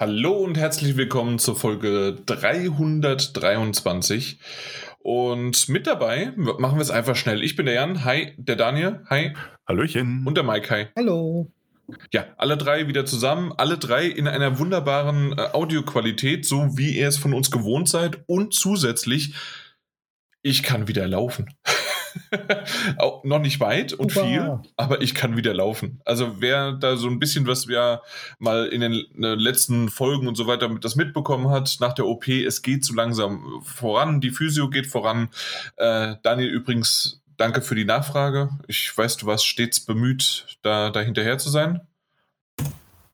Hallo und herzlich willkommen zur Folge 323. Und mit dabei machen wir es einfach schnell. Ich bin der Jan, hi, der Daniel, hi. Hallöchen. Und der Mike, hi. Hallo. Ja, alle drei wieder zusammen, alle drei in einer wunderbaren äh, Audioqualität, so wie ihr es von uns gewohnt seid. Und zusätzlich, ich kann wieder laufen. auch noch nicht weit und Super. viel, aber ich kann wieder laufen. Also wer da so ein bisschen, was wir mal in den äh, letzten Folgen und so weiter das mitbekommen hat, nach der OP, es geht so langsam voran, die Physio geht voran. Äh, Daniel übrigens, danke für die Nachfrage. Ich weiß, du warst stets bemüht, da, da hinterher zu sein.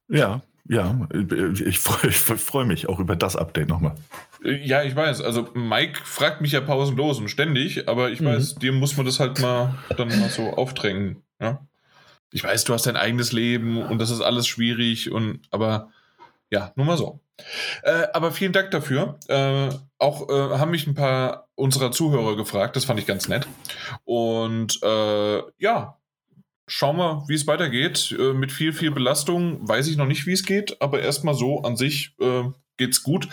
Ja, ja, ich freue freu mich auch über das Update nochmal. Ja, ich weiß. Also Mike fragt mich ja pausenlos und ständig, aber ich mhm. weiß, dir muss man das halt mal dann mal so aufdrängen. Ja? Ich weiß, du hast dein eigenes Leben und das ist alles schwierig und aber ja, nur mal so. Äh, aber vielen Dank dafür. Äh, auch äh, haben mich ein paar unserer Zuhörer gefragt, das fand ich ganz nett. Und äh, ja, schauen wir, wie es weitergeht. Äh, mit viel, viel Belastung weiß ich noch nicht, wie es geht, aber erstmal so an sich äh, geht's gut.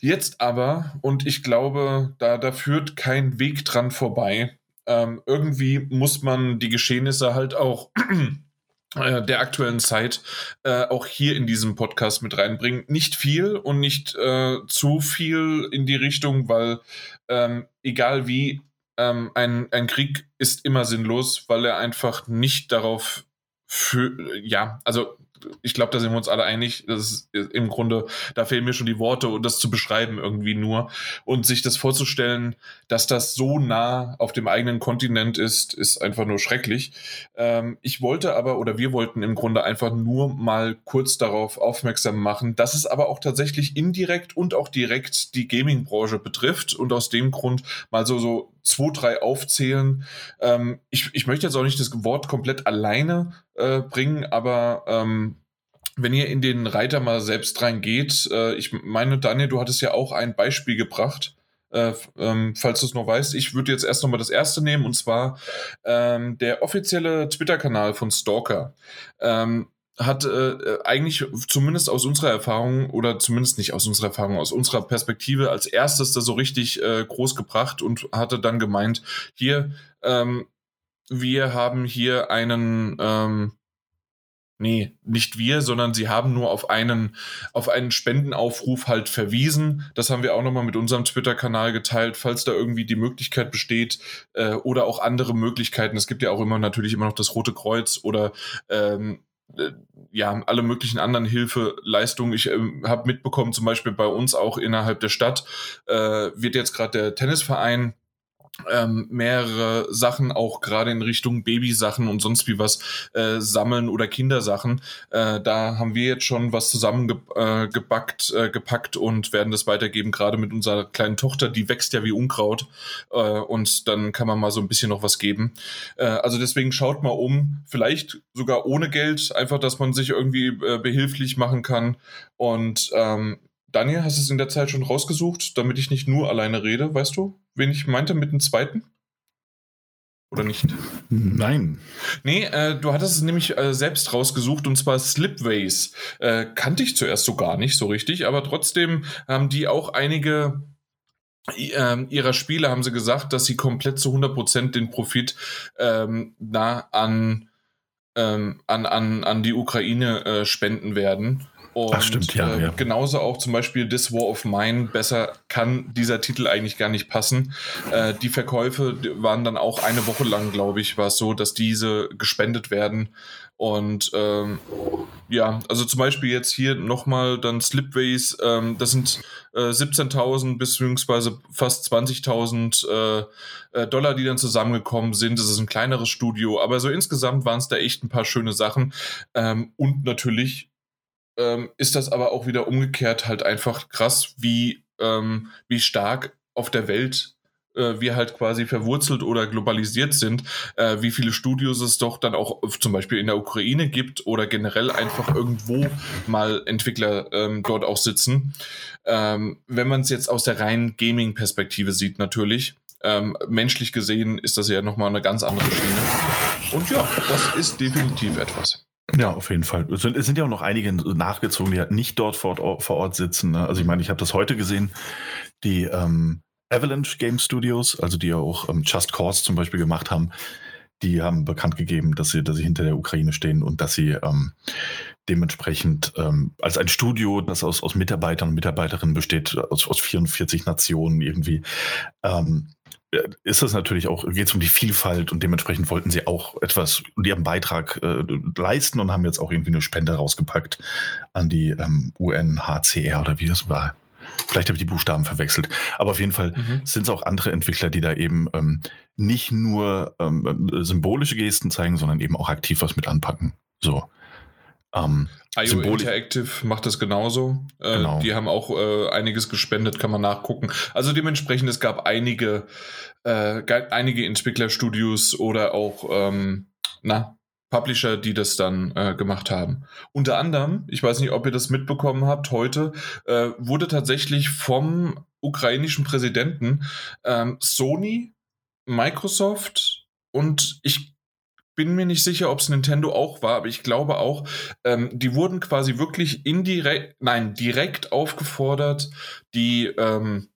Jetzt aber, und ich glaube, da, da führt kein Weg dran vorbei. Ähm, irgendwie muss man die Geschehnisse halt auch äh, der aktuellen Zeit äh, auch hier in diesem Podcast mit reinbringen. Nicht viel und nicht äh, zu viel in die Richtung, weil ähm, egal wie, ähm, ein, ein Krieg ist immer sinnlos, weil er einfach nicht darauf für, ja, also ich glaube, da sind wir uns alle einig. Das ist im Grunde, da fehlen mir schon die Worte, um das zu beschreiben irgendwie nur. Und sich das vorzustellen, dass das so nah auf dem eigenen Kontinent ist, ist einfach nur schrecklich. Ähm, ich wollte aber, oder wir wollten im Grunde einfach nur mal kurz darauf aufmerksam machen, dass es aber auch tatsächlich indirekt und auch direkt die Gaming-Branche betrifft und aus dem Grund mal so, so zwei, drei aufzählen. Ähm, ich, ich möchte jetzt auch nicht das Wort komplett alleine äh, bringen, aber ähm, wenn ihr in den Reiter mal selbst reingeht, äh, ich meine, Daniel, du hattest ja auch ein Beispiel gebracht. Äh, ähm, falls du es noch weißt, ich würde jetzt erst nochmal das erste nehmen und zwar ähm, der offizielle Twitter-Kanal von Stalker. Ähm, hat äh, eigentlich zumindest aus unserer Erfahrung oder zumindest nicht aus unserer Erfahrung, aus unserer Perspektive als erstes da so richtig äh, groß gebracht und hatte dann gemeint, hier, ähm, wir haben hier einen, ähm, nee, nicht wir, sondern sie haben nur auf einen, auf einen Spendenaufruf halt verwiesen. Das haben wir auch nochmal mit unserem Twitter-Kanal geteilt, falls da irgendwie die Möglichkeit besteht äh, oder auch andere Möglichkeiten. Es gibt ja auch immer natürlich immer noch das Rote Kreuz oder ähm, äh, ja, alle möglichen anderen Hilfeleistungen. Ich ähm, habe mitbekommen, zum Beispiel bei uns auch innerhalb der Stadt äh, wird jetzt gerade der Tennisverein ähm, mehrere Sachen, auch gerade in Richtung Babysachen und sonst wie was äh, sammeln oder Kindersachen. Äh, da haben wir jetzt schon was zusammengepackt äh, äh, gepackt und werden das weitergeben, gerade mit unserer kleinen Tochter, die wächst ja wie Unkraut äh, und dann kann man mal so ein bisschen noch was geben. Äh, also deswegen schaut mal um, vielleicht sogar ohne Geld, einfach, dass man sich irgendwie äh, behilflich machen kann und ähm, Daniel, hast du es in der Zeit schon rausgesucht, damit ich nicht nur alleine rede, weißt du? wen ich meinte mit dem zweiten? Oder nicht? Nein. Nee, äh, du hattest es nämlich äh, selbst rausgesucht und zwar Slipways. Äh, kannte ich zuerst so gar nicht so richtig, aber trotzdem haben die auch einige ähm, ihrer Spiele haben sie gesagt, dass sie komplett zu 100% den Profit ähm, nah an, ähm, an, an, an die Ukraine äh, spenden werden. Und Ach, stimmt, ja, äh, ja. genauso auch zum Beispiel This War of Mine. Besser kann dieser Titel eigentlich gar nicht passen. Äh, die Verkäufe waren dann auch eine Woche lang, glaube ich, war es so, dass diese gespendet werden. Und ähm, ja, also zum Beispiel jetzt hier nochmal dann Slipways, ähm, das sind äh, 17.000 beziehungsweise fast 20.000 äh, äh, Dollar, die dann zusammengekommen sind. Das ist ein kleineres Studio, aber so insgesamt waren es da echt ein paar schöne Sachen. Ähm, und natürlich ähm, ist das aber auch wieder umgekehrt halt einfach krass, wie, ähm, wie stark auf der Welt äh, wir halt quasi verwurzelt oder globalisiert sind, äh, wie viele Studios es doch dann auch zum Beispiel in der Ukraine gibt oder generell einfach irgendwo mal Entwickler ähm, dort auch sitzen. Ähm, wenn man es jetzt aus der reinen Gaming-Perspektive sieht, natürlich. Ähm, menschlich gesehen ist das ja nochmal eine ganz andere Schiene. Und ja, das ist definitiv etwas. Ja, auf jeden Fall. Es sind, es sind ja auch noch einige nachgezogen, die halt nicht dort vor Ort, vor Ort sitzen. Ne? Also ich meine, ich habe das heute gesehen, die ähm, Avalanche Game Studios, also die ja auch ähm, Just Cause zum Beispiel gemacht haben, die haben bekannt gegeben, dass sie, dass sie hinter der Ukraine stehen und dass sie ähm, dementsprechend ähm, als ein Studio, das aus, aus Mitarbeitern und Mitarbeiterinnen besteht, aus, aus 44 Nationen irgendwie, ähm, ist das natürlich auch, geht es um die Vielfalt und dementsprechend wollten sie auch etwas und ihren Beitrag äh, leisten und haben jetzt auch irgendwie eine Spende rausgepackt an die ähm, UNHCR oder wie das war. Vielleicht habe ich die Buchstaben verwechselt. Aber auf jeden Fall mhm. sind es auch andere Entwickler, die da eben ähm, nicht nur ähm, symbolische Gesten zeigen, sondern eben auch aktiv was mit anpacken. So. Ähm, IO Interactive macht das genauso. Äh, genau. Die haben auch äh, einiges gespendet, kann man nachgucken. Also dementsprechend, es gab einige, äh, einige Entwicklerstudios oder auch ähm, na, Publisher, die das dann äh, gemacht haben. Unter anderem, ich weiß nicht, ob ihr das mitbekommen habt, heute äh, wurde tatsächlich vom ukrainischen Präsidenten ähm, Sony, Microsoft und ich bin mir nicht sicher, ob es Nintendo auch war, aber ich glaube auch, ähm, die wurden quasi wirklich indirekt, nein, direkt aufgefordert, die ähm,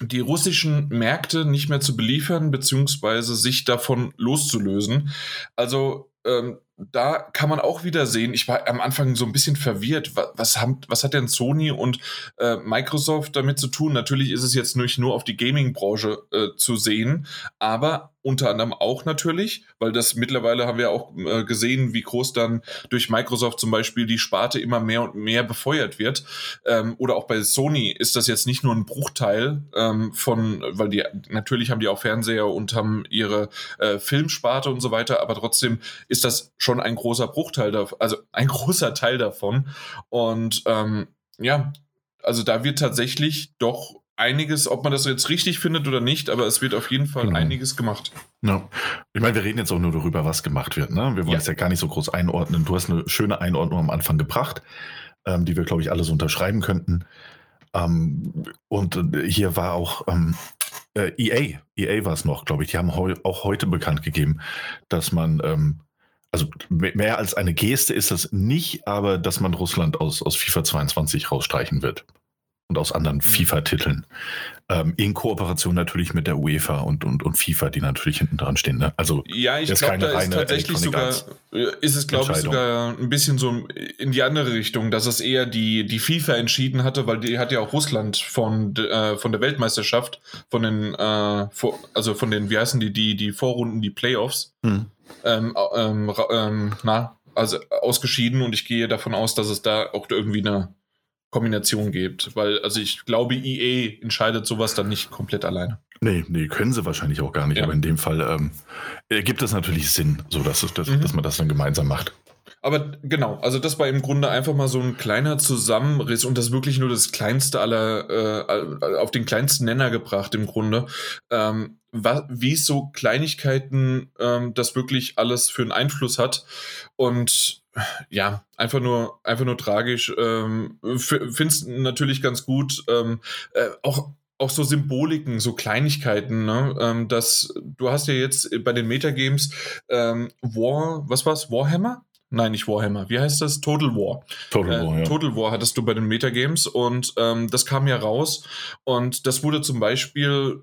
die russischen Märkte nicht mehr zu beliefern, beziehungsweise sich davon loszulösen. Also ähm, da kann man auch wieder sehen, ich war am Anfang so ein bisschen verwirrt. Was, was, haben, was hat denn Sony und äh, Microsoft damit zu tun? Natürlich ist es jetzt nicht nur auf die Gaming-Branche äh, zu sehen, aber unter anderem auch natürlich, weil das mittlerweile haben wir auch äh, gesehen, wie groß dann durch Microsoft zum Beispiel die Sparte immer mehr und mehr befeuert wird. Ähm, oder auch bei Sony ist das jetzt nicht nur ein Bruchteil ähm, von, weil die natürlich haben die auch Fernseher und haben ihre äh, Filmsparte und so weiter, aber trotzdem ist das schon ein großer Bruchteil, davon, also ein großer Teil davon. Und ähm, ja, also da wird tatsächlich doch einiges, ob man das jetzt richtig findet oder nicht, aber es wird auf jeden Fall genau. einiges gemacht. Ja. Ich meine, wir reden jetzt auch nur darüber, was gemacht wird. Ne? Wir wollen ja. es ja gar nicht so groß einordnen. Du hast eine schöne Einordnung am Anfang gebracht, ähm, die wir, glaube ich, alle so unterschreiben könnten. Ähm, und äh, hier war auch ähm, äh, EA, EA war es noch, glaube ich. Die haben heu auch heute bekannt gegeben, dass man ähm, also mehr als eine Geste ist das nicht, aber dass man Russland aus, aus FIFA 22 rausstreichen wird und aus anderen mhm. FIFA-Titeln. Ähm, in Kooperation natürlich mit der UEFA und, und, und FIFA, die natürlich hinten dran stehen. Ne? Also ja, ich glaube, da ist tatsächlich sogar, ist es glaube ich sogar ein bisschen so in die andere Richtung, dass es eher die, die FIFA entschieden hatte, weil die hat ja auch Russland von, äh, von der Weltmeisterschaft, von den, äh, vor, also von den, wie heißen die, die, die Vorrunden, die Playoffs, hm. ähm, ähm, ähm, na, also ausgeschieden und ich gehe davon aus, dass es da auch irgendwie eine Kombination gibt. Weil, also ich glaube, EA entscheidet sowas dann nicht komplett alleine. Nee, nee, können sie wahrscheinlich auch gar nicht, ja. aber in dem Fall ähm, ergibt es natürlich Sinn, so dass, es, dass, mhm. dass man das dann gemeinsam macht. Aber genau, also das war im Grunde einfach mal so ein kleiner Zusammenriss und das wirklich nur das kleinste aller, äh, auf den kleinsten Nenner gebracht im Grunde. Ähm, wie so Kleinigkeiten ähm, das wirklich alles für einen Einfluss hat. Und ja, einfach nur, einfach nur tragisch. Ähm, Finde es natürlich ganz gut. Ähm, äh, auch auch so Symboliken, so Kleinigkeiten, ne? Ähm, dass du hast ja jetzt bei den Metagames ähm, War, was war's? Warhammer? Nein, nicht Warhammer. Wie heißt das? Total War. Total War, äh, ja. Total War hattest du bei den Metagames und ähm, das kam ja raus und das wurde zum Beispiel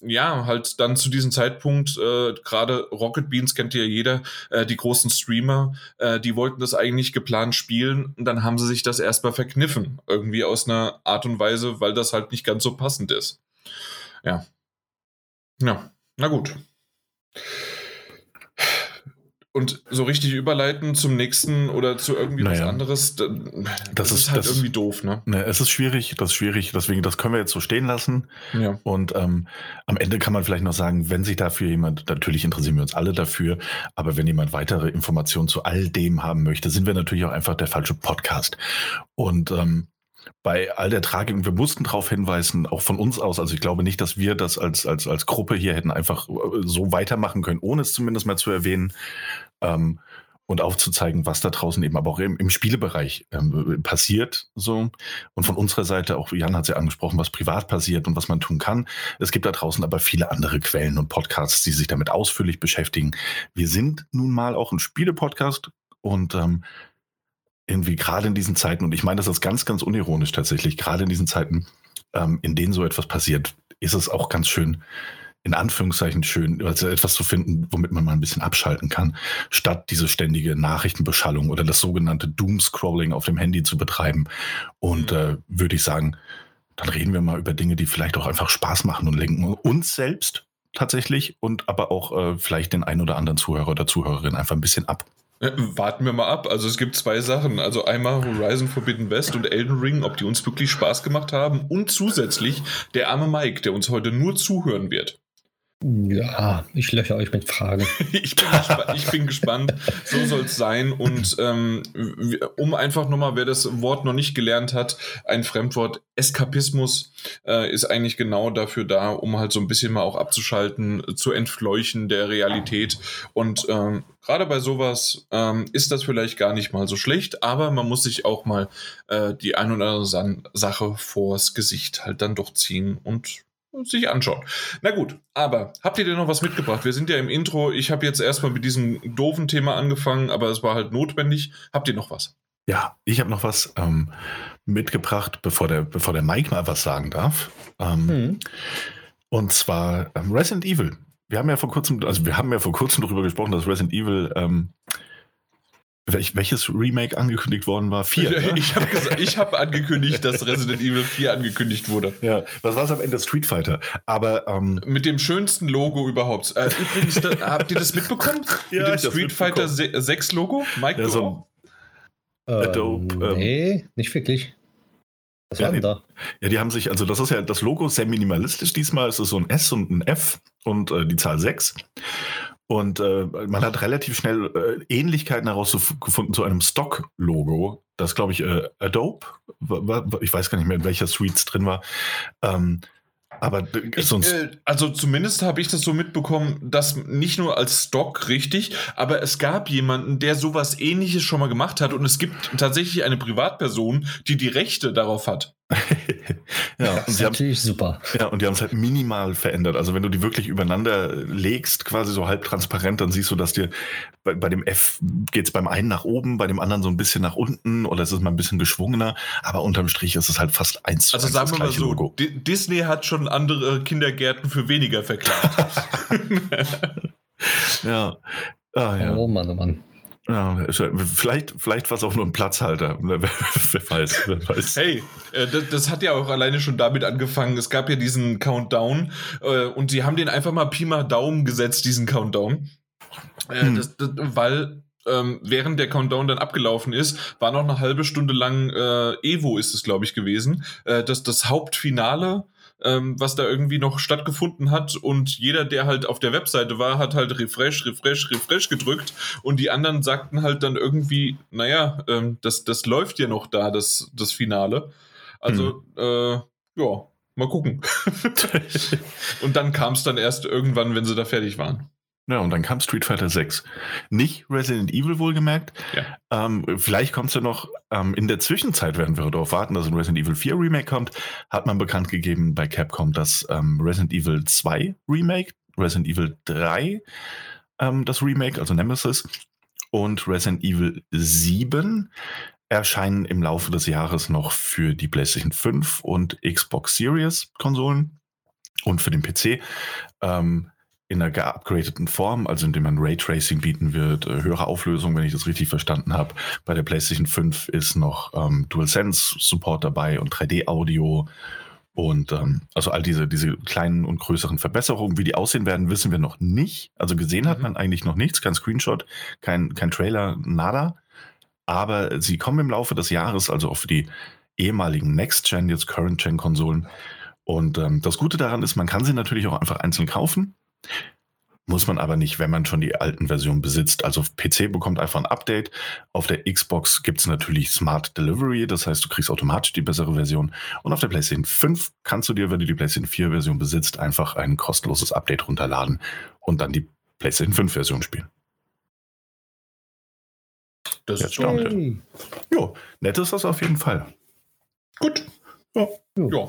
ja, halt dann zu diesem Zeitpunkt, äh, gerade Rocket Beans kennt ja jeder, äh, die großen Streamer, äh, die wollten das eigentlich geplant spielen und dann haben sie sich das erstmal verkniffen. Irgendwie aus einer Art und Weise, weil das halt nicht ganz so passend ist. Ja. Ja, na gut. Und so richtig überleiten zum nächsten oder zu irgendwie naja, was anderes, das, das ist, ist, halt das, irgendwie doof, ne? ne? Es ist schwierig, das ist schwierig, deswegen, das können wir jetzt so stehen lassen. Ja. Und ähm, am Ende kann man vielleicht noch sagen, wenn sich dafür jemand, natürlich interessieren wir uns alle dafür, aber wenn jemand weitere Informationen zu all dem haben möchte, sind wir natürlich auch einfach der falsche Podcast. Und ähm, bei all der Tragik, wir mussten darauf hinweisen, auch von uns aus, also ich glaube nicht, dass wir das als, als, als Gruppe hier hätten einfach äh, so weitermachen können, ohne es zumindest mal zu erwähnen ähm, und aufzuzeigen, was da draußen eben aber auch im, im Spielebereich ähm, passiert. So. Und von unserer Seite, auch Jan hat es ja angesprochen, was privat passiert und was man tun kann. Es gibt da draußen aber viele andere Quellen und Podcasts, die sich damit ausführlich beschäftigen. Wir sind nun mal auch ein Spielepodcast und ähm, irgendwie gerade in diesen Zeiten, und ich meine das ist ganz, ganz unironisch tatsächlich, gerade in diesen Zeiten, ähm, in denen so etwas passiert, ist es auch ganz schön, in Anführungszeichen schön, also etwas zu finden, womit man mal ein bisschen abschalten kann, statt diese ständige Nachrichtenbeschallung oder das sogenannte Doomscrolling auf dem Handy zu betreiben. Und mhm. äh, würde ich sagen, dann reden wir mal über Dinge, die vielleicht auch einfach Spaß machen und lenken uns selbst tatsächlich und aber auch äh, vielleicht den ein oder anderen Zuhörer oder Zuhörerin einfach ein bisschen ab. Äh, warten wir mal ab. Also es gibt zwei Sachen. Also einmal Horizon Forbidden West und Elden Ring, ob die uns wirklich Spaß gemacht haben. Und zusätzlich der arme Mike, der uns heute nur zuhören wird. Ja, ich löche euch mit Fragen. ich, bin ich, bin gespannt. So soll es sein. Und ähm, um einfach nochmal, wer das Wort noch nicht gelernt hat, ein Fremdwort, Eskapismus äh, ist eigentlich genau dafür da, um halt so ein bisschen mal auch abzuschalten, zu entfleuchen der Realität. Und ähm, gerade bei sowas ähm, ist das vielleicht gar nicht mal so schlecht, aber man muss sich auch mal äh, die ein oder andere Sache vors Gesicht halt dann doch ziehen und sich anschauen. Na gut, aber habt ihr denn noch was mitgebracht? Wir sind ja im Intro. Ich habe jetzt erstmal mit diesem doofen Thema angefangen, aber es war halt notwendig. Habt ihr noch was? Ja, ich habe noch was ähm, mitgebracht, bevor der, bevor der Mike mal was sagen darf. Ähm, hm. Und zwar ähm, Resident Evil. Wir haben ja vor kurzem, also wir haben ja vor kurzem darüber gesprochen, dass Resident Evil ähm, Welch, welches Remake angekündigt worden war? Vier. Ne? Ich habe hab angekündigt, dass Resident Evil 4 angekündigt wurde. Ja, was war es am Ende? Street Fighter. Aber ähm, mit dem schönsten Logo überhaupt. Äh, übrigens, da, habt ihr das mitbekommen? ja, mit dem Street Fighter 6 Logo? Mike ja, so Adobe. Ähm, nee, nicht wirklich. Was ja, war denn da? Ja, die haben sich, also das ist ja das Logo sehr minimalistisch diesmal. Es ist so ein S und ein F und äh, die Zahl 6. Und äh, man hat relativ schnell äh, Ähnlichkeiten herausgefunden zu einem Stock-Logo, das glaube ich äh, Adobe, ich weiß gar nicht mehr, in welcher Suite es drin war. Ähm, aber ich, sonst. Äh, also zumindest habe ich das so mitbekommen, dass nicht nur als Stock richtig, aber es gab jemanden, der sowas ähnliches schon mal gemacht hat und es gibt tatsächlich eine Privatperson, die die Rechte darauf hat. ja, das ist natürlich haben, super. Ja, und die haben es halt minimal verändert. Also wenn du die wirklich übereinander legst, quasi so halb transparent, dann siehst du, dass dir bei, bei dem F geht es beim einen nach oben, bei dem anderen so ein bisschen nach unten oder es ist mal ein bisschen geschwungener, aber unterm Strich ist es halt fast eins zu Also sagen wir mal so, Logo. Disney hat schon andere Kindergärten für weniger verklagt. ja. Ah, ja. Oh Mann, oh Mann. Ja, vielleicht, vielleicht war es auch nur ein Platzhalter. wer, weiß, wer weiß. Hey, äh, das, das, hat ja auch alleine schon damit angefangen. Es gab ja diesen Countdown äh, und sie haben den einfach mal Pi mal Daumen gesetzt, diesen Countdown. Äh, hm. das, das, weil ähm, während der Countdown dann abgelaufen ist, war noch eine halbe Stunde lang äh, Evo ist es, glaube ich, gewesen. Äh, das, das Hauptfinale ähm, was da irgendwie noch stattgefunden hat. Und jeder, der halt auf der Webseite war, hat halt Refresh, Refresh, Refresh gedrückt. Und die anderen sagten halt dann irgendwie, naja, ähm, das, das läuft ja noch da, das, das Finale. Also, hm. äh, ja, mal gucken. und dann kam es dann erst irgendwann, wenn sie da fertig waren. Ja, und dann kam Street Fighter 6. Nicht Resident Evil wohlgemerkt. Ja. Ähm, vielleicht kommt es ja noch ähm, in der Zwischenzeit, werden wir darauf warten, dass ein Resident Evil 4 Remake kommt, hat man bekannt gegeben bei Capcom, dass ähm, Resident Evil 2 Remake, Resident Evil 3 ähm, das Remake, also Nemesis, und Resident Evil 7 erscheinen im Laufe des Jahres noch für die PlayStation 5 und Xbox Series Konsolen und für den PC. Ähm, in einer geupgradeten Form, also indem man Raytracing bieten wird, äh, höhere Auflösung, wenn ich das richtig verstanden habe. Bei der PlayStation 5 ist noch ähm, DualSense Support dabei und 3D-Audio und ähm, also all diese, diese kleinen und größeren Verbesserungen, wie die aussehen werden, wissen wir noch nicht. Also gesehen hat mhm. man eigentlich noch nichts, kein Screenshot, kein, kein Trailer, nada. Aber sie kommen im Laufe des Jahres, also auch für die ehemaligen Next-Gen, jetzt Current-Gen-Konsolen. Und ähm, das Gute daran ist, man kann sie natürlich auch einfach einzeln kaufen. Muss man aber nicht, wenn man schon die alten Versionen besitzt. Also PC bekommt einfach ein Update. Auf der Xbox gibt es natürlich Smart Delivery, das heißt, du kriegst automatisch die bessere Version. Und auf der PlayStation 5 kannst du dir, wenn du die PlayStation 4 Version besitzt, einfach ein kostenloses Update runterladen und dann die PlayStation 5 Version spielen. Das ist schon. Jo, nett ist das auf jeden Fall. Gut. Ja. ja.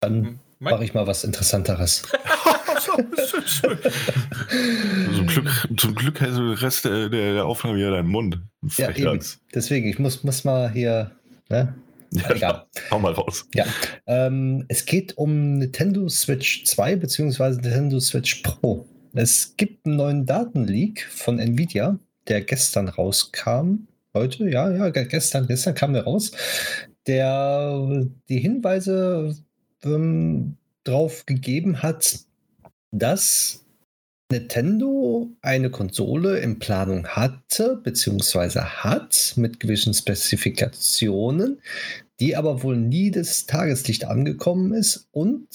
Dann mache ich mal was Interessanteres. zum, Glück, zum Glück hast du den Rest der, der Aufnahme wieder deinen Mund. Ja, eben. Deswegen, ich muss, muss mal hier. Ne? Ja, Egal. Hau mal raus. Ja. Ähm, es geht um Nintendo Switch 2 bzw. Nintendo Switch Pro. Es gibt einen neuen Datenleak von Nvidia, der gestern rauskam. Heute, ja, ja, gestern, gestern kam der raus, der die Hinweise ähm, drauf gegeben hat, dass Nintendo eine Konsole in Planung hatte, beziehungsweise hat, mit gewissen Spezifikationen, die aber wohl nie das Tageslicht angekommen ist und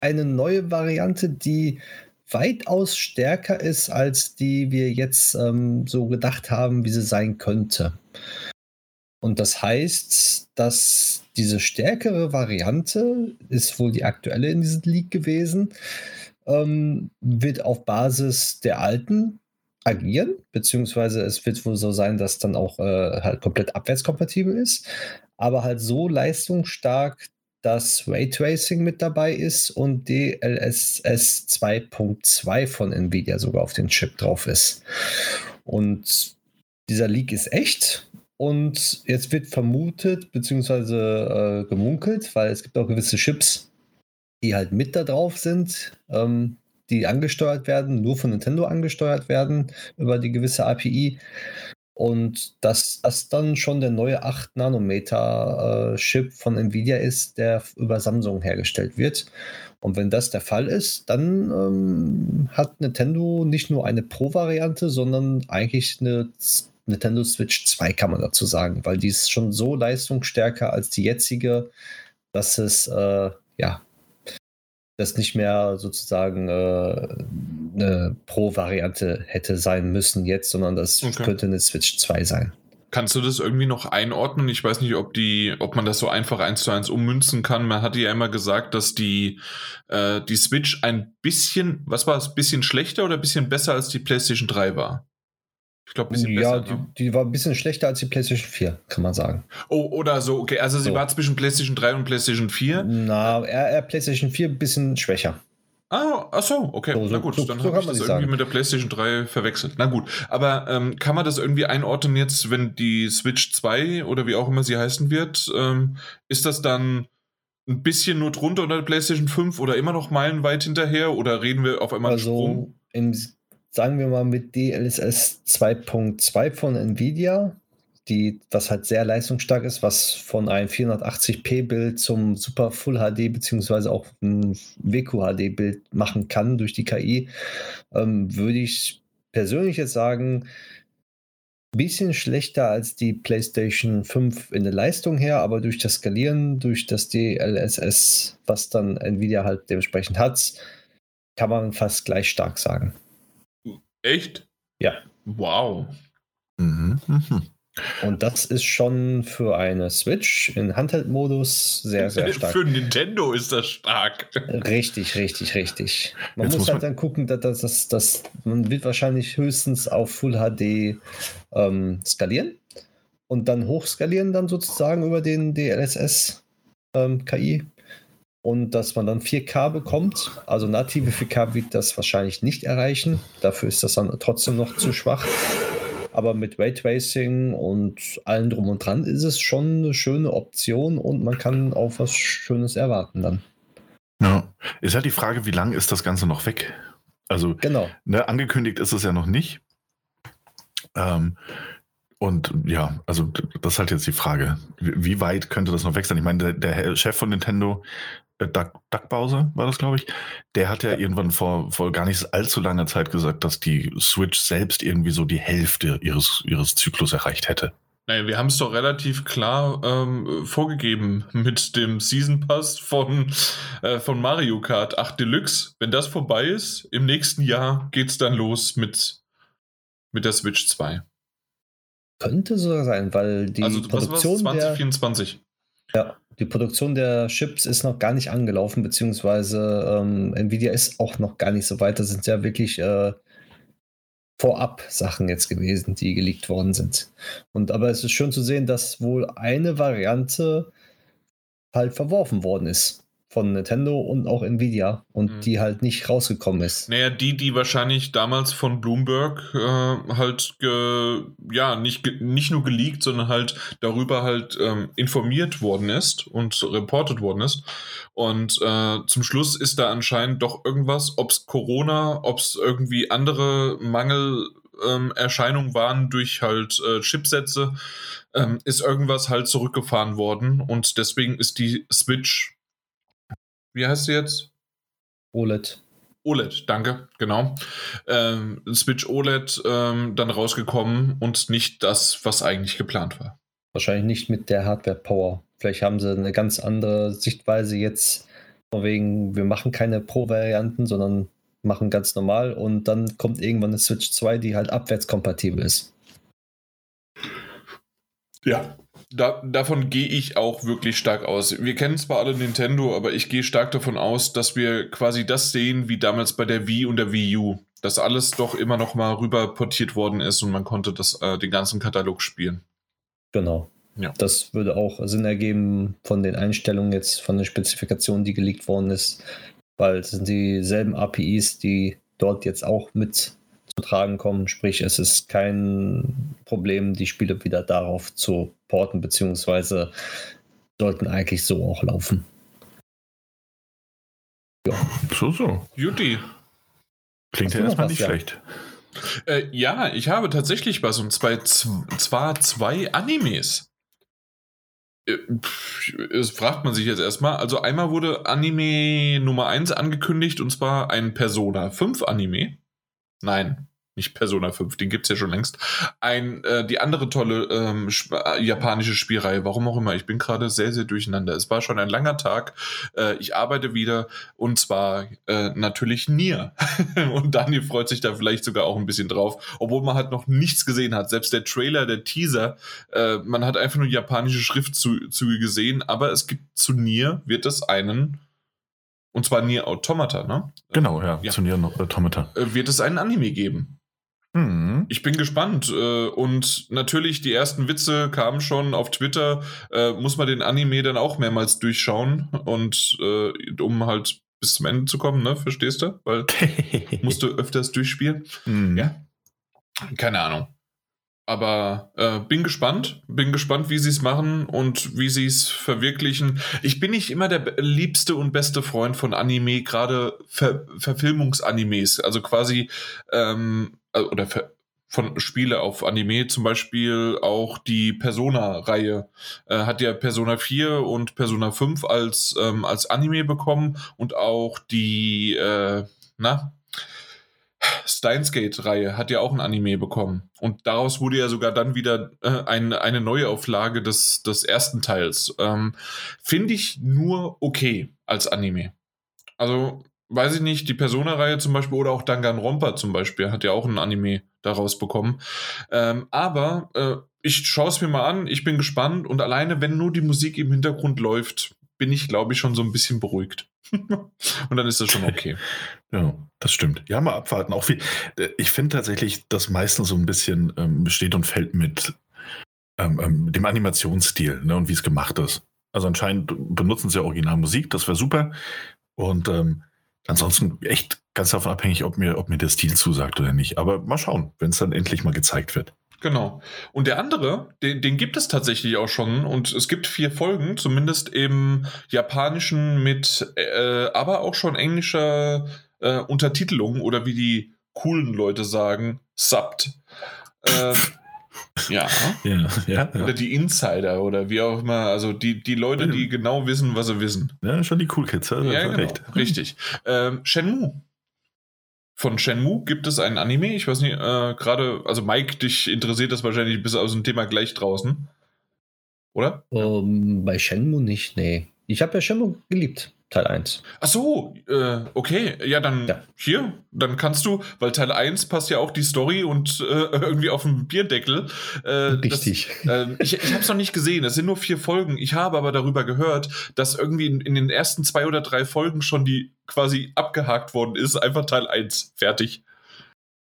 eine neue Variante, die weitaus stärker ist, als die wir jetzt ähm, so gedacht haben, wie sie sein könnte. Und das heißt, dass diese stärkere Variante ist wohl die aktuelle in diesem League gewesen, ähm, wird auf Basis der alten agieren, beziehungsweise es wird wohl so sein, dass dann auch äh, halt komplett abwärtskompatibel ist, aber halt so leistungsstark, dass Raytracing mit dabei ist und DLSS 2.2 von Nvidia sogar auf den Chip drauf ist. Und dieser Leak ist echt. Und jetzt wird vermutet, beziehungsweise äh, gemunkelt, weil es gibt auch gewisse Chips, die halt mit da drauf sind, ähm, die angesteuert werden, nur von Nintendo angesteuert werden über die gewisse API. Und dass das dann schon der neue 8 Nanometer äh, Chip von Nvidia ist, der über Samsung hergestellt wird. Und wenn das der Fall ist, dann ähm, hat Nintendo nicht nur eine Pro-Variante, sondern eigentlich eine Nintendo Switch 2 kann man dazu sagen, weil die ist schon so leistungsstärker als die jetzige, dass es äh, ja das nicht mehr sozusagen äh, eine Pro-Variante hätte sein müssen jetzt, sondern das okay. könnte eine Switch 2 sein. Kannst du das irgendwie noch einordnen? Ich weiß nicht, ob die, ob man das so einfach eins zu eins ummünzen kann. Man hatte ja immer gesagt, dass die, äh, die Switch ein bisschen, was war es, bisschen schlechter oder ein bisschen besser als die PlayStation 3 war? Ich glaube, ein bisschen ja, besser. Ja, ne? die, die, war ein bisschen schlechter als die PlayStation 4, kann man sagen. Oh, oder so, okay. Also sie so. war zwischen PlayStation 3 und PlayStation 4? Na, eher, eher PlayStation 4 ein bisschen schwächer. Ah, ach so, okay. So, Na gut, so, dann habe ich das irgendwie sagen. mit der PlayStation 3 verwechselt. Na gut, aber ähm, kann man das irgendwie einordnen jetzt, wenn die Switch 2 oder wie auch immer sie heißen wird, ähm, ist das dann ein bisschen nur drunter unter der PlayStation 5 oder immer noch meilenweit hinterher oder reden wir auf einmal also Sprung? Im sagen wir mal, mit DLSS 2.2 von Nvidia, die, was halt sehr leistungsstark ist, was von einem 480p-Bild zum Super Full HD beziehungsweise auch ein WQHD-Bild machen kann durch die KI, ähm, würde ich persönlich jetzt sagen, ein bisschen schlechter als die PlayStation 5 in der Leistung her, aber durch das Skalieren, durch das DLSS, was dann Nvidia halt dementsprechend hat, kann man fast gleich stark sagen. Echt? Ja. Wow. Mhm, mhm. Und das ist schon für eine Switch in Handheld-Modus sehr, sehr stark. für Nintendo ist das stark. Richtig, richtig, richtig. Man Jetzt muss, muss halt man dann gucken, dass, dass, dass, man wird wahrscheinlich höchstens auf Full HD ähm, skalieren und dann hochskalieren dann sozusagen über den DLSS ähm, KI und dass man dann 4K bekommt. Also native 4K wird das wahrscheinlich nicht erreichen. Dafür ist das dann trotzdem noch zu schwach. Aber mit Raytracing und allem drum und dran ist es schon eine schöne Option und man kann auch was Schönes erwarten dann. Ja, ist halt die Frage, wie lange ist das Ganze noch weg? Also, genau. Ne, angekündigt ist es ja noch nicht. Ähm, und ja, also das ist halt jetzt die Frage. Wie weit könnte das noch weg sein? Ich meine, der, der Chef von Nintendo Doug, Doug Bowser war das, glaube ich, der hat ja, ja, irgendwann vor, vor gar nicht allzu langer Zeit gesagt, dass die Switch selbst irgendwie so die Hälfte ihres, ihres Zyklus erreicht hätte. Naja, wir haben es doch relativ klar ähm, vorgegeben mit dem Season Pass von, äh, von Mario Kart 8 Deluxe. Wenn das vorbei ist, im nächsten Jahr geht es dann los mit, mit der Switch 2. Könnte so sein, weil die also, Produktion was, was, 2024. Der, ja, die Produktion der Chips ist noch gar nicht angelaufen, beziehungsweise ähm, Nvidia ist auch noch gar nicht so weit. Das sind ja wirklich äh, vorab Sachen jetzt gewesen, die geleakt worden sind. Und aber es ist schön zu sehen, dass wohl eine Variante halt verworfen worden ist. Von Nintendo und auch Nvidia und mhm. die halt nicht rausgekommen ist. Naja, die, die wahrscheinlich damals von Bloomberg äh, halt ge, ja nicht, nicht nur geleakt, sondern halt darüber halt ähm, informiert worden ist und reportet worden ist. Und äh, zum Schluss ist da anscheinend doch irgendwas, ob es Corona, ob es irgendwie andere Mangelerscheinungen ähm, waren durch halt äh, Chipsätze, ähm, ist irgendwas halt zurückgefahren worden und deswegen ist die Switch wie heißt sie jetzt? OLED. OLED, danke, genau. Ähm, Switch OLED ähm, dann rausgekommen und nicht das, was eigentlich geplant war. Wahrscheinlich nicht mit der Hardware-Power. Vielleicht haben sie eine ganz andere Sichtweise jetzt, von wegen, wir machen keine Pro-Varianten, sondern machen ganz normal und dann kommt irgendwann eine Switch 2, die halt abwärtskompatibel ist. Ja, da, davon gehe ich auch wirklich stark aus. Wir kennen zwar alle Nintendo, aber ich gehe stark davon aus, dass wir quasi das sehen wie damals bei der Wii und der Wii U. Dass alles doch immer noch mal rüber portiert worden ist und man konnte das, äh, den ganzen Katalog spielen. Genau. Ja. Das würde auch Sinn ergeben von den Einstellungen jetzt, von den Spezifikationen, die geleakt worden ist, weil es sind dieselben APIs, die dort jetzt auch mit zu tragen kommen. Sprich, es ist kein Problem, die Spiele wieder darauf zu porten, beziehungsweise sollten eigentlich so auch laufen. Ja. So, so. Juti. Klingt ja erstmal nicht ja? schlecht. Äh, ja, ich habe tatsächlich was und zwar, zwar zwei Animes. Äh, es fragt man sich jetzt erstmal. Also einmal wurde Anime Nummer 1 angekündigt und zwar ein Persona 5 Anime. Nein, nicht Persona 5, den gibt es ja schon längst. Ein, äh, die andere tolle ähm, äh, japanische Spielreihe, warum auch immer, ich bin gerade sehr, sehr durcheinander. Es war schon ein langer Tag. Äh, ich arbeite wieder und zwar äh, natürlich Nier. und Daniel freut sich da vielleicht sogar auch ein bisschen drauf, obwohl man halt noch nichts gesehen hat. Selbst der Trailer, der Teaser, äh, man hat einfach nur japanische Schriftzüge gesehen, aber es gibt zu Nier, wird es einen und zwar Nier Automata, ne? Genau, ja, ja. zu Nier Automata. Äh, wird es einen Anime geben. Mhm. Ich bin gespannt. Äh, und natürlich, die ersten Witze kamen schon auf Twitter. Äh, muss man den Anime dann auch mehrmals durchschauen und um halt bis zum Ende zu kommen, ne? Verstehst du? Weil musst du öfters durchspielen. Mhm. Ja. Keine Ahnung. Aber äh, bin gespannt, bin gespannt, wie sie es machen und wie sie es verwirklichen. Ich bin nicht immer der liebste und beste Freund von Anime, gerade Ver Verfilmungsanimes, also quasi ähm, äh, oder Ver von Spiele auf Anime, zum Beispiel auch die Persona-Reihe. Äh, hat ja Persona 4 und Persona 5 als, ähm, als Anime bekommen und auch die, äh, na, Steins Gate-Reihe hat ja auch ein Anime bekommen. Und daraus wurde ja sogar dann wieder äh, ein, eine Neuauflage des, des ersten Teils. Ähm, Finde ich nur okay als Anime. Also, weiß ich nicht, die Persona-Reihe zum Beispiel oder auch Danganronpa zum Beispiel hat ja auch ein Anime daraus bekommen. Ähm, aber äh, ich schaue es mir mal an, ich bin gespannt und alleine, wenn nur die Musik im Hintergrund läuft, bin ich, glaube ich, schon so ein bisschen beruhigt. und dann ist das schon okay. Ja, das stimmt. Ja, mal abwarten. Auch viel, äh, ich finde tatsächlich, dass meistens so ein bisschen ähm, steht und fällt mit ähm, ähm, dem Animationsstil ne, und wie es gemacht ist. Also anscheinend benutzen sie Originalmusik, das wäre super. Und ähm, ansonsten echt ganz davon abhängig, ob mir, ob mir der Stil zusagt oder nicht. Aber mal schauen, wenn es dann endlich mal gezeigt wird. Genau. Und der andere, den, den, gibt es tatsächlich auch schon und es gibt vier Folgen, zumindest im Japanischen mit, äh, aber auch schon englischer äh, Untertitelung oder wie die coolen Leute sagen, subbed. Äh, ja. Ja, ja. Oder die Insider oder wie auch immer. Also die, die Leute, die genau wissen, was sie wissen. Ja, schon die Cool Kids. Also ja, genau. Recht. Richtig. Ähm, Shenmue von Shenmue gibt es einen Anime. Ich weiß nicht, äh, gerade, also Mike, dich interessiert das wahrscheinlich bis aus dem Thema gleich draußen. Oder? Um, bei Shenmue nicht, nee. Ich habe ja Shenmue geliebt. Teil 1. Ach so, äh, okay. Ja, dann ja. hier, dann kannst du, weil Teil 1 passt ja auch die Story und äh, irgendwie auf dem Bierdeckel. Äh, Richtig. Das, äh, ich ich habe es noch nicht gesehen, es sind nur vier Folgen. Ich habe aber darüber gehört, dass irgendwie in, in, den ersten zwei oder drei Folgen schon die quasi abgehakt worden ist. Einfach Teil 1, fertig.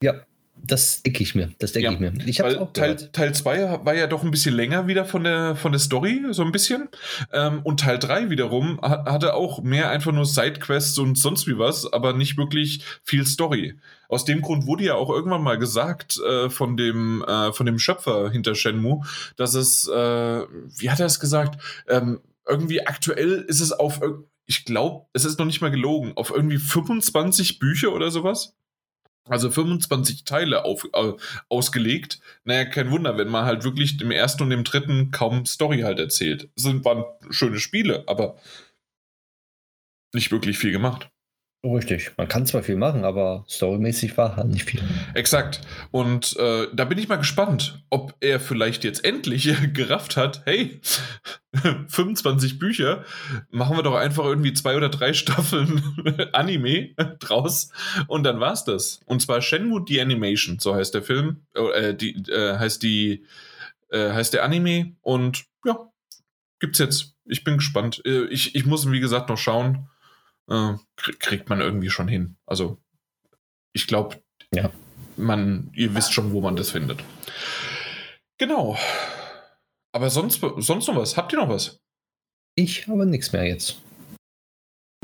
Ja, Das denke ich mir. Das denke Ja, ich mir. Ich auch Teil, gehört. Teil 2 war ja doch ein bisschen länger wieder von der, von der Story, so ein bisschen. Ähm, und Teil 3 wiederum ha- hatte auch mehr einfach nur Sidequests und sonst wie was, aber nicht wirklich viel Story. Aus dem Grund wurde ja auch irgendwann mal gesagt äh, von, dem, äh, von dem Schöpfer hinter Shenmue, dass es, äh, wie hat er es gesagt, ähm, irgendwie aktuell ist es auf, ich glaube, es ist noch nicht mal gelogen, auf irgendwie 25 Bücher oder sowas. Also 25 Teile auf, äh, ausgelegt. Naja, kein Wunder, wenn man halt wirklich im ersten und im dritten kaum Story halt erzählt. Es waren schöne Spiele, aber nicht wirklich viel gemacht. Richtig. Man kann zwar viel machen, aber storymäßig war halt nicht viel. Exakt. Und äh, da bin ich mal gespannt, ob er vielleicht jetzt endlich gerafft hat, hey, 25 Bücher, machen wir doch einfach irgendwie zwei oder drei Staffeln Anime draus und dann war's das. Und zwar Shenmue The Animation, so heißt der Film, äh, die, äh, heißt die, äh, heißt der Anime und ja, gibt's jetzt. Ich bin gespannt. Äh, ich, ich muss, wie gesagt, noch schauen. Äh, krie- kriegt man irgendwie schon hin. Also, ich glaube, Ja. man, ihr wisst schon, wo man das findet. Genau. Aber sonst, sonst noch was? Habt ihr noch was? Ich habe nichts mehr jetzt.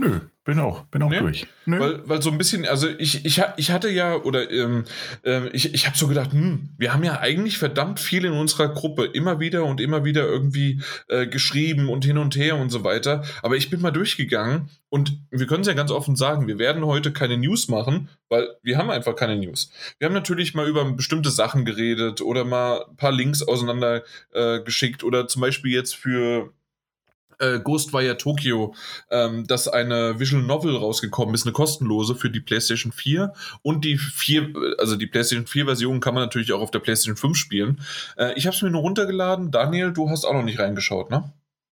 Nö, bin auch, bin auch Nee? durch. Nö. Weil, weil so ein bisschen, also ich, ich, ich hatte ja, oder ähm, ähm, ich, ich habe so gedacht, hm, wir haben ja eigentlich verdammt viel in unserer Gruppe immer wieder und immer wieder irgendwie äh, geschrieben und hin und her und so weiter. Aber ich bin mal durchgegangen und wir können es ja ganz offen sagen, wir werden heute keine News machen, weil wir haben einfach keine News. Wir haben natürlich mal über bestimmte Sachen geredet oder mal ein paar Links auseinander äh, geschickt oder zum Beispiel jetzt für äh, Ghostwire Tokyo ähm, dass eine Visual Novel rausgekommen ist, eine kostenlose für die PlayStation 4 und die 4, also die PlayStation 4 Version kann man natürlich auch auf der PlayStation 5 spielen. Äh, ich habe es mir nur runtergeladen. Daniel, du hast auch noch nicht reingeschaut, ne?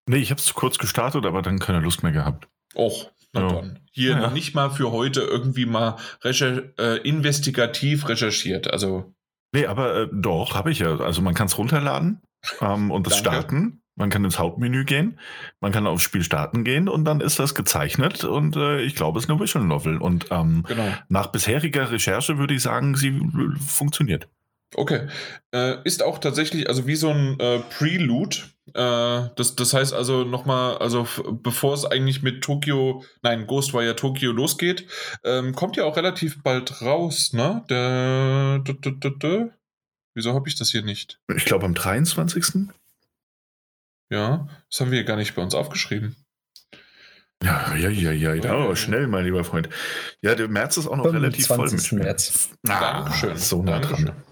nee, ich habe es kurz gestartet, aber dann keine Lust mehr gehabt. Och, na Ja. dann. Hier Ja. noch nicht mal für heute irgendwie mal recher äh, investigativ recherchiert. Also, Nee, aber äh, doch, habe ich ja. Also man kann es runterladen ähm, und es starten. Man kann ins Hauptmenü gehen, man kann aufs Spiel starten gehen und dann ist das gezeichnet und äh, ich glaube, es ist eine Visual Novel. Und ähm, genau. nach bisheriger Recherche würde ich sagen, sie äh, funktioniert. Okay. Äh, ist auch tatsächlich, also wie so ein äh, Prelude. Äh, das, das heißt also nochmal, also bevor es eigentlich mit Tokio, nein, Ghostwire Tokio losgeht, ähm, kommt ja auch relativ bald raus, ne? Der, d, d, d, d. Wieso habe ich das hier nicht? Ich glaube am 23. Ja, das haben wir gar nicht bei uns aufgeschrieben. Ja, ja, ja, ja. ja. Oh, schnell, mein lieber Freund. Ja, der März ist auch noch relativ voll mit 25. Spielen. März. Ah, Dankeschön. So nah Dankeschön. dran.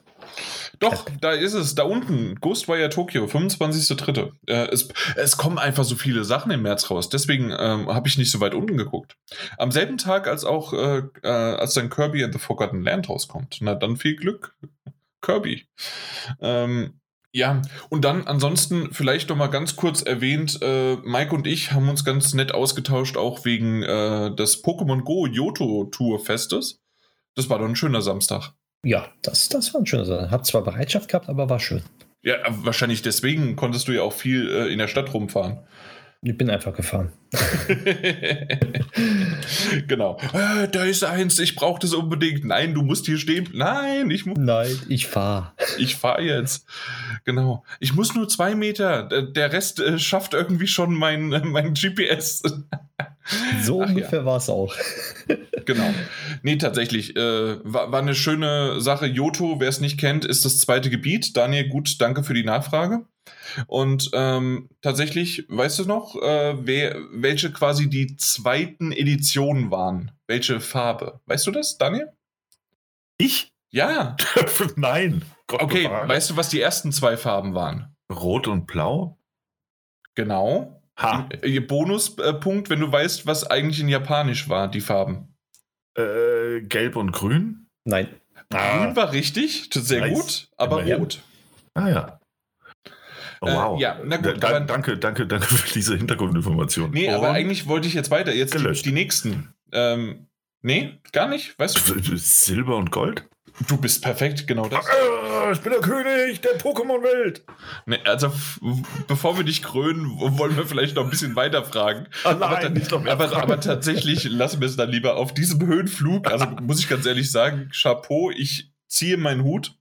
Doch, da ist es, da unten, Ghostwire Tokyo, 25.3. Äh, es, es kommen einfach so viele Sachen im März raus, deswegen ähm, habe ich nicht so weit unten geguckt. Am selben Tag, als auch, äh, äh, als dann Kirby and the Forgotten Land rauskommt. Na, dann viel Glück, Kirby. Ähm, ja, und dann ansonsten vielleicht noch mal ganz kurz erwähnt, äh, Mike und ich haben uns ganz nett ausgetauscht, auch wegen äh, des Pokémon Go Yoto Tour Festes. Das war doch ein schöner Samstag. Ja, das, das war ein schöner Sache. Hab zwar Bereitschaft gehabt, aber war schön. Ja, wahrscheinlich deswegen konntest du ja auch viel äh, in der Stadt rumfahren. Ich bin einfach gefahren. genau. Äh, da ist eins, ich brauche das unbedingt. Nein, du musst hier stehen. Nein, ich, mu Nein, ich fahre. ich fahre jetzt. Genau. Ich muss nur zwei Meter. Der- Der Rest äh, schafft irgendwie schon mein, äh, mein GPS. So Ach ja. ungefähr war es auch. genau. Nee, tatsächlich. Äh, war, war eine schöne Sache. Joto, wer es nicht kennt, ist das zweite Gebiet. Daniel, gut, danke für die Nachfrage. Und ähm, tatsächlich, weißt du noch, äh, wer, welche quasi die zweiten Editionen waren? Welche Farbe? Weißt du das, Daniel? Ich? Ja. Nein. Gott Okay, bewahre. weißt du, was die ersten zwei Farben waren? Rot und Blau? Genau. Ha. Ihr Bonuspunkt, wenn du weißt, was eigentlich in Japanisch war, die Farben. Äh, Gelb und Grün? Nein. Grün war richtig, sehr Nice. gut, aber Immerhin. rot. Ah ja. Oh, Äh, wow. ja, na gut, Da, aber- danke, danke, danke für diese Hintergrundinformation. Nee, aber Und eigentlich wollte ich jetzt weiter. Jetzt die, die nächsten. Ähm, nee, gar nicht. Weißt du, Silber und Gold? Du bist perfekt, genau das. Ah, ich bin der König der Pokémon-Welt. Nee, also, bevor wir dich krönen, wollen wir vielleicht noch ein bisschen weiter fragen. Ah, nein, aber, nicht noch mehr aber, fragen. aber tatsächlich lassen wir es dann lieber auf diesem Höhenflug. Also muss ich ganz ehrlich sagen, Chapeau, ich ziehe meinen Hut.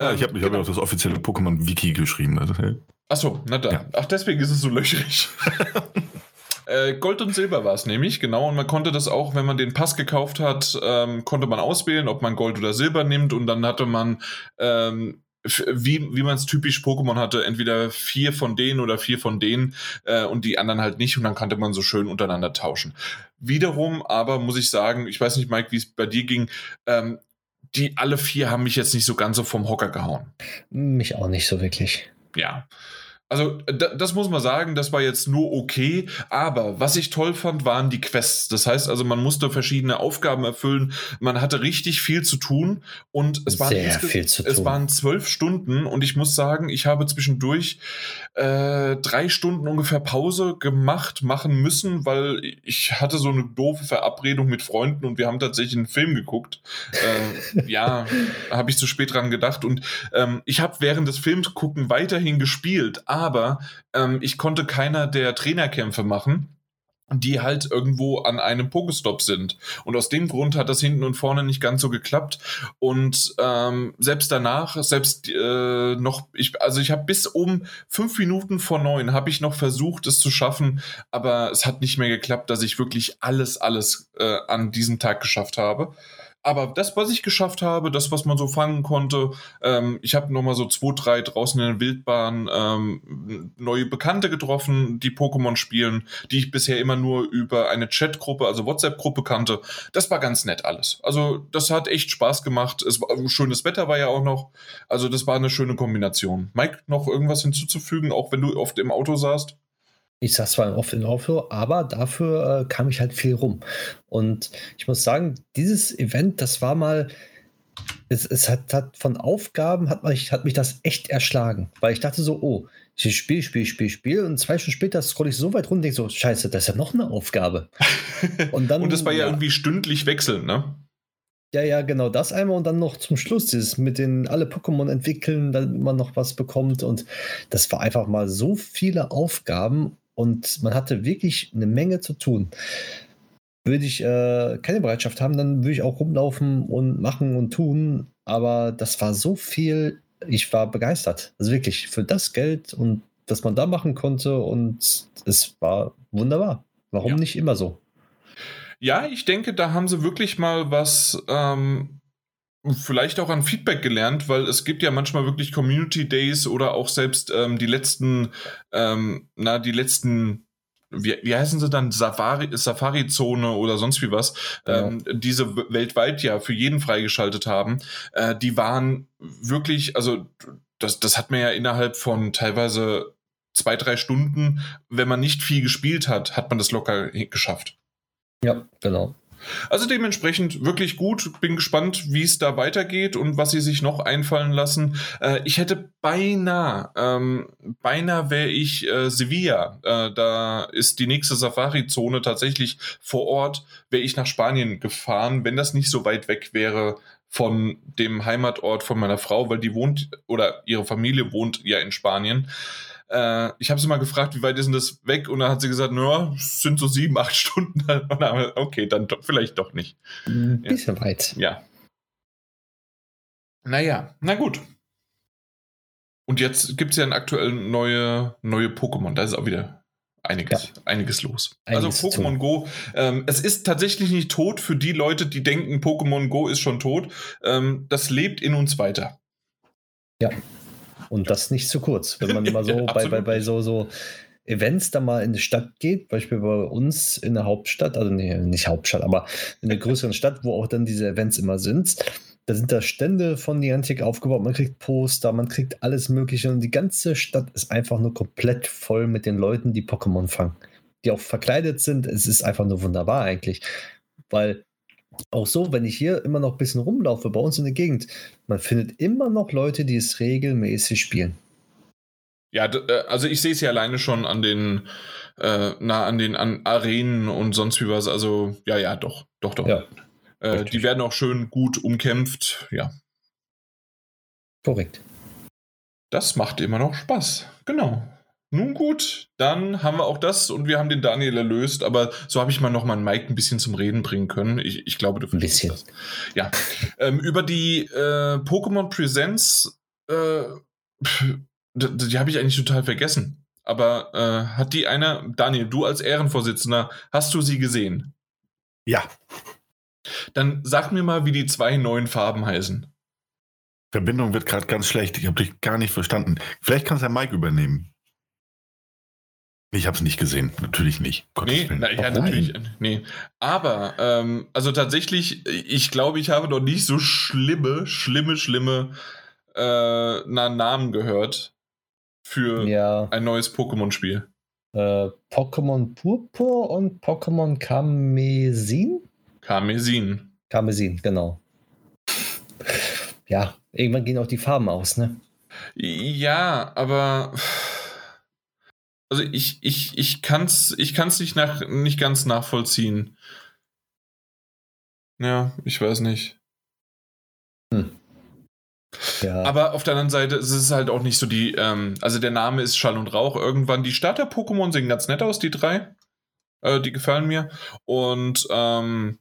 Ja, ich habe ich hab ja auch das offizielle Pokémon-Wiki geschrieben. Also, hey. Achso, na da. Ja. Ach, deswegen ist es so löcherig. Äh, Gold und Silber war es nämlich, genau. Und man konnte das auch, wenn man den Pass gekauft hat, ähm, konnte man auswählen, ob man Gold oder Silber nimmt. Und dann hatte man, ähm, wie, wie man es typisch Pokémon hatte, entweder vier von denen oder vier von denen äh, und die anderen halt nicht. Und dann konnte man so schön untereinander tauschen. Wiederum aber muss ich sagen, ich weiß nicht, Mike, wie es bei dir ging, ähm, die alle vier haben mich jetzt nicht so ganz so vom Hocker gehauen. Mich auch nicht so wirklich. Ja. Also, da, das muss man sagen, das war jetzt nur okay, aber was ich toll fand, waren die Quests. Das heißt also, man musste verschiedene Aufgaben erfüllen, man hatte richtig viel zu tun und es waren, Sehr insge- viel zu es waren zwölf Stunden und ich muss sagen, ich habe zwischendurch äh, drei Stunden ungefähr Pause gemacht, machen müssen, weil ich hatte so eine doofe Verabredung mit Freunden und wir haben tatsächlich einen Film geguckt. Äh, ja, habe ich zu spät dran gedacht und ähm, ich habe während des Films gucken weiterhin gespielt, aber ähm, ich konnte keiner der Trainerkämpfe machen die halt irgendwo an einem Pokestop sind. Und aus dem Grund hat das hinten und vorne nicht ganz so geklappt. Und ähm, selbst danach, selbst äh, noch, ich, also ich habe bis um fünf Minuten vor neun habe ich noch versucht, es zu schaffen, aber es hat nicht mehr geklappt, dass ich wirklich alles, alles äh, an diesem Tag geschafft habe. Aber das, was ich geschafft habe, das, was man so fangen konnte, ähm, ich habe nochmal so zwei, drei draußen in der Wildbahn ähm, neue Bekannte getroffen, die Pokémon spielen, die ich bisher immer nur über eine Chatgruppe, also WhatsApp-Gruppe kannte. Das war ganz nett alles. Also das hat echt Spaß gemacht. Es war, schönes Wetter war ja auch noch. Also das war eine schöne Kombination. Mike, noch irgendwas hinzuzufügen, auch wenn du oft im Auto saßt? Ich saß zwar oft im Auto, aber dafür äh, kam ich halt viel rum. Und ich muss sagen, dieses Event, das war mal, es, es hat, hat von Aufgaben, hat mich, hat mich das echt erschlagen. Weil ich dachte so, oh, ich spiele, spiele, spiele, spiele und zwei Stunden später scroll ich so weit runter und denke so, scheiße, das ist ja noch eine Aufgabe. Und dann, Und das war ja, irgendwie stündlich wechseln, ne? Ja, ja, genau das einmal und dann noch zum Schluss dieses mit den alle Pokémon entwickeln, damit man noch was bekommt und das war einfach mal so viele Aufgaben und man hatte wirklich eine Menge zu tun. Würde ich äh, keine Bereitschaft haben, dann würde ich auch rumlaufen und machen und tun, aber das war so viel, ich war begeistert. Also wirklich für das Geld und was man da machen konnte und es war wunderbar. Warum Ja. nicht immer so? Ja, ich denke, da haben sie wirklich mal was ähm, vielleicht auch an Feedback gelernt, weil es gibt ja manchmal wirklich Community Days oder auch selbst ähm, die letzten, ähm, na, die letzten, wie, wie heißen sie dann, Safari, Safari-Zone oder sonst wie was, Genau. ähm, diese weltweit ja für jeden freigeschaltet haben, äh, die waren wirklich, also das, das hat man ja innerhalb von teilweise zwei, drei Stunden, wenn man nicht viel gespielt hat, hat man das locker geschafft. Ja, genau. Also dementsprechend wirklich gut. Bin gespannt, wie es da weitergeht und was sie sich noch einfallen lassen. Äh, ich hätte beinahe, ähm, beinahe wäre ich äh, Sevilla. Äh, da ist die nächste Safari-Zone tatsächlich vor Ort. Wäre ich nach Spanien gefahren, wenn das nicht so weit weg wäre von dem Heimatort von meiner Frau, weil die wohnt oder ihre Familie wohnt ja in Spanien. Äh, ich habe sie mal gefragt, wie weit ist denn das weg? Und dann hat sie gesagt, naja, es sind so sieben, acht Stunden. Und dann okay, dann doch, vielleicht doch nicht. Ein Ja. bisschen weit. Ja. Naja, na gut. Und jetzt gibt es ja aktuell neue, neue Pokémon. Da ist auch wieder einiges, einiges los. Einiges also Pokémon. Go, ähm, es ist tatsächlich nicht tot für die Leute, die denken, Pokémon Go ist schon tot. Ähm, das lebt in uns weiter. Und das nicht zu kurz. Wenn man mal so Ja, bei, bei, bei so, so Events da mal in die Stadt geht, Beispiel bei uns in der Hauptstadt, also nee, nicht Hauptstadt, aber in der größeren Stadt, wo auch dann diese Events immer sind, da sind da Stände von Niantic aufgebaut, man kriegt Poster, man kriegt alles Mögliche und die ganze Stadt ist einfach nur komplett voll mit den Leuten, die Pokémon fangen. Die auch verkleidet sind. Es ist einfach nur wunderbar eigentlich. Weil auch so, wenn ich hier immer noch ein bisschen rumlaufe bei uns in der Gegend, man findet immer noch Leute, die es regelmäßig spielen. Ja, äh, also ich sehe es ja alleine schon an den, äh, na, an den an Arenen und sonst wie was. Also, ja, ja, doch, doch, doch. Ja, äh, die werden auch schön gut umkämpft. Ja, korrekt. das macht immer noch Spaß. Genau. Nun gut, dann haben wir auch das und wir haben den Daniel erlöst, aber so habe ich mal noch mal Mike ein bisschen zum Reden bringen können. Ich, ich glaube, du Ein bisschen. das. Ja. ähm, über die äh, Pokémon Presents, äh, die, die habe ich eigentlich total vergessen. Aber äh, hat die einer, Daniel, du als Ehrenvorsitzender, hast du sie gesehen? Ja, Dann sag mir mal, wie die zwei neuen Farben heißen. Verbindung wird gerade ganz schlecht. Ich habe dich gar nicht verstanden. Vielleicht kann es ja Mike übernehmen. Ich habe es nicht gesehen. Natürlich nicht. Gottes Nee, na, ja, natürlich. Nee. Aber, ähm, also tatsächlich, ich glaube, ich habe noch nicht so schlimme, schlimme, schlimme äh, na, Namen gehört für Ja, ein neues Pokémon-Spiel. äh, Pokémon Purpur und Pokémon Karmesin? Karmesin. Karmesin, genau. Ja, irgendwann gehen auch die Farben aus, ne? Ja, aber. Also ich, ich, ich kann's, ich kann's nicht, nach, nicht ganz nachvollziehen. Ja, ich weiß nicht. Ja, Aber auf der anderen Seite ist es halt auch nicht so die, ähm, also der Name ist Schall und Rauch irgendwann. Die Starter-Pokémon sehen ganz nett aus, die drei. Äh, die gefallen mir. Und ähm,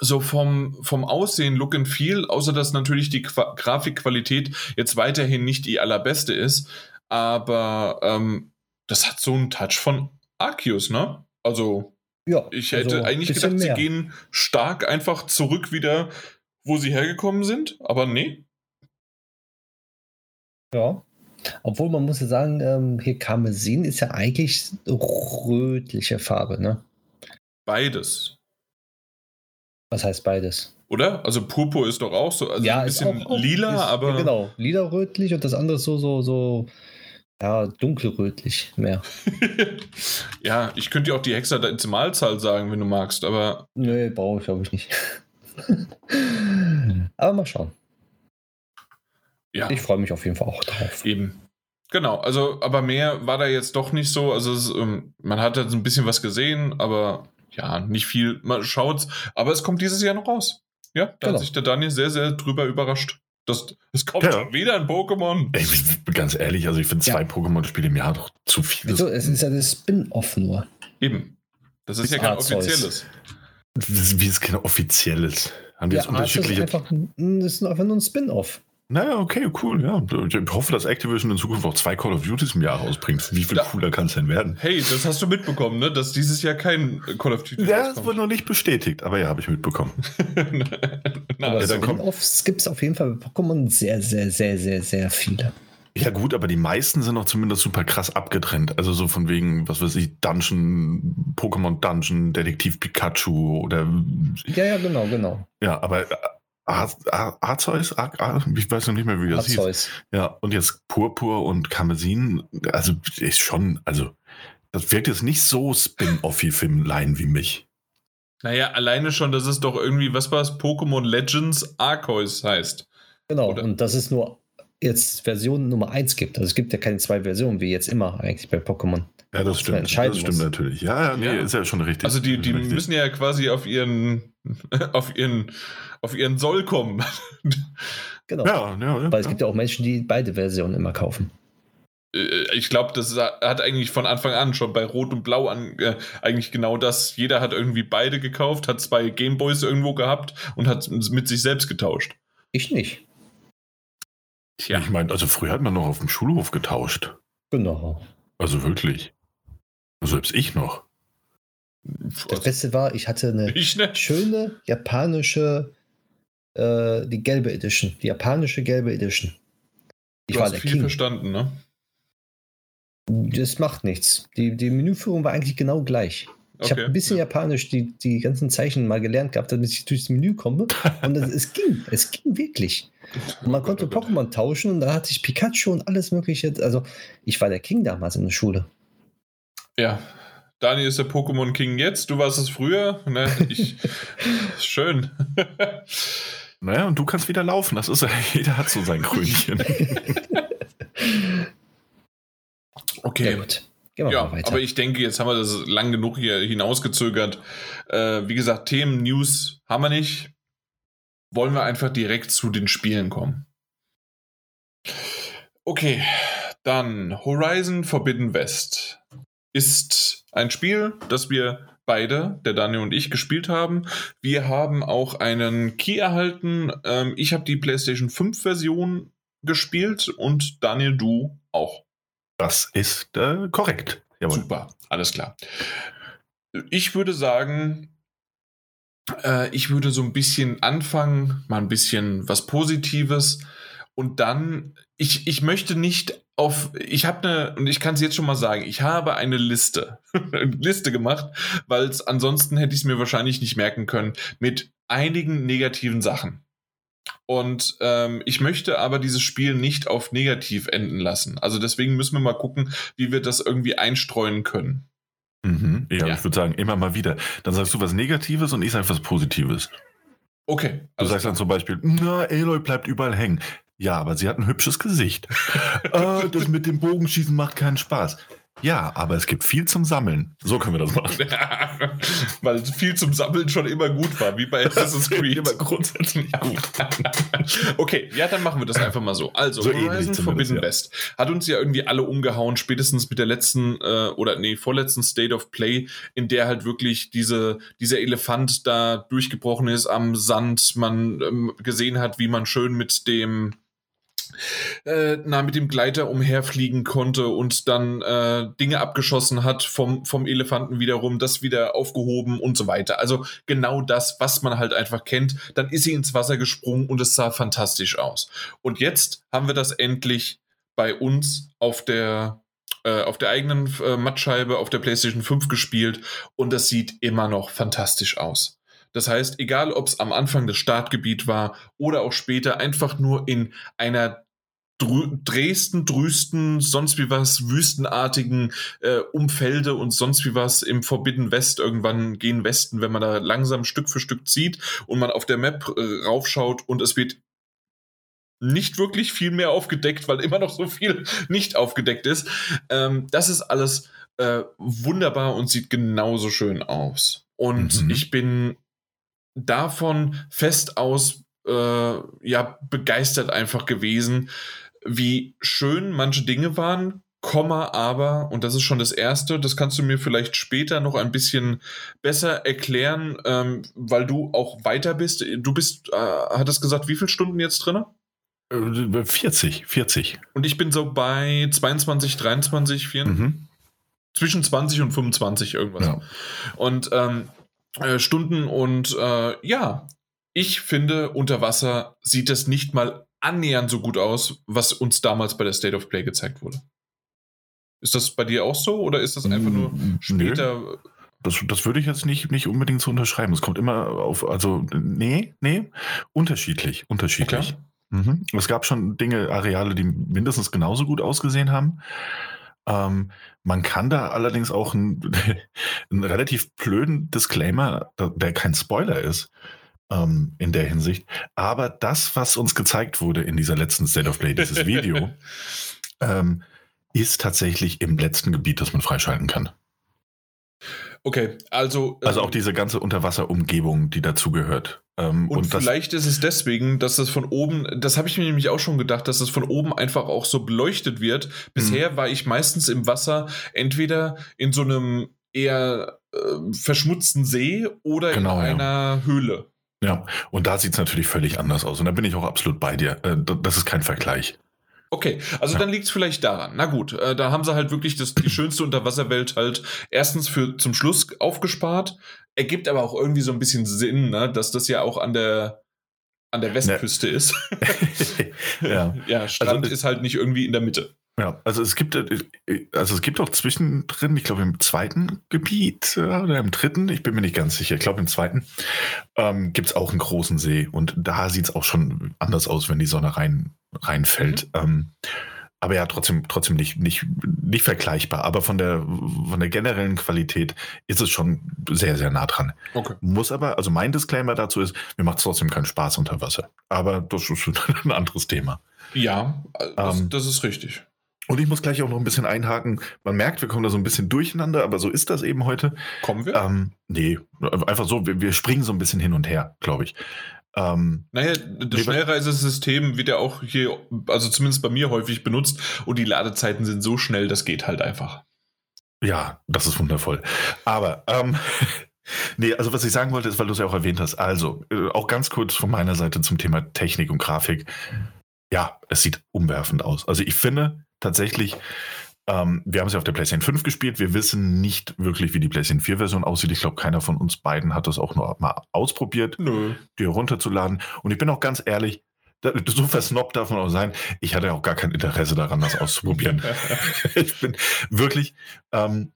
so vom, vom Aussehen, Look and Feel, außer dass natürlich die Qua Grafikqualität jetzt weiterhin nicht die allerbeste ist, aber ähm, das hat so einen Touch von Arceus, ne? Also ja ich hätte also eigentlich gedacht, mehr. sie gehen stark einfach zurück wieder, wo sie hergekommen sind, aber nee. Ja. Obwohl man muss ja sagen, ähm, hier Karmesin ist ja eigentlich rötliche Farbe, ne? Beides. Was heißt beides? Oder? Also Purpur ist doch auch so, also ein bisschen lila, ist, aber. Ja, genau, lila-rötlich und das andere ist so, so, so, ja, dunkelrötlich mehr. ja, ich könnte dir auch die Hexadezimalzahl sagen, wenn du magst, aber Nö, brauche ich, glaube ich, nicht. Aber mal schauen. ja, Ich freue mich auf jeden Fall auch drauf. eben. Genau, also, aber mehr war da jetzt doch nicht so. Also, es, ähm, man hat jetzt ein bisschen was gesehen, aber ja, nicht viel. Man schaut's, aber es kommt dieses Jahr noch raus. Ja, da Genau. hat sich der Daniel sehr, sehr drüber überrascht. Das, es kommt Ja. schon wieder ein Pokémon. Ey, ich- ganz ehrlich, also ich finde Ja. zwei Pokémon-Spiele im Jahr doch zu viel. Wieso? Es ist ja das Spin-off nur. Eben. Das ist Ist ja kein Arceus. offizielles. Das ist- Wie es kein offizielles. Haben die Ja, jetzt Arceus ist unterschiedliche. einfach, ein- das ist einfach nur ein Spin-off. Naja, okay, cool, ja. Ich hoffe, dass Activision in Zukunft auch zwei Call of Duties im Jahr rausbringt. Wie viel Ja. cooler kann es denn werden? Hey, das hast du mitbekommen, ne? Dass dieses Jahr kein Call of Duty Ja, das wurde noch nicht bestätigt, aber ja, habe ich mitbekommen. Na, Aber ja, kommt- Spin-offs gibt es auf jeden Fall bei Pokémon sehr, sehr, sehr, sehr, sehr viele. Ja, gut, aber die meisten sind noch zumindest super krass abgetrennt. Also so von wegen, was weiß ich, Dungeon, Pokémon Dungeon, Detektiv Pikachu oder. Ja, ja, genau, genau. Ja, aber. Äh, Ar- Ar- Arceus? Ar- Ar- Ich weiß noch nicht mehr, wie das hieß. Arceus. Ja, und jetzt Purpur und Karmesin, also ist schon, also das wirkt jetzt nicht so spin-offy Filmlein wie mich. Naja, alleine schon, dass es doch irgendwie, was war es, Pokémon Legends Arceus heißt. Genau, Oder- und dass es nur jetzt Version Nummer 1 gibt. Also es gibt ja keine zwei Versionen, wie jetzt immer eigentlich bei Pokémon. Ja, das stimmt. entscheiden Das stimmt muss. natürlich. Ja, ja, nee, Ja. ist ja schon richtig. Also die, die Richtig. müssen ja quasi auf ihren, auf ihren, auf ihren Soll kommen. Genau. Ja, ja, ja. Weil es gibt ja auch Menschen, die beide Versionen immer kaufen. Äh, Ich glaube, das hat eigentlich von Anfang an schon bei Rot und Blau an, äh, eigentlich genau das. Jeder hat irgendwie beide gekauft, hat zwei Gameboys irgendwo gehabt und hat mit sich selbst getauscht. Ich nicht. Tja. Ich meine, also früher hat man noch auf dem Schulhof getauscht. Genau. Also wirklich. Selbst ich noch. Das Beste war, ich hatte eine Ich ne? schöne japanische, äh, die gelbe Edition. Die japanische gelbe Edition. Ich Du war hast der viel King. verstanden, ne? Das macht nichts. Die, die Menüführung war eigentlich genau gleich. Ich habe Okay. ein bisschen Japanisch die, die ganzen Zeichen mal gelernt gehabt, damit ich durchs Menü komme. Und es, es ging, es ging wirklich. Und man konnte oh. Pokémon tauschen und da hatte ich Pikachu und alles Mögliche. Also, ich war der King damals in der Schule. Ja. Daniel ist der Pokémon King jetzt, du warst es früher. Ne? Ich, schön. Naja, und du kannst wieder laufen. Das ist ja, jeder hat so sein Krönchen. Okay. Ja, gut. Gehen wir Ja, mal weiter. aber ich denke, jetzt haben wir das lang genug hier hinausgezögert. Äh, wie gesagt, Themen, News haben wir nicht. Wollen wir einfach direkt zu den Spielen kommen. Okay, Dann Horizon Forbidden West ist ein Spiel, das wir beide, der Daniel und ich, gespielt haben. Wir haben auch einen Key erhalten. Ähm, ich habe die PlayStation 5 Version gespielt und Daniel, du auch. Das ist äh, korrekt. Jawohl. Super, alles klar. Ich würde sagen, äh, ich würde so ein bisschen anfangen, mal ein bisschen was Positives und dann, ich, ich möchte nicht auf, ich habe eine, und ich kann es jetzt schon mal sagen, ich habe eine Liste, eine Liste gemacht, weil es ansonsten hätte ich es mir wahrscheinlich nicht merken können, mit einigen negativen Sachen. Und ähm, ich möchte aber dieses Spiel nicht auf negativ enden lassen. Also deswegen müssen wir mal gucken, wie wir das irgendwie einstreuen können. Mhm. Ja, ja, ich würde sagen, immer mal wieder. Dann sagst du was Negatives und ich sage was Positives. Okay. Du sagst dann zum Beispiel, na, Aloy bleibt überall hängen. Ja, aber sie hat ein hübsches Gesicht. äh, das mit dem Bogenschießen macht keinen Spaß. Ja, aber es gibt viel zum Sammeln. So können wir das machen. Weil viel zum Sammeln schon immer gut war, wie bei Assassin's Creed. immer grundsätzlich gut. okay, ja, dann machen wir das einfach mal so. Also, so Horizon Forbidden ja. West hat uns ja irgendwie alle umgehauen, spätestens mit der letzten äh, oder nee, vorletzten State of Play, in der halt wirklich diese, dieser Elefant da durchgebrochen ist am Sand, man ähm, gesehen hat, wie man schön mit dem äh, na, mit dem Gleiter umherfliegen konnte und dann äh, Dinge abgeschossen hat vom, vom Elefanten wiederum, das wieder aufgehoben und so weiter. Also genau das, was man halt einfach kennt. Dann ist sie ins Wasser gesprungen und es sah fantastisch aus. Und jetzt haben wir das endlich bei uns auf der äh, auf der eigenen äh, Mattscheibe auf der PlayStation 5 gespielt und das sieht immer noch fantastisch aus. Das heißt, egal ob es am Anfang des Startgebiet war oder auch später, einfach nur in einer Dresden, Drüsten, sonst wie was, wüstenartigen äh, Umfelde und sonst wie was im Forbidden West irgendwann gehen Westen, wenn man da langsam Stück für Stück zieht und man auf der Map äh, raufschaut und es wird nicht wirklich viel mehr aufgedeckt, weil immer noch so viel nicht aufgedeckt ist. Ähm, das ist alles äh, wunderbar und sieht genauso schön aus. Und mhm. ich bin davon fest aus äh, ja begeistert einfach gewesen, wie schön manche Dinge waren, Komma, aber, und das ist schon das Erste, das kannst du mir vielleicht später noch ein bisschen besser erklären, ähm, weil du auch weiter bist. Du bist, äh, hat es gesagt, wie viele Stunden jetzt drin? 40, 40. Und ich bin so bei 22, 23, 24, mhm. zwischen 20 und 25 irgendwas. Ja. Und ähm, äh, Stunden und äh, ja, ich finde, unter Wasser sieht es nicht mal annähernd so gut aus, was uns damals bei der State of Play gezeigt wurde. Ist das bei dir auch so oder ist das einfach nur später? Nee. Das, das würde ich jetzt nicht, nicht unbedingt so unterschreiben. Es kommt immer auf, also, nee, nee, unterschiedlich, unterschiedlich. Okay. Mhm. Es gab schon Dinge, Areale, die mindestens genauso gut ausgesehen haben. Ähm, man kann da allerdings auch einen, einen relativ blöden Disclaimer, der kein Spoiler ist, ähm, in der Hinsicht. Aber das, was uns gezeigt wurde in dieser letzten State of Play, dieses Video, ähm, ist tatsächlich im letzten Gebiet, das man freischalten kann. Okay, also. Also auch ähm, diese ganze Unterwasserumgebung, die dazugehört. Ähm, und, und vielleicht ist es deswegen, dass das von oben, das habe ich mir nämlich auch schon gedacht, dass das von oben einfach auch so beleuchtet wird. Bisher mhm. war ich meistens im Wasser entweder in so einem eher äh, verschmutzten See oder genau, in einer ja. Höhle. Ja, und da sieht es natürlich völlig anders aus. Und da bin ich auch absolut bei dir. Äh, das ist kein Vergleich. Okay, also ja. dann liegt es vielleicht daran. Na gut, äh, da haben sie halt wirklich das, die schönste Unterwasserwelt halt erstens für zum Schluss aufgespart. Ergibt aber auch irgendwie so ein bisschen Sinn, ne, dass das ja auch an der an der Westküste ne. ist. ja. ja, Strand also, ist halt nicht irgendwie in der Mitte. Ja, also es gibt, äh, also es gibt auch zwischendrin, ich glaube im zweiten Gebiet äh, oder im dritten, ich bin mir nicht ganz sicher, ich glaube im zweiten, ähm, gibt es auch einen großen See und da sieht es auch schon anders aus, wenn die Sonne rein, reinfällt. Mhm. Ähm, aber ja, trotzdem, trotzdem nicht, nicht, nicht vergleichbar. Aber von der, von der generellen Qualität ist es schon sehr, sehr nah dran. Okay. Muss aber, also mein Disclaimer dazu ist, mir macht es trotzdem keinen Spaß unter Wasser. Aber das ist ein anderes Thema. Ja, das, ähm, das ist richtig. Und ich muss gleich auch noch ein bisschen einhaken. Man merkt, wir kommen da so ein bisschen durcheinander, aber so ist das eben heute. Kommen wir? Ähm, nee, einfach so, wir, wir, springen so ein bisschen hin und her, glaube ich. Ähm, naja, das Schnellreisesystem wird ja auch hier, also zumindest bei mir häufig benutzt und die Ladezeiten sind so schnell, das geht halt einfach. Ja, das ist wundervoll. Aber, ähm, nee, also was ich sagen wollte, ist, weil du es ja auch erwähnt hast, also äh, auch ganz kurz von meiner Seite zum Thema Technik und Grafik. Ja, es sieht umwerfend aus. Also ich finde tatsächlich, ähm, wir haben es ja auf der PlayStation 5 gespielt. Wir wissen nicht wirklich, wie die PlayStation 4-Version aussieht. Ich glaube, keiner von uns beiden hat das auch nur mal ausprobiert, Nö. die runterzuladen. Und ich bin auch ganz ehrlich, so versnobbt darf man auch sein. Ich hatte auch gar kein Interesse daran, das auszuprobieren. ich bin wirklich ähm,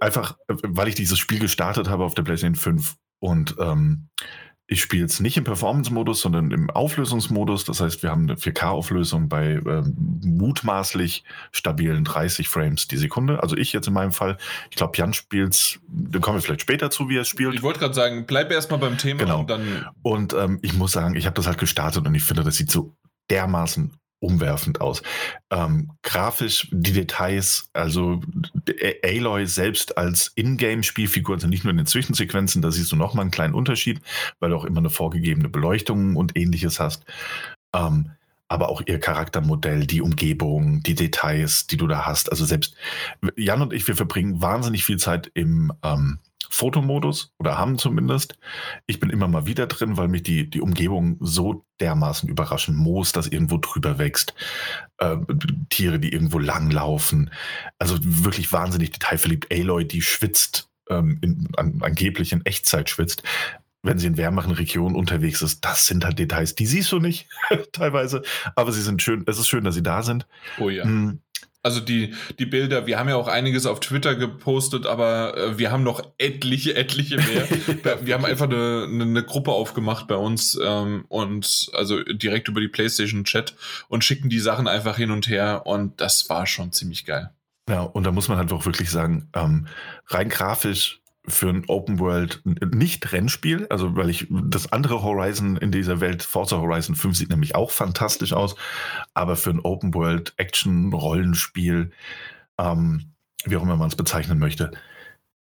einfach, weil ich dieses Spiel gestartet habe auf der PlayStation 5 und ähm, ich spiele jetzt nicht im Performance-Modus, sondern im Auflösungsmodus. Das heißt, wir haben eine 4K-Auflösung bei ähm, mutmaßlich stabilen 30 Frames die Sekunde. Also ich jetzt in meinem Fall. Ich glaube, Jan spielt dann kommen wir vielleicht später zu, wie er es spielt. Ich wollte gerade sagen, bleib erstmal beim Thema genau. und dann. Und ähm, ich muss sagen, ich habe das halt gestartet und ich finde, das sieht so dermaßen umwerfend aus. Ähm, grafisch die Details, also Aloy selbst als Ingame-Spielfigur, also nicht nur in den Zwischensequenzen, da siehst du nochmal einen kleinen Unterschied, weil du auch immer eine vorgegebene Beleuchtung und ähnliches hast. Ähm, aber auch ihr Charaktermodell, die Umgebung, die Details, die du da hast. Also selbst Jan und ich, wir verbringen wahnsinnig viel Zeit im ähm, Fotomodus oder haben zumindest. Ich bin immer mal wieder drin, weil mich die, die Umgebung so dermaßen überraschen. Moos, das irgendwo drüber wächst, äh, Tiere, die irgendwo langlaufen. Also wirklich wahnsinnig detailverliebt. Aloy, die schwitzt, ähm, in, an, angeblich in Echtzeit schwitzt wenn sie in wärmeren Regionen unterwegs ist, das sind halt Details, die siehst du nicht teilweise, aber sie sind schön, es ist schön, dass sie da sind. Oh ja. Mm, also die, die Bilder, wir haben ja auch einiges auf Twitter gepostet, aber äh, wir haben noch etliche, etliche mehr. wir haben einfach eine, eine, Gruppe aufgemacht bei uns ähm, und also direkt über die PlayStation Chat und schicken die Sachen einfach hin und her und das war schon ziemlich geil. Ja, und da muss man halt auch wirklich sagen, ähm, rein grafisch für ein Open World nicht Rennspiel, also weil ich das andere Horizon in dieser Welt, Forza Horizon 5 sieht nämlich auch fantastisch aus, aber für ein Open World Action Rollenspiel, ähm, wie auch immer man es bezeichnen möchte,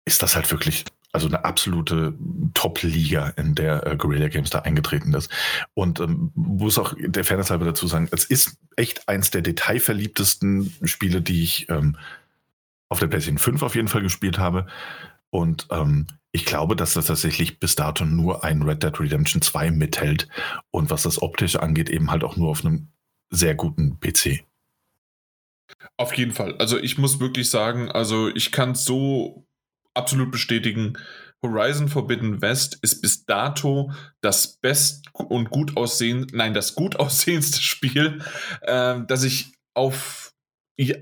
ist das halt wirklich also eine absolute Top-Liga, in der äh, Guerrilla Games da eingetreten ist. Und ähm, muss auch der Fairness halber dazu sagen, es ist echt eins der detailverliebtesten Spiele, die ich ähm, auf der PlayStation 5 auf jeden Fall gespielt habe. Und ähm, ich glaube, dass das tatsächlich bis dato nur ein Red Dead Redemption 2 mithält und was das Optische angeht, eben halt auch nur auf einem sehr guten PC. Auf jeden Fall. Also ich muss wirklich sagen, also ich kann es so absolut bestätigen. Horizon Forbidden West ist bis dato das best und gut aussehen, nein, das gut aussehendste Spiel, äh, das ich auf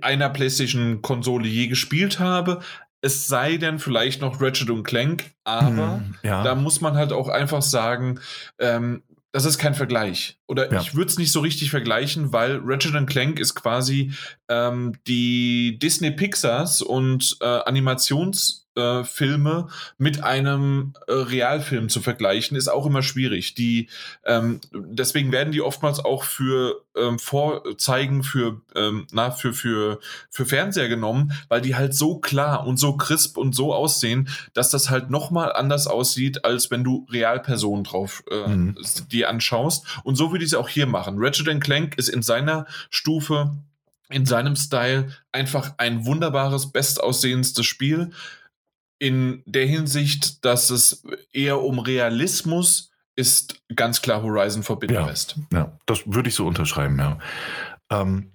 einer PlayStation-Konsole je gespielt habe. Es sei denn vielleicht noch Ratchet und Clank, aber mm, ja. da muss man halt auch einfach sagen, ähm, das ist kein Vergleich. Oder ja. ich würde es nicht so richtig vergleichen, weil Ratchet Clank ist quasi ähm, die Disney Pixars und äh, Animations- äh, Filme mit einem äh, Realfilm zu vergleichen, ist auch immer schwierig. Die, ähm, deswegen werden die oftmals auch für ähm, Vorzeigen für, ähm, na, für, für, für Fernseher genommen, weil die halt so klar und so crisp und so aussehen, dass das halt nochmal anders aussieht, als wenn du Realpersonen drauf äh, mhm. die anschaust. Und so würde ich es auch hier machen. Ratchet Clank ist in seiner Stufe in seinem Style einfach ein wunderbares, bestaussehendstes Spiel in der Hinsicht, dass es eher um Realismus ist, ganz klar Horizon Forbidden ja, West. Ja, das würde ich so unterschreiben, ja. Ähm,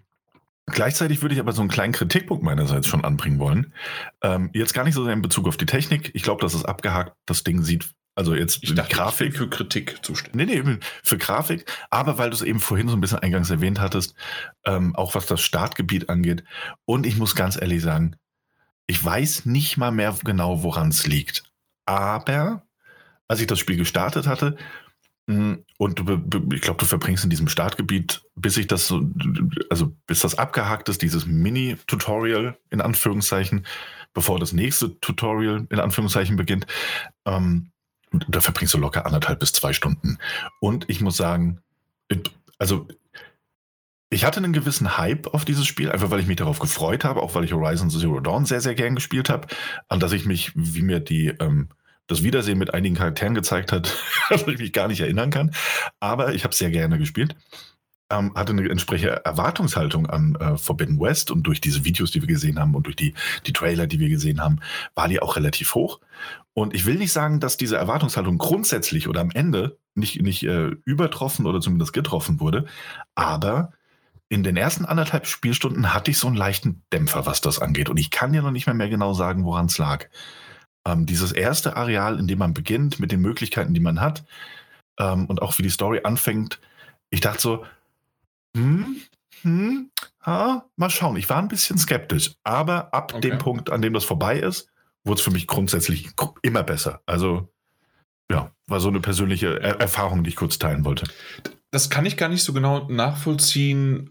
gleichzeitig würde ich aber so einen kleinen Kritikpunkt meinerseits schon anbringen wollen. Ähm, jetzt gar nicht so sehr in Bezug auf die Technik. Ich glaube, das ist abgehakt. Das Ding sieht also jetzt ich dachte, Grafik. für Kritik zuständig. Nee, nee, für Grafik. Aber weil du es eben vorhin so ein bisschen eingangs erwähnt hattest, ähm, auch was das Startgebiet angeht. Und ich muss ganz ehrlich sagen, ich weiß nicht mal mehr genau, woran es liegt. Aber als ich das Spiel gestartet hatte, hm, und ich glaube, du verbringst in diesem Startgebiet, bis ich das so, also bis das abgehakt ist, dieses Mini-Tutorial in Anführungszeichen, bevor das nächste Tutorial in Anführungszeichen beginnt, ähm, da verbringst du locker anderthalb bis zwei Stunden. Und ich muss sagen, also ich hatte einen gewissen Hype auf dieses Spiel, einfach weil ich mich darauf gefreut habe, auch weil ich Horizon Zero Dawn sehr, sehr gern gespielt habe, an das ich mich, wie mir die ähm, das Wiedersehen mit einigen Charakteren gezeigt hat, dass ich mich gar nicht erinnern kann. Aber ich habe sehr gerne gespielt. Ähm, hatte eine entsprechende Erwartungshaltung an äh, Forbidden West und durch diese Videos, die wir gesehen haben und durch die, die Trailer, die wir gesehen haben, war die auch relativ hoch. Und ich will nicht sagen, dass diese Erwartungshaltung grundsätzlich oder am Ende nicht, nicht äh, übertroffen oder zumindest getroffen wurde, aber in den ersten anderthalb Spielstunden hatte ich so einen leichten Dämpfer, was das angeht. Und ich kann ja noch nicht mehr, mehr genau sagen, woran es lag. Ähm, dieses erste Areal, in dem man beginnt, mit den Möglichkeiten, die man hat, ähm, und auch wie die Story anfängt, ich dachte so, hm, hm, ha, mal schauen. Ich war ein bisschen skeptisch, aber ab okay. dem Punkt, an dem das vorbei ist, wurde es für mich grundsätzlich immer besser. Also, ja, war so eine persönliche er Erfahrung, die ich kurz teilen wollte. Das kann ich gar nicht so genau nachvollziehen,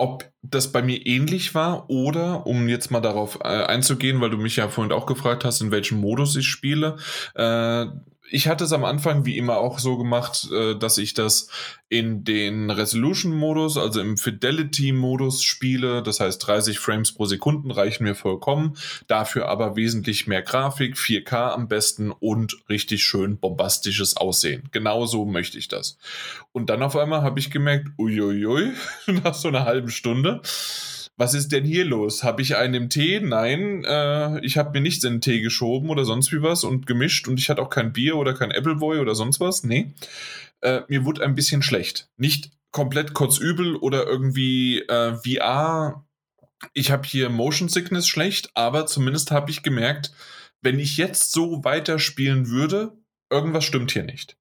ob das bei mir ähnlich war oder, um jetzt mal darauf äh, einzugehen, weil du mich ja vorhin auch gefragt hast, in welchem Modus ich spiele. Äh, ich hatte es am Anfang wie immer auch so gemacht, äh, dass ich das in den Resolution-Modus, also im Fidelity-Modus spiele. Das heißt, 30 Frames pro Sekunde reichen mir vollkommen. Dafür aber wesentlich mehr Grafik, 4K am besten und richtig schön bombastisches Aussehen. Genauso möchte ich das. Und dann auf einmal habe ich gemerkt, uiuiui, nach so einer halben Stunde, was ist denn hier los? Habe ich einen im Tee? Nein, äh, ich habe mir nichts in den Tee geschoben oder sonst wie was und gemischt und ich hatte auch kein Bier oder kein Appleboy oder sonst was. Nee, äh, mir wurde ein bisschen schlecht. Nicht komplett kotzübel oder irgendwie äh, VR. Ich habe hier Motion Sickness schlecht, aber zumindest habe ich gemerkt, wenn ich jetzt so weiterspielen würde, irgendwas stimmt hier nicht.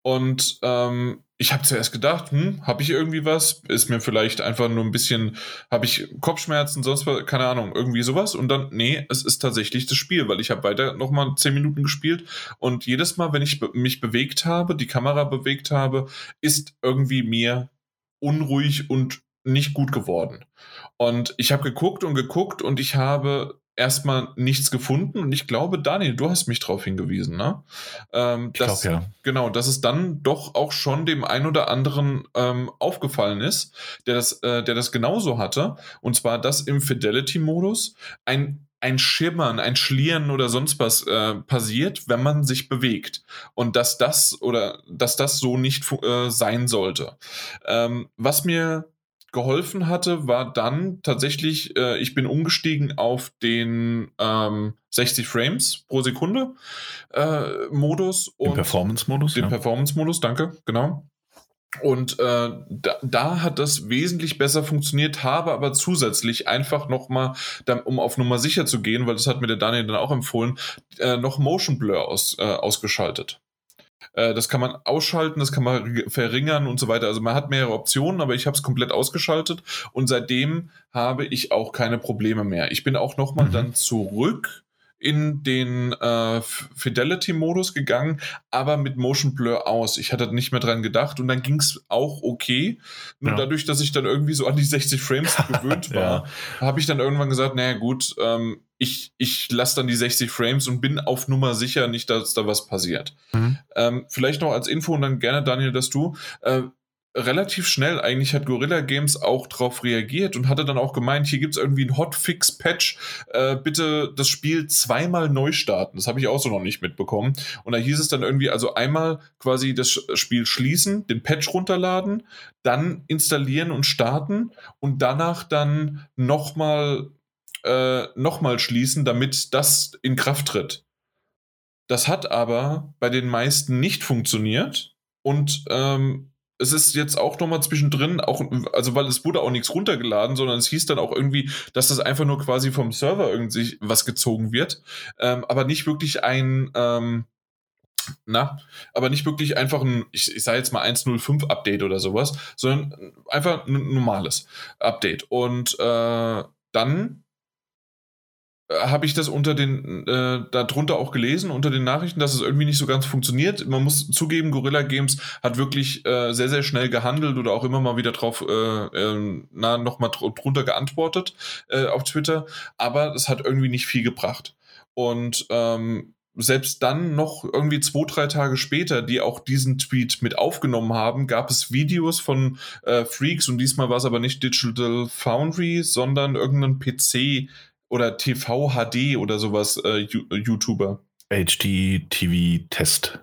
Und ähm, ich habe zuerst gedacht, hm, habe ich irgendwie was? Ist mir vielleicht einfach nur ein bisschen, habe ich Kopfschmerzen, sonst was, keine Ahnung, irgendwie sowas. Und dann, nee, es ist tatsächlich das Spiel, weil ich habe weiter nochmal zehn Minuten gespielt und jedes Mal, wenn ich mich bewegt habe, die Kamera bewegt habe, ist irgendwie mir unruhig und nicht gut geworden. Und ich habe geguckt und geguckt und ich habe erstmal nichts gefunden und ich glaube, Daniel, du hast mich darauf hingewiesen, ne? Ähm, ich dass, glaub, ja. Genau, dass es dann doch auch schon dem ein oder anderen ähm, aufgefallen ist, der das, äh, der das genauso hatte. Und zwar, dass im Fidelity-Modus ein ein Schimmern, ein Schlieren oder sonst was äh, passiert, wenn man sich bewegt. Und dass das oder dass das so nicht äh, sein sollte. Ähm, was mir geholfen hatte, war dann tatsächlich, äh, ich bin umgestiegen auf den ähm, 60 Frames pro Sekunde äh, Modus. Den Performance-Modus? Den ja. Performance-Modus, danke, genau. Und äh, da, da hat das wesentlich besser funktioniert, habe aber zusätzlich einfach nochmal, um auf Nummer sicher zu gehen, weil das hat mir der Daniel dann auch empfohlen, äh, noch Motion Blur aus, äh, ausgeschaltet. Äh, das kann man ausschalten, das kann man verringern und so weiter. Also man hat mehrere Optionen, aber ich habe es komplett ausgeschaltet und seitdem habe ich auch keine Probleme mehr. Ich bin auch nochmal mhm. dann zurück in den äh, Fidelity-Modus gegangen, aber mit Motion Blur aus. Ich hatte nicht mehr dran gedacht und dann ging es auch okay. Nur ja. dadurch, dass ich dann irgendwie so an die 60 Frames gewöhnt war, ja. habe ich dann irgendwann gesagt, naja gut, ähm, ich, ich lasse dann die 60 Frames und bin auf Nummer sicher, nicht, dass da was passiert. Mhm. Ähm, vielleicht noch als Info und dann gerne, Daniel, dass du, äh, relativ schnell eigentlich hat Gorilla Games auch darauf reagiert und hatte dann auch gemeint, hier gibt es irgendwie einen Hotfix-Patch, äh, bitte das Spiel zweimal neu starten. Das habe ich auch so noch nicht mitbekommen. Und da hieß es dann irgendwie, also einmal quasi das Spiel schließen, den Patch runterladen, dann installieren und starten und danach dann nochmal äh, noch schließen, damit das in Kraft tritt. Das hat aber bei den meisten nicht funktioniert und ähm, es ist jetzt auch nochmal zwischendrin, auch, also weil es wurde auch nichts runtergeladen, sondern es hieß dann auch irgendwie, dass das einfach nur quasi vom Server irgendwie was gezogen wird, ähm, aber nicht wirklich ein, ähm, na, aber nicht wirklich einfach ein, ich, ich sage jetzt mal 1.05 Update oder sowas, sondern einfach ein normales Update. Und äh, dann habe ich das unter den, äh, darunter auch gelesen, unter den Nachrichten, dass es irgendwie nicht so ganz funktioniert. Man muss zugeben, Gorilla Games hat wirklich äh, sehr, sehr schnell gehandelt oder auch immer mal wieder drauf, äh, äh, na, nochmal drunter geantwortet äh, auf Twitter, aber es hat irgendwie nicht viel gebracht. Und ähm, selbst dann noch irgendwie zwei, drei Tage später, die auch diesen Tweet mit aufgenommen haben, gab es Videos von äh, Freaks und diesmal war es aber nicht Digital Foundry, sondern irgendein PC, oder TV HD oder sowas äh, YouTuber. HD-TV-Test.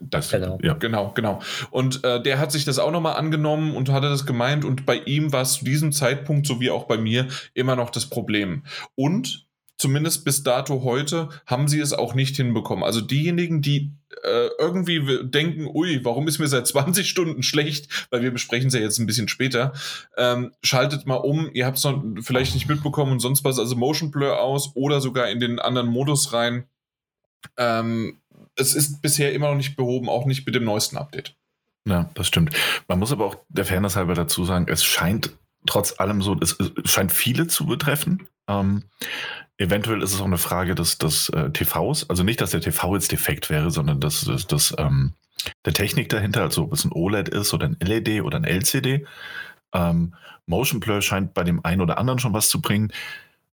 Das, genau. Ja. genau, genau. Und äh, der hat sich das auch nochmal angenommen und hatte das gemeint und bei ihm war es zu diesem Zeitpunkt, so wie auch bei mir, immer noch das Problem. Und zumindest bis dato heute, haben sie es auch nicht hinbekommen. Also diejenigen, die äh, irgendwie denken, ui, warum ist mir seit 20 Stunden schlecht, weil wir besprechen es ja jetzt ein bisschen später, ähm, schaltet mal um, ihr habt es vielleicht nicht mitbekommen und sonst was, also Motion Blur aus oder sogar in den anderen Modus rein. Ähm, es ist bisher immer noch nicht behoben, auch nicht mit dem neuesten Update. Ja, das stimmt. Man muss aber auch der Fairness halber dazu sagen, es scheint trotz allem so, es, es scheint viele zu betreffen. Ähm, Eventuell ist es auch eine Frage des, des äh, TVs. Also nicht, dass der TV jetzt defekt wäre, sondern dass, dass, dass ähm, der Technik dahinter, also ob es ein OLED ist oder ein LED oder ein LCD. Ähm, Motion Blur scheint bei dem einen oder anderen schon was zu bringen.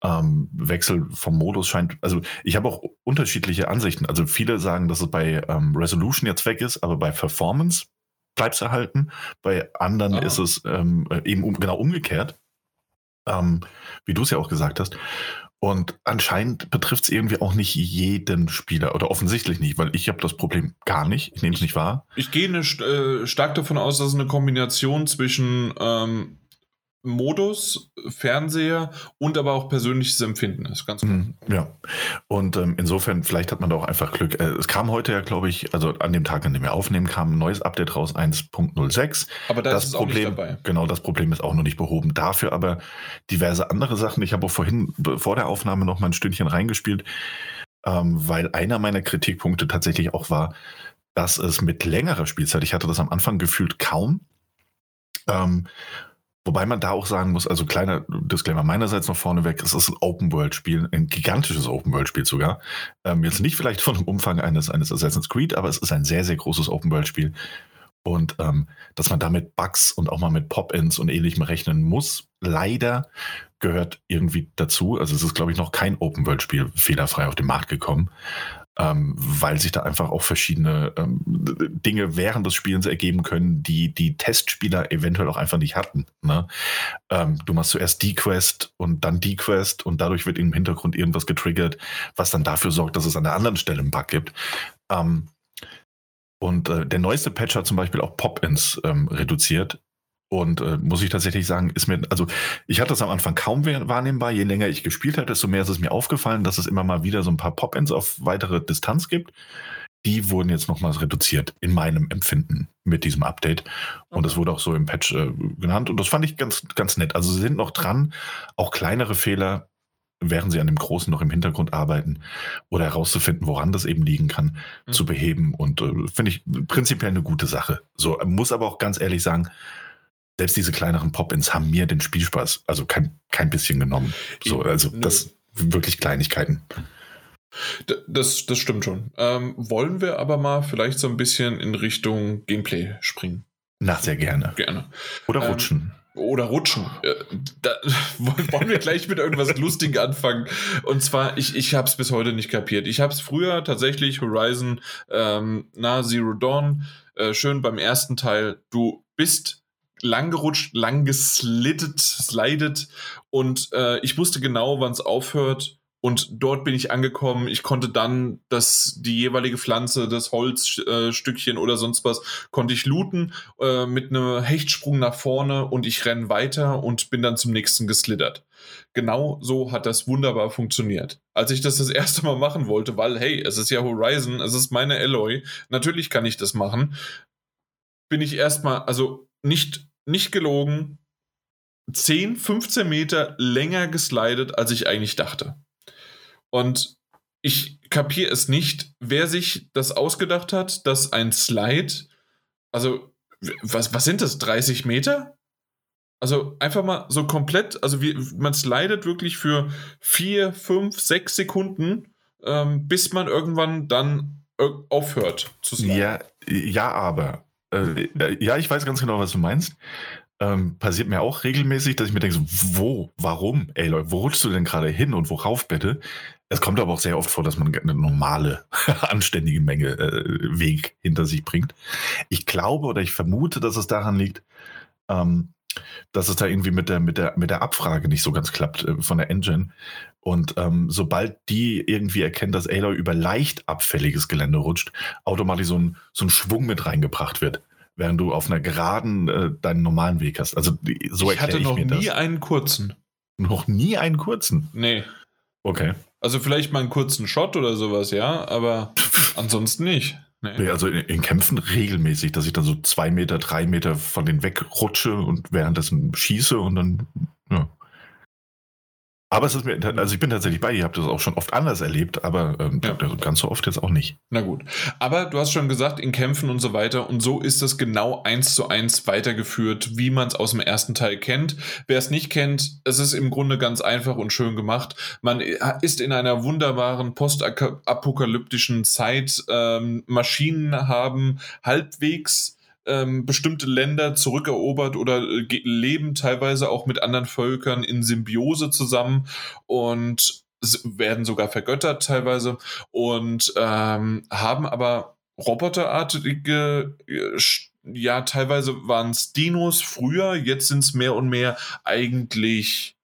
Ähm, Wechsel vom Modus scheint, also ich habe auch unterschiedliche Ansichten. Also viele sagen, dass es bei ähm, Resolution jetzt weg ist, aber bei Performance erhalten. Bei anderen oh. ist es ähm, eben um, genau umgekehrt, ähm, wie du es ja auch gesagt hast. Und anscheinend betrifft es irgendwie auch nicht jeden Spieler oder offensichtlich nicht, weil ich habe das Problem gar nicht. Ich nehme es nicht wahr. Ich gehe ne, äh, stark davon aus, dass es eine Kombination zwischen ähm, Modus, Fernseher und aber auch persönliches Empfinden ist. Ganz gut. Mhm, ja. Und ähm, insofern, vielleicht hat man da auch einfach Glück. Äh, es kam heute ja, glaube ich, also an dem Tag, an dem wir aufnehmen, kam ein neues Update raus, 1.06. Aber da das ist Problem, auch nicht dabei. Genau, das Problem ist auch noch nicht behoben. Dafür aber diverse andere Sachen. Ich habe auch vorhin vor der Aufnahme noch mal ein Stündchen reingespielt, ähm, weil einer meiner Kritikpunkte tatsächlich auch war, dass es mit längerer Spielzeit, ich hatte das am Anfang gefühlt kaum, ähm, Wobei man da auch sagen muss, also kleiner Disclaimer meinerseits noch vorneweg, es ist ein Open-World-Spiel, ein gigantisches Open-World-Spiel sogar. Ähm, jetzt nicht vielleicht von dem Umfang eines, eines Assassin's Creed, aber es ist ein sehr, sehr großes Open-World-Spiel. Und ähm, dass man da mit Bugs und auch mal mit Pop-Ins und ähnlichem rechnen muss, leider gehört irgendwie dazu. Also es ist, glaube ich, noch kein Open-World-Spiel fehlerfrei auf den Markt gekommen ähm, weil sich da einfach auch verschiedene ähm, Dinge während des Spielens ergeben können, die die Testspieler eventuell auch einfach nicht hatten. Ne? Ähm, du machst zuerst die Quest und dann die Quest und dadurch wird im Hintergrund irgendwas getriggert, was dann dafür sorgt, dass es an der anderen Stelle einen Bug gibt. Ähm, und äh, der neueste Patch hat zum Beispiel auch Pop-ins ähm, reduziert, und äh, muss ich tatsächlich sagen, ist mir, also ich hatte das am Anfang kaum wahrnehmbar. Je länger ich gespielt habe, desto mehr ist es mir aufgefallen, dass es immer mal wieder so ein paar Pop-Ins auf weitere Distanz gibt. Die wurden jetzt nochmals reduziert in meinem Empfinden mit diesem Update. Und das wurde auch so im Patch äh, genannt. Und das fand ich ganz, ganz nett. Also sie sind noch dran, auch kleinere Fehler, während sie an dem Großen noch im Hintergrund arbeiten oder herauszufinden, woran das eben liegen kann, mhm. zu beheben. Und äh, finde ich prinzipiell eine gute Sache. So, muss aber auch ganz ehrlich sagen, selbst diese kleineren Pop-ins haben mir den Spielspaß also kein, kein bisschen genommen. So, also das wirklich Kleinigkeiten. Das, das stimmt schon. Ähm, wollen wir aber mal vielleicht so ein bisschen in Richtung Gameplay springen? Na, sehr gerne. Gerne. Oder ähm, rutschen. Ähm, oder rutschen. Äh, da, wollen wir gleich mit irgendwas Lustigem anfangen? Und zwar, ich, ich habe es bis heute nicht kapiert. Ich habe es früher tatsächlich Horizon, ähm, na, Zero Dawn, äh, schön beim ersten Teil, du bist lang gerutscht, lang geslittet, slidet und äh, ich wusste genau, wann es aufhört und dort bin ich angekommen. Ich konnte dann das, die jeweilige Pflanze, das Holzstückchen äh, oder sonst was, konnte ich looten äh, mit einem Hechtsprung nach vorne und ich renne weiter und bin dann zum nächsten geslittert. Genau so hat das wunderbar funktioniert. Als ich das das erste Mal machen wollte, weil, hey, es ist ja Horizon, es ist meine Alloy, natürlich kann ich das machen, bin ich erstmal, also nicht, nicht gelogen, 10, 15 Meter länger geslidet, als ich eigentlich dachte. Und ich kapiere es nicht, wer sich das ausgedacht hat, dass ein Slide, also was, was sind das, 30 Meter? Also einfach mal so komplett, also wie, man slidet wirklich für 4, 5, 6 Sekunden, ähm, bis man irgendwann dann aufhört zu sliden. Ja, ja aber äh, äh, ja, ich weiß ganz genau, was du meinst. Ähm, passiert mir auch regelmäßig, dass ich mir denke, so, wo, warum, ey Leute, wo rutschst du denn gerade hin und worauf bitte? Es kommt aber auch sehr oft vor, dass man eine normale, anständige Menge äh, Weg hinter sich bringt. Ich glaube oder ich vermute, dass es daran liegt, ähm, dass es da irgendwie mit der, mit der, mit der Abfrage nicht so ganz klappt äh, von der Engine. Und ähm, sobald die irgendwie erkennt, dass Aloy über leicht abfälliges Gelände rutscht, automatisch so ein, so ein Schwung mit reingebracht wird, während du auf einer geraden äh, deinen normalen Weg hast. Also so ich hatte noch ich nie das. einen kurzen. Noch nie einen kurzen? Nee. Okay. Also vielleicht mal einen kurzen Shot oder sowas, ja, aber ansonsten nicht. Nee. Also in, in, Kämpfen regelmäßig, dass ich dann so zwei Meter, drei Meter von denen wegrutsche und währenddessen schieße und dann. Aber es ist mir, also ich bin tatsächlich bei, ihr habt das auch schon oft anders erlebt, aber ähm, ja. ganz so oft jetzt auch nicht. Na gut. Aber du hast schon gesagt, in Kämpfen und so weiter, und so ist das genau eins zu eins weitergeführt, wie man es aus dem ersten Teil kennt. Wer es nicht kennt, es ist im Grunde ganz einfach und schön gemacht. Man ist in einer wunderbaren postapokalyptischen Zeit. Ähm, Maschinen haben halbwegs ähm, bestimmte Länder zurückerobert oder äh, leben teilweise auch mit anderen Völkern in Symbiose zusammen und werden sogar vergöttert teilweise und ähm, haben aber roboterartige äh, ja, teilweise waren es Dinos früher, jetzt sind es mehr und mehr eigentlich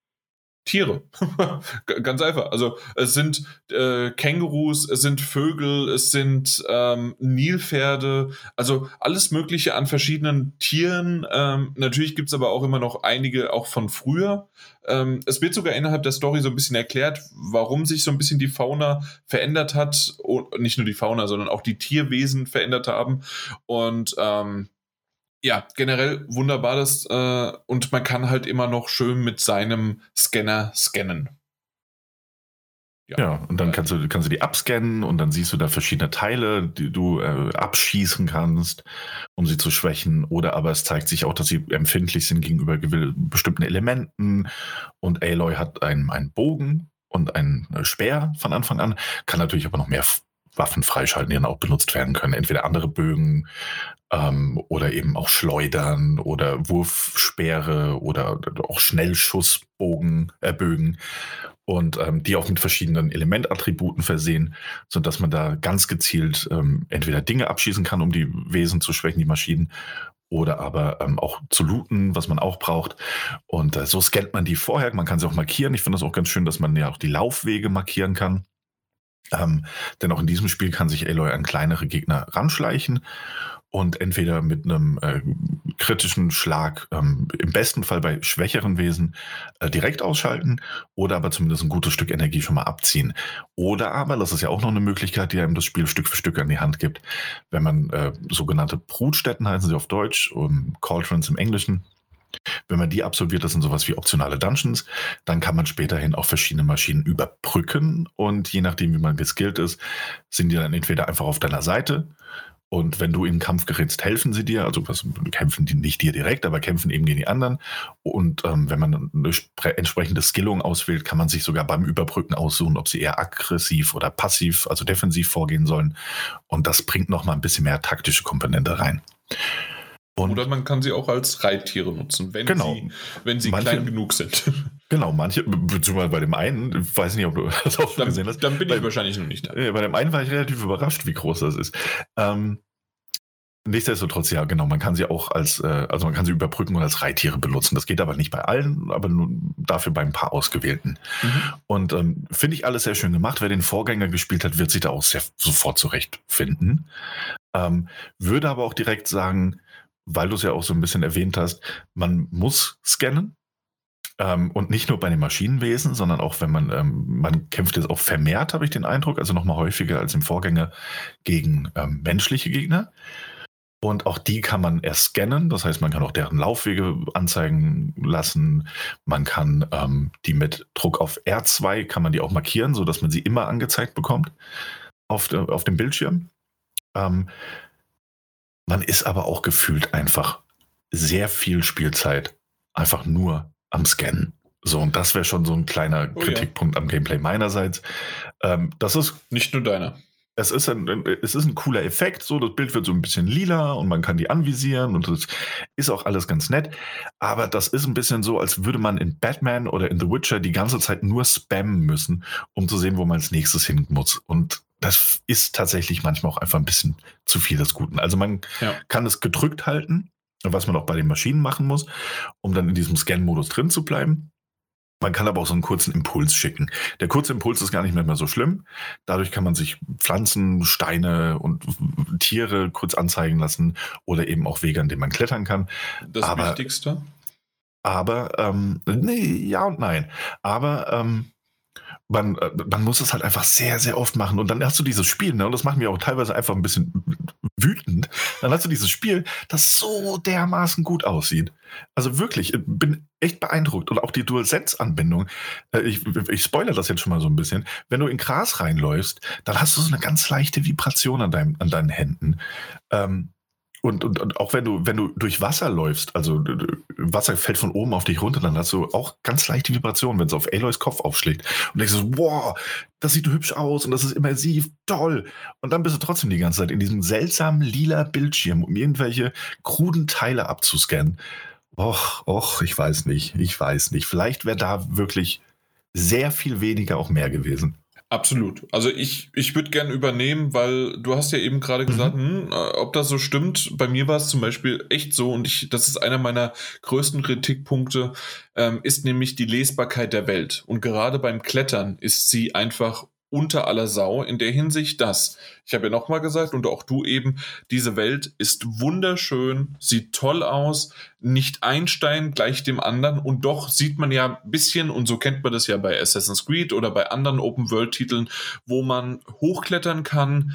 Tiere. Ganz einfach. Also es sind äh, Kängurus, es sind Vögel, es sind ähm, Nilpferde, also alles Mögliche an verschiedenen Tieren. Ähm, natürlich gibt es aber auch immer noch einige auch von früher. Ähm, es wird sogar innerhalb der Story so ein bisschen erklärt, warum sich so ein bisschen die Fauna verändert hat. Und nicht nur die Fauna, sondern auch die Tierwesen verändert haben. Und ähm, ja, generell wunderbar das äh, und man kann halt immer noch schön mit seinem Scanner scannen. Ja, ja und dann kannst du, kannst du die abscannen und dann siehst du da verschiedene Teile, die du äh, abschießen kannst, um sie zu schwächen. Oder aber es zeigt sich auch, dass sie empfindlich sind gegenüber bestimmten Elementen. Und Aloy hat einen, einen Bogen und einen äh, Speer von Anfang an, kann natürlich aber noch mehr Waffen freischalten, die dann auch benutzt werden können. Entweder andere Bögen ähm, oder eben auch Schleudern oder Wurfspeere oder, auch Schnellschussbogen, äh, Bögen und ähm, die auch mit verschiedenen Elementattributen versehen, sodass man da ganz gezielt ähm, entweder Dinge abschießen kann, um die Wesen zu schwächen, die Maschinen, oder aber ähm, auch zu looten, was man auch braucht. Und äh, so scannt man die vorher. Man kann sie auch markieren. Ich finde das auch ganz schön, dass man ja auch die Laufwege markieren kann. Ähm, denn auch in diesem Spiel kann sich Aloy an kleinere Gegner ranschleichen und entweder mit einem äh, kritischen Schlag, ähm, im besten Fall bei schwächeren Wesen, äh, direkt ausschalten oder aber zumindest ein gutes Stück Energie schon mal abziehen. Oder aber, das ist ja auch noch eine Möglichkeit, die einem das Spiel Stück für Stück an die Hand gibt, wenn man äh, sogenannte Brutstätten heißen sie auf Deutsch, um Cauldrons im Englischen, wenn man die absolviert, das sind sowas wie optionale Dungeons, dann kann man späterhin auch verschiedene Maschinen überbrücken und je nachdem, wie man geskillt ist, sind die dann entweder einfach auf deiner Seite und wenn du in den Kampf gerätst, helfen sie dir. Also was, kämpfen die nicht dir direkt, aber kämpfen eben gegen die anderen. Und ähm, wenn man eine entsprechende Skillung auswählt, kann man sich sogar beim Überbrücken aussuchen, ob sie eher aggressiv oder passiv, also defensiv vorgehen sollen. Und das bringt nochmal ein bisschen mehr taktische Komponente rein. Und Oder man kann sie auch als Reittiere nutzen, wenn genau. sie, wenn sie manche, klein genug sind. Genau, manche, beziehungsweise bei dem einen, ich weiß nicht, ob du das auch schon dann, gesehen hast. Dann bin bei, ich wahrscheinlich noch nicht da. Bei dem einen war ich relativ überrascht, wie groß das ist. Ähm, Nichtsdestotrotz, ja, genau, man kann sie auch als, äh, also man kann sie überbrücken und als Reittiere benutzen. Das geht aber nicht bei allen, aber nur dafür bei ein paar ausgewählten. Mhm. Und ähm, finde ich alles sehr schön gemacht. Wer den Vorgänger gespielt hat, wird sich da auch sehr sofort zurechtfinden. Ähm, würde aber auch direkt sagen, weil du es ja auch so ein bisschen erwähnt hast, man muss scannen. Ähm, und nicht nur bei den Maschinenwesen, sondern auch wenn man, ähm, man kämpft jetzt auch vermehrt, habe ich den Eindruck, also nochmal häufiger als im Vorgänger gegen ähm, menschliche Gegner. Und auch die kann man erst scannen, das heißt, man kann auch deren Laufwege anzeigen lassen. Man kann ähm, die mit Druck auf R2 kann man die auch markieren, sodass man sie immer angezeigt bekommt auf, de, auf dem Bildschirm. Ähm, man ist aber auch gefühlt einfach sehr viel Spielzeit einfach nur am Scannen. So, und das wäre schon so ein kleiner oh, Kritikpunkt ja. am Gameplay meinerseits. Ähm, das ist. Nicht nur deiner. Es ist, ein, es ist ein cooler Effekt, so das Bild wird so ein bisschen lila und man kann die anvisieren und das ist auch alles ganz nett. Aber das ist ein bisschen so, als würde man in Batman oder in The Witcher die ganze Zeit nur spammen müssen, um zu sehen, wo man als nächstes hin muss. Und das ist tatsächlich manchmal auch einfach ein bisschen zu viel des Guten. Also man ja. kann es gedrückt halten, was man auch bei den Maschinen machen muss, um dann in diesem Scan-Modus drin zu bleiben. Man kann aber auch so einen kurzen Impuls schicken. Der kurze Impuls ist gar nicht mehr so schlimm. Dadurch kann man sich Pflanzen, Steine und Tiere kurz anzeigen lassen oder eben auch Wege, an denen man klettern kann. Das aber, Wichtigste? Aber, ähm, nee, ja und nein. Aber, ähm, man, äh, man muss es halt einfach sehr, sehr oft machen. Und dann hast du dieses Spiel, ne? und das macht mir auch teilweise einfach ein bisschen wütend. Dann hast du dieses Spiel, das so dermaßen gut aussieht. Also wirklich, ich bin echt beeindruckt. Und auch die DualSense-Anbindung, äh, ich, ich spoilere das jetzt schon mal so ein bisschen. Wenn du in Gras reinläufst, dann hast du so eine ganz leichte Vibration an, deinem, an deinen Händen. Ähm, und, und, und auch wenn du, wenn du durch Wasser läufst, also Wasser fällt von oben auf dich runter, dann hast du auch ganz leichte Vibrationen, wenn es auf Aloys Kopf aufschlägt. Und denkst du, wow, das sieht hübsch aus und das ist immersiv, toll. Und dann bist du trotzdem die ganze Zeit in diesem seltsamen lila Bildschirm, um irgendwelche kruden Teile abzuscannen. Och, och, ich weiß nicht, ich weiß nicht. Vielleicht wäre da wirklich sehr viel weniger auch mehr gewesen. Absolut. Also ich, ich würde gerne übernehmen, weil du hast ja eben gerade gesagt, mhm. hm, äh, ob das so stimmt. Bei mir war es zum Beispiel echt so und ich, das ist einer meiner größten Kritikpunkte, ähm, ist nämlich die Lesbarkeit der Welt. Und gerade beim Klettern ist sie einfach unter aller Sau in der Hinsicht, dass, ich habe ja nochmal gesagt und auch du eben, diese Welt ist wunderschön, sieht toll aus, nicht ein Stein gleich dem anderen und doch sieht man ja ein bisschen, und so kennt man das ja bei Assassin's Creed oder bei anderen Open-World-Titeln, wo man hochklettern kann,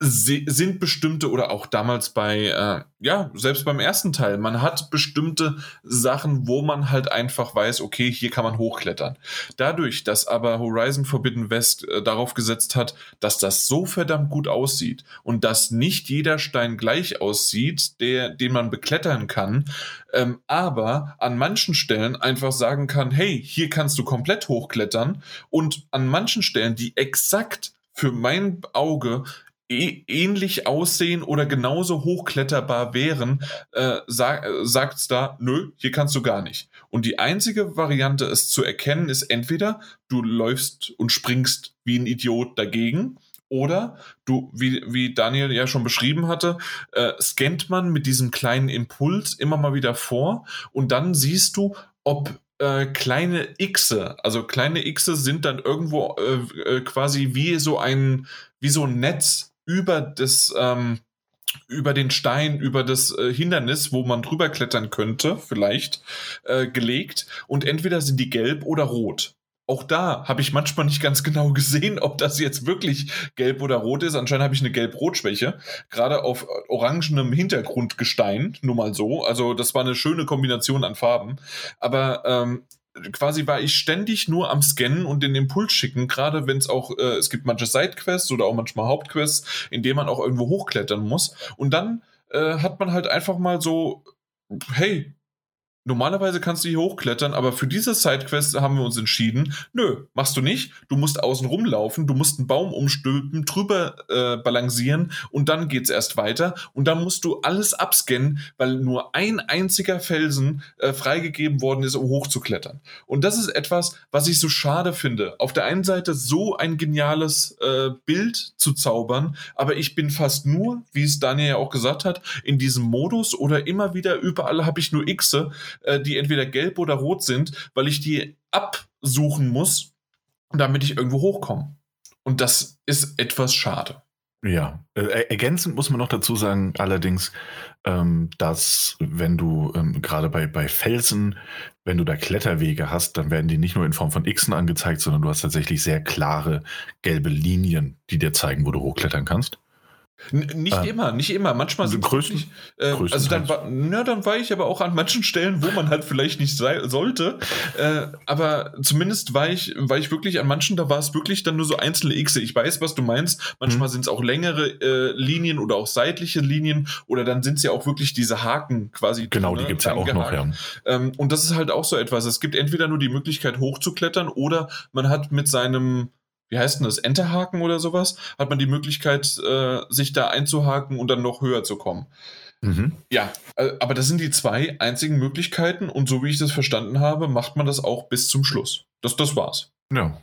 sind bestimmte oder auch damals bei, äh, ja, selbst beim ersten Teil, man hat bestimmte Sachen, wo man halt einfach weiß, okay, hier kann man hochklettern. Dadurch, dass aber Horizon Forbidden West äh, darauf gesetzt hat, dass das so verdammt gut aussieht und dass nicht jeder Stein gleich aussieht, der, den man beklettern kann, ähm, aber an manchen Stellen einfach sagen kann, hey, hier kannst du komplett hochklettern und an manchen Stellen, die exakt für mein Auge ähnlich aussehen oder genauso hochkletterbar wären, äh, sag, äh, da, nö, hier kannst du gar nicht. Und die einzige Variante, es zu erkennen, ist entweder du läufst und springst wie ein Idiot dagegen, oder du, wie, wie Daniel ja schon beschrieben hatte, äh, scannt man mit diesem kleinen Impuls immer mal wieder vor und dann siehst du, ob äh, kleine Xe, also kleine Xe sind dann irgendwo äh, äh, quasi wie so ein, wie so ein Netz über das, ähm, über den Stein, über das äh, Hindernis, wo man drüber klettern könnte, vielleicht, äh, gelegt. Und entweder sind die gelb oder rot. Auch da habe ich manchmal nicht ganz genau gesehen, ob das jetzt wirklich gelb oder rot ist. Anscheinend habe ich eine gelb-rot-Schwäche. Gerade auf orangenem Hintergrundgestein, nur mal so. Also das war eine schöne Kombination an Farben. Aber ähm, quasi war ich ständig nur am Scannen und den Impuls schicken, gerade wenn es auch, äh, es gibt manche Sidequests oder auch manchmal Hauptquests, in denen man auch irgendwo hochklettern muss. Und dann äh, hat man halt einfach mal so, hey, Normalerweise kannst du hier hochklettern, aber für diese Sidequest haben wir uns entschieden, nö, machst du nicht. Du musst außen rumlaufen, du musst einen Baum umstülpen, drüber äh, balancieren und dann geht's erst weiter. Und dann musst du alles abscannen, weil nur ein einziger Felsen äh, freigegeben worden ist, um hochzuklettern. Und das ist etwas, was ich so schade finde. Auf der einen Seite so ein geniales äh, Bild zu zaubern, aber ich bin fast nur, wie es Daniel ja auch gesagt hat, in diesem Modus oder immer wieder überall habe ich nur Xe äh, die entweder gelb oder rot sind, weil ich die absuchen muss, damit ich irgendwo hochkomme. Und das ist etwas schade. Ja, äh, ergänzend muss man noch dazu sagen, allerdings, ähm, dass wenn du ähm, gerade bei, bei Felsen, wenn du da Kletterwege hast, dann werden die nicht nur in Form von Xen angezeigt, sondern du hast tatsächlich sehr klare gelbe Linien, die dir zeigen, wo du hochklettern kannst. Nicht äh, immer, nicht immer. Manchmal sind größten, nicht, äh, also dann war, na, dann war ich aber auch an manchen Stellen, wo man halt vielleicht nicht sei, sollte. Äh, aber zumindest war ich, war ich wirklich an manchen, da war es wirklich dann nur so einzelne X. Ich weiß, was du meinst. Manchmal mhm. sind es auch längere äh, Linien oder auch seitliche Linien oder dann sind es ja auch wirklich diese Haken quasi. Genau, die gibt es ja auch noch, ja. Ähm, und das ist halt auch so etwas. Es gibt entweder nur die Möglichkeit hochzuklettern oder man hat mit seinem wie heißt denn das, Enterhaken oder sowas, hat man die Möglichkeit, äh, sich da einzuhaken und dann noch höher zu kommen. Mhm. Ja, äh, aber das sind die zwei einzigen Möglichkeiten und so wie ich das verstanden habe, macht man das auch bis zum Schluss. Das, das war's. Ja.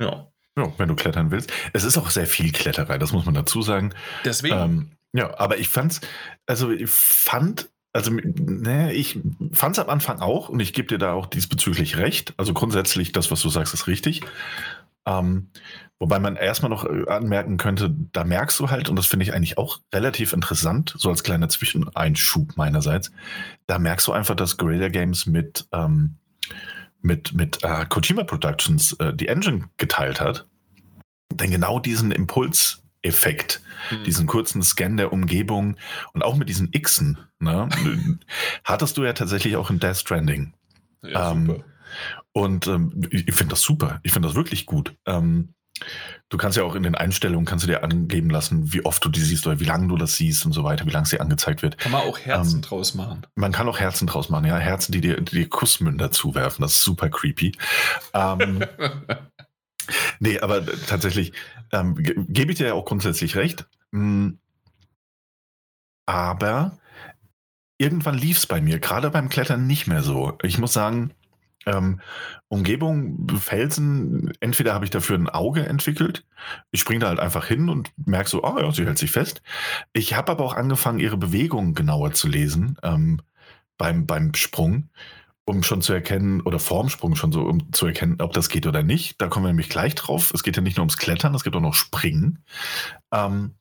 Ja. Ja, wenn du klettern willst. Es ist auch sehr viel Kletterei, das muss man dazu sagen. Deswegen. Ähm, ja, aber ich fand's, also ich fand also ne, ich fand es am Anfang auch und ich gebe dir da auch diesbezüglich recht. Also grundsätzlich, das, was du sagst, ist richtig. Ähm, wobei man erstmal noch äh, anmerken könnte, da merkst du halt, und das finde ich eigentlich auch relativ interessant, so als kleiner Zwischeneinschub meinerseits, da merkst du einfach, dass Guerrilla Games mit, ähm, mit, mit äh, Kojima Productions äh, die Engine geteilt hat. Denn genau diesen Impulseffekt, hm. diesen kurzen Scan der Umgebung und auch mit diesen Xen, ne, hattest du ja tatsächlich auch in Death Stranding. Ja, ähm, super. Und ähm, ich finde das super. Ich finde das wirklich gut. Ähm, du kannst ja auch in den Einstellungen kannst du dir angeben lassen, wie oft du die siehst oder wie lange du das siehst und so weiter, wie lange sie angezeigt wird. Kann man auch Herzen ähm, draus machen. Man kann auch Herzen draus machen, ja. Herzen, die dir, die dir Kussmünder zuwerfen. Das ist super creepy. Ähm, nee, aber tatsächlich ähm, gebe ich dir ja auch grundsätzlich recht. Hm, aber irgendwann lief es bei mir, gerade beim Klettern nicht mehr so. Ich muss sagen, ähm, Umgebung, Felsen, entweder habe ich dafür ein Auge entwickelt, ich springe da halt einfach hin und merke so, oh ja, sie hält sich fest. Ich habe aber auch angefangen, ihre Bewegungen genauer zu lesen ähm, beim, beim Sprung, um schon zu erkennen, oder vorm Sprung schon so, um zu erkennen, ob das geht oder nicht. Da kommen wir nämlich gleich drauf. Es geht ja nicht nur ums Klettern, es geht auch noch Springen. Ähm,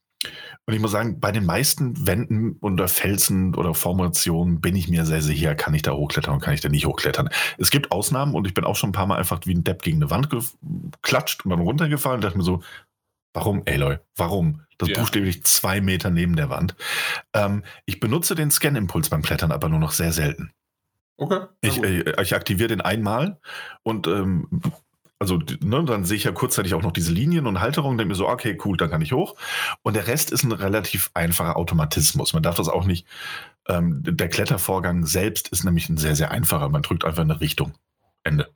und ich muss sagen, bei den meisten Wänden oder Felsen oder Formationen bin ich mir sehr sicher, kann ich da hochklettern und kann ich da nicht hochklettern. Es gibt Ausnahmen und ich bin auch schon ein paar Mal einfach wie ein Depp gegen eine Wand geklatscht und dann runtergefallen und dachte mir so, warum, Aloy, warum? Das ja. buchstäblich zwei Meter neben der Wand. Ähm, ich benutze den Scan-Impuls beim Klettern aber nur noch sehr selten. Okay. Ich, äh, ich aktiviere den einmal und ähm, also ne, dann sehe ich ja kurzzeitig auch noch diese Linien und Halterungen, denke mir so, okay, cool, dann kann ich hoch. Und der Rest ist ein relativ einfacher Automatismus. Man darf das auch nicht, ähm, der Klettervorgang selbst ist nämlich ein sehr, sehr einfacher. Man drückt einfach eine Richtung. Ende.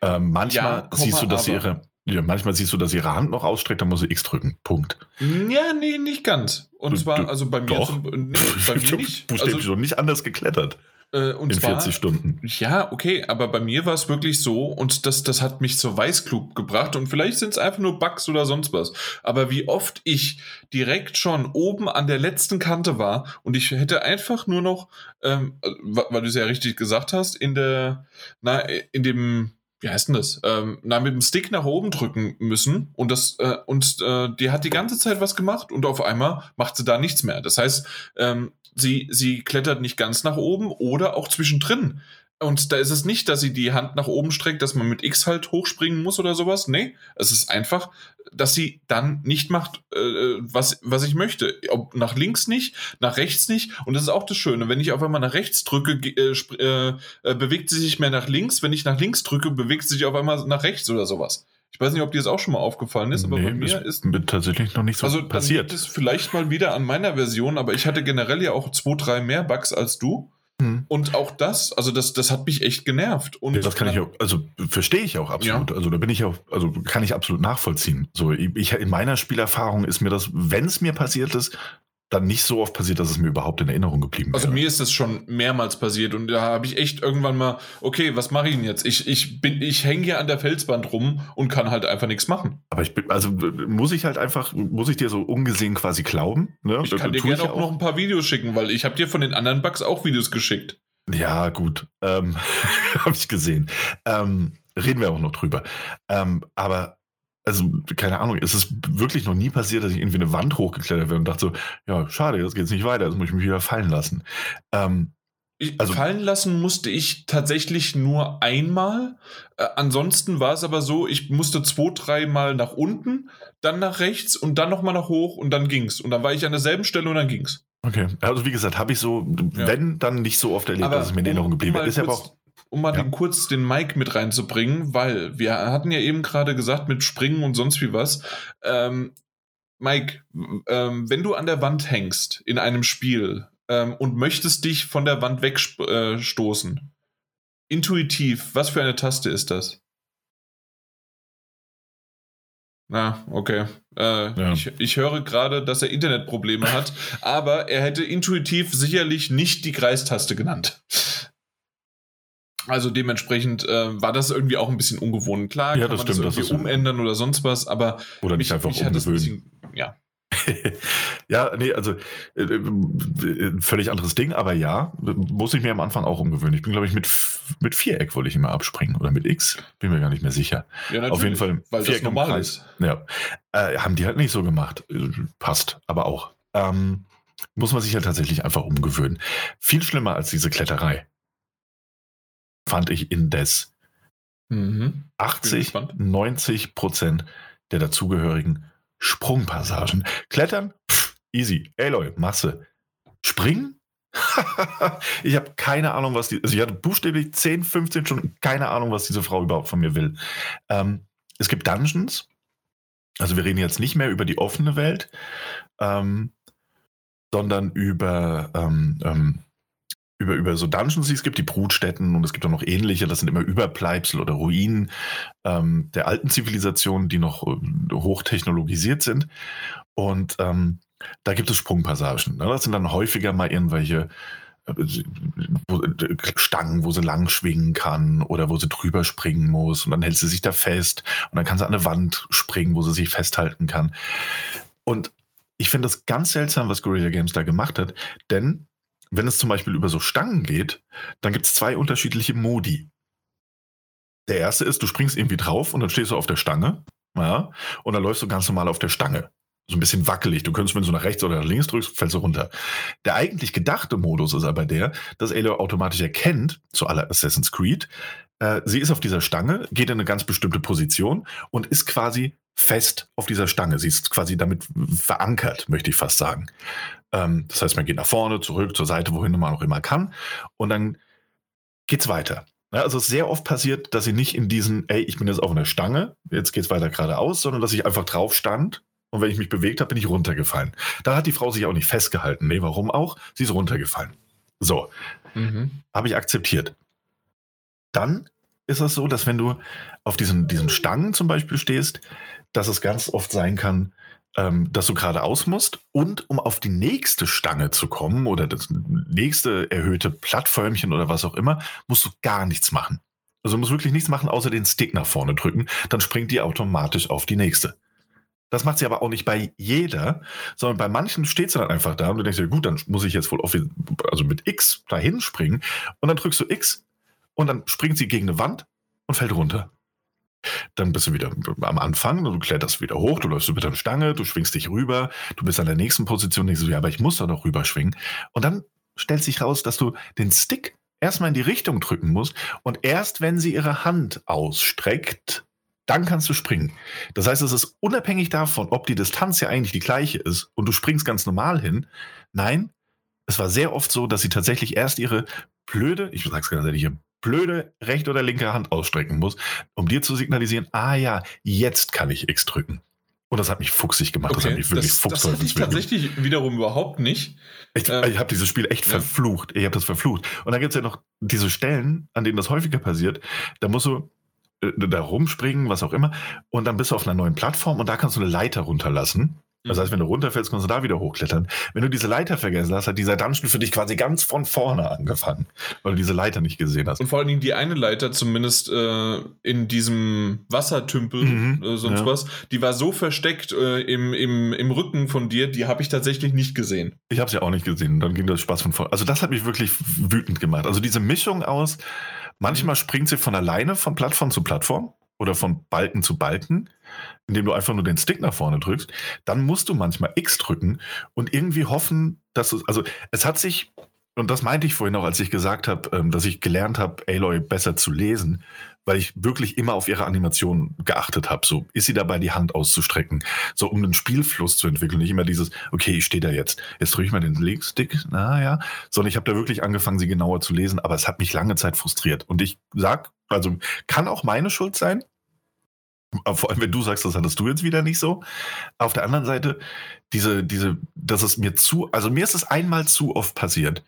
Ähm, manchmal ja, siehst du, dass sie ihre, ja, manchmal siehst du, dass ihre Hand noch ausstreckt, dann muss sie X drücken. Punkt. Ja, nee, nicht ganz. Und zwar, also bei mir, Doch. Zum, nee, bei mir nicht. Du also, nicht anders geklettert. Äh, in zwar, 40 Stunden. Ja, okay, aber bei mir war es wirklich so und das, das hat mich zur Weißklub gebracht und vielleicht sind es einfach nur Bugs oder sonst was. Aber wie oft ich direkt schon oben an der letzten Kante war und ich hätte einfach nur noch, ähm, weil du es ja richtig gesagt hast, in der, na, in dem, wie heißt denn das? Ähm, na, mit dem Stick nach oben drücken müssen und das äh, und äh, die hat die ganze Zeit was gemacht und auf einmal macht sie da nichts mehr. Das heißt, ähm, sie, sie klettert nicht ganz nach oben oder auch zwischendrin. Und da ist es nicht, dass sie die Hand nach oben streckt, dass man mit X halt hochspringen muss oder sowas. Nee, es ist einfach, dass sie dann nicht macht, äh, was, was ich möchte. Ob nach links nicht, nach rechts nicht. Und das ist auch das Schöne. Wenn ich auf einmal nach rechts drücke, äh, äh, äh, bewegt sie sich mehr nach links. Wenn ich nach links drücke, bewegt sie sich auf einmal nach rechts oder sowas. Ich weiß nicht, ob dir das auch schon mal aufgefallen ist, aber nee, bei mir ist mir tatsächlich noch nicht so also, passiert. Also vielleicht mal wieder an meiner Version, aber ich hatte generell ja auch zwei, drei mehr Bugs als du. Hm. Und auch das, also das, das hat mich echt genervt. Und das kann ich auch, also verstehe ich auch absolut. Ja. Also da bin ich auch, also kann ich absolut nachvollziehen. So, ich, in meiner Spielerfahrung ist mir das, wenn es mir passiert ist, dann nicht so oft passiert, dass es mir überhaupt in Erinnerung geblieben ist. Also mir ist das schon mehrmals passiert und da habe ich echt irgendwann mal, okay, was mache ich denn jetzt? Ich, ich bin, ich hänge hier an der Felswand rum und kann halt einfach nichts machen. Aber ich bin, also muss ich halt einfach, muss ich dir so ungesehen quasi glauben? Ne? Ich kann dir gerne auch, auch noch ein paar Videos schicken, weil ich habe dir von den anderen Bugs auch Videos geschickt. Ja, gut. Ähm, habe ich gesehen. Ähm, reden wir auch noch drüber. Ähm, aber also keine Ahnung, es ist wirklich noch nie passiert, dass ich irgendwie eine Wand hochgeklettert bin und dachte so, ja, schade, jetzt geht's nicht weiter, jetzt muss ich mich wieder fallen lassen. Ähm, also, fallen lassen musste ich tatsächlich nur einmal. Äh, ansonsten war es aber so, ich musste zwei, dreimal nach unten, dann nach rechts und dann nochmal nach hoch und dann ging's. Und dann war ich an derselben Stelle und dann ging's. Okay, also wie gesagt, habe ich so, ja. wenn, dann nicht so oft erlebt, aber dass es mir in Erinnerung geblieben ist. Ist ja auch um mal ja. den, kurz den Mike mit reinzubringen, weil wir hatten ja eben gerade gesagt mit Springen und sonst wie was. Ähm, Mike, ähm, wenn du an der Wand hängst in einem Spiel ähm, und möchtest dich von der Wand wegstoßen, äh, intuitiv, was für eine Taste ist das? Na, okay. Äh, ja. ich, ich höre gerade, dass er Internetprobleme hat, aber er hätte intuitiv sicherlich nicht die Kreistaste genannt. Also dementsprechend äh, war das irgendwie auch ein bisschen ungewohnt. Klar, ja, kann das man stimmt, das irgendwie das umändern oder sonst was, aber oder nicht mich, einfach mich umgewöhnen. Bisschen, ja. ja, nee, also äh, äh, völlig anderes Ding, aber ja, muss ich mir am Anfang auch umgewöhnen. Ich bin, glaube ich, mit, mit Viereck wollte ich immer abspringen oder mit X, bin mir gar nicht mehr sicher. Ja, Auf jeden Fall weil Viereck das normal Kreis. ist. Ja, äh, haben die halt nicht so gemacht. Äh, Passt, aber auch. Ähm, muss man sich ja tatsächlich einfach umgewöhnen. Viel schlimmer als diese Kletterei fand ich indes Mhm. 80, gespannt. 90 Prozent der dazugehörigen Sprungpassagen. Klettern, pff, easy. Aloy, Masse. Springen? ich habe keine Ahnung, was die. Also, ich hatte buchstäblich 10, 15 Stunden keine Ahnung, was diese Frau überhaupt von mir will. Ähm, es gibt Dungeons. Also, wir reden jetzt nicht mehr über die offene Welt, ähm, sondern über. Ähm, ähm, über, über so Dungeons, die es gibt, die Brutstätten und es gibt auch noch ähnliche, das sind immer Überbleibsel oder Ruinen ähm, der alten Zivilisationen, die noch äh, hochtechnologisiert sind. Und ähm, da gibt es Sprungpassagen. Ne? Das sind dann häufiger mal irgendwelche äh, Stangen, wo sie lang schwingen kann oder wo sie drüber springen muss und dann hält sie sich da fest und dann kann sie an eine Wand springen, wo sie sich festhalten kann. Und ich finde das ganz seltsam, was Guerrilla Games da gemacht hat, denn wenn es zum Beispiel über so Stangen geht, dann gibt es zwei unterschiedliche Modi. Der erste ist, du springst irgendwie drauf und dann stehst du auf der Stange, ja, und dann läufst du ganz normal auf der Stange. So ein bisschen wackelig. Du könntest, wenn du nach rechts oder nach links drückst, fällst du runter. Der eigentlich gedachte Modus ist aber der, dass Aloy automatisch erkennt, zu aller Assassin's Creed, äh, sie ist auf dieser Stange, geht in eine ganz bestimmte Position und ist quasi fest auf dieser Stange. Sie ist quasi damit verankert, möchte ich fast sagen. Ähm, das heißt, man geht nach vorne, zurück, zur Seite, wohin man auch immer kann. Und dann geht's weiter. Ja, also es ist sehr oft passiert, dass sie nicht in diesen, ey, ich bin jetzt auf einer Stange, jetzt geht's weiter geradeaus, sondern dass ich einfach drauf stand und wenn ich mich bewegt habe, bin ich runtergefallen. Da hat die Frau sich auch nicht festgehalten. Nee, warum auch? Sie ist runtergefallen. So, Mhm. habe ich akzeptiert. Dann ist es so, dass wenn du auf diesen, diesen Stangen zum Beispiel stehst, dass es ganz oft sein kann, ähm, dass du geradeaus musst und um auf die nächste Stange zu kommen oder das nächste erhöhte Plattförmchen oder was auch immer, musst du gar nichts machen. Also du musst wirklich nichts machen, außer den Stick nach vorne drücken, dann springt die automatisch auf die nächste. Das macht sie aber auch nicht bei jeder, sondern bei manchen steht sie dann einfach da und du denkst dir, gut, dann muss ich jetzt wohl also mit X dahin springen und dann drückst du X und dann springt sie gegen eine Wand und fällt runter. Dann bist du wieder am Anfang, du kletterst wieder hoch, du läufst mit der Stange, du schwingst dich rüber, du bist an der nächsten Position, denkst du, ja, aber ich muss da noch rüberschwingen. Und dann stellt sich raus, dass du den Stick erstmal in die Richtung drücken musst und erst wenn sie ihre Hand ausstreckt, dann kannst du springen. Das heißt, es ist unabhängig davon, ob die Distanz ja eigentlich die gleiche ist und du springst ganz normal hin. Nein, es war sehr oft so, dass sie tatsächlich erst ihre blöde, ich sag's ganz ehrlich, ihre blöde rechte oder linke Hand ausstrecken muss, um dir zu signalisieren, ah ja, jetzt kann ich X drücken. Und das hat mich fuchsig gemacht. das hat Okay, mich wirklich das, das hatte ich gemacht. tatsächlich wiederum überhaupt nicht. Ich, Ähm, ich habe dieses Spiel echt ja. verflucht. Ich habe das verflucht. Und dann gibt es ja noch diese Stellen, an denen das häufiger passiert. Da musst du äh, da rumspringen, was auch immer. Und dann bist du auf einer neuen Plattform und da kannst du eine Leiter runterlassen. Das Mhm. heißt, wenn du runterfällst, kannst du da wieder hochklettern. Wenn du diese Leiter vergessen hast, hat dieser Dungeon für dich quasi ganz von vorne angefangen, weil du diese Leiter nicht gesehen hast. Und vor allen Dingen die eine Leiter, zumindest äh, in diesem Wassertümpel, Mhm, äh, sonst ja. was, die war so versteckt äh, im, im, im Rücken von dir, die habe ich tatsächlich nicht gesehen. Ich habe es ja auch nicht gesehen. Dann ging das Spaß von vorne. Also das hat mich wirklich wütend gemacht. Also diese Mischung aus, manchmal springt sie von alleine von Plattform zu Plattform oder von Balken zu Balken, indem du einfach nur den Stick nach vorne drückst. Dann musst du manchmal X drücken und irgendwie hoffen, dass es, also es hat sich, und das meinte ich vorhin auch, als ich gesagt habe, ähm, dass ich gelernt habe, Aloy besser zu lesen, weil ich wirklich immer auf ihre Animation geachtet habe. So, ist sie dabei, die Hand auszustrecken? So, um einen Spielfluss zu entwickeln. Nicht immer dieses, okay, ich stehe da jetzt. Jetzt drücke ich mal den Linkstick. Naja. Sondern ich habe da wirklich angefangen, sie genauer zu lesen, aber es hat mich lange Zeit frustriert. Und ich sag, also kann auch meine Schuld sein. Vor allem, wenn du sagst, das hattest du jetzt wieder nicht so. Auf der anderen Seite, diese, diese, dass es mir zu, also mir ist es einmal zu oft passiert,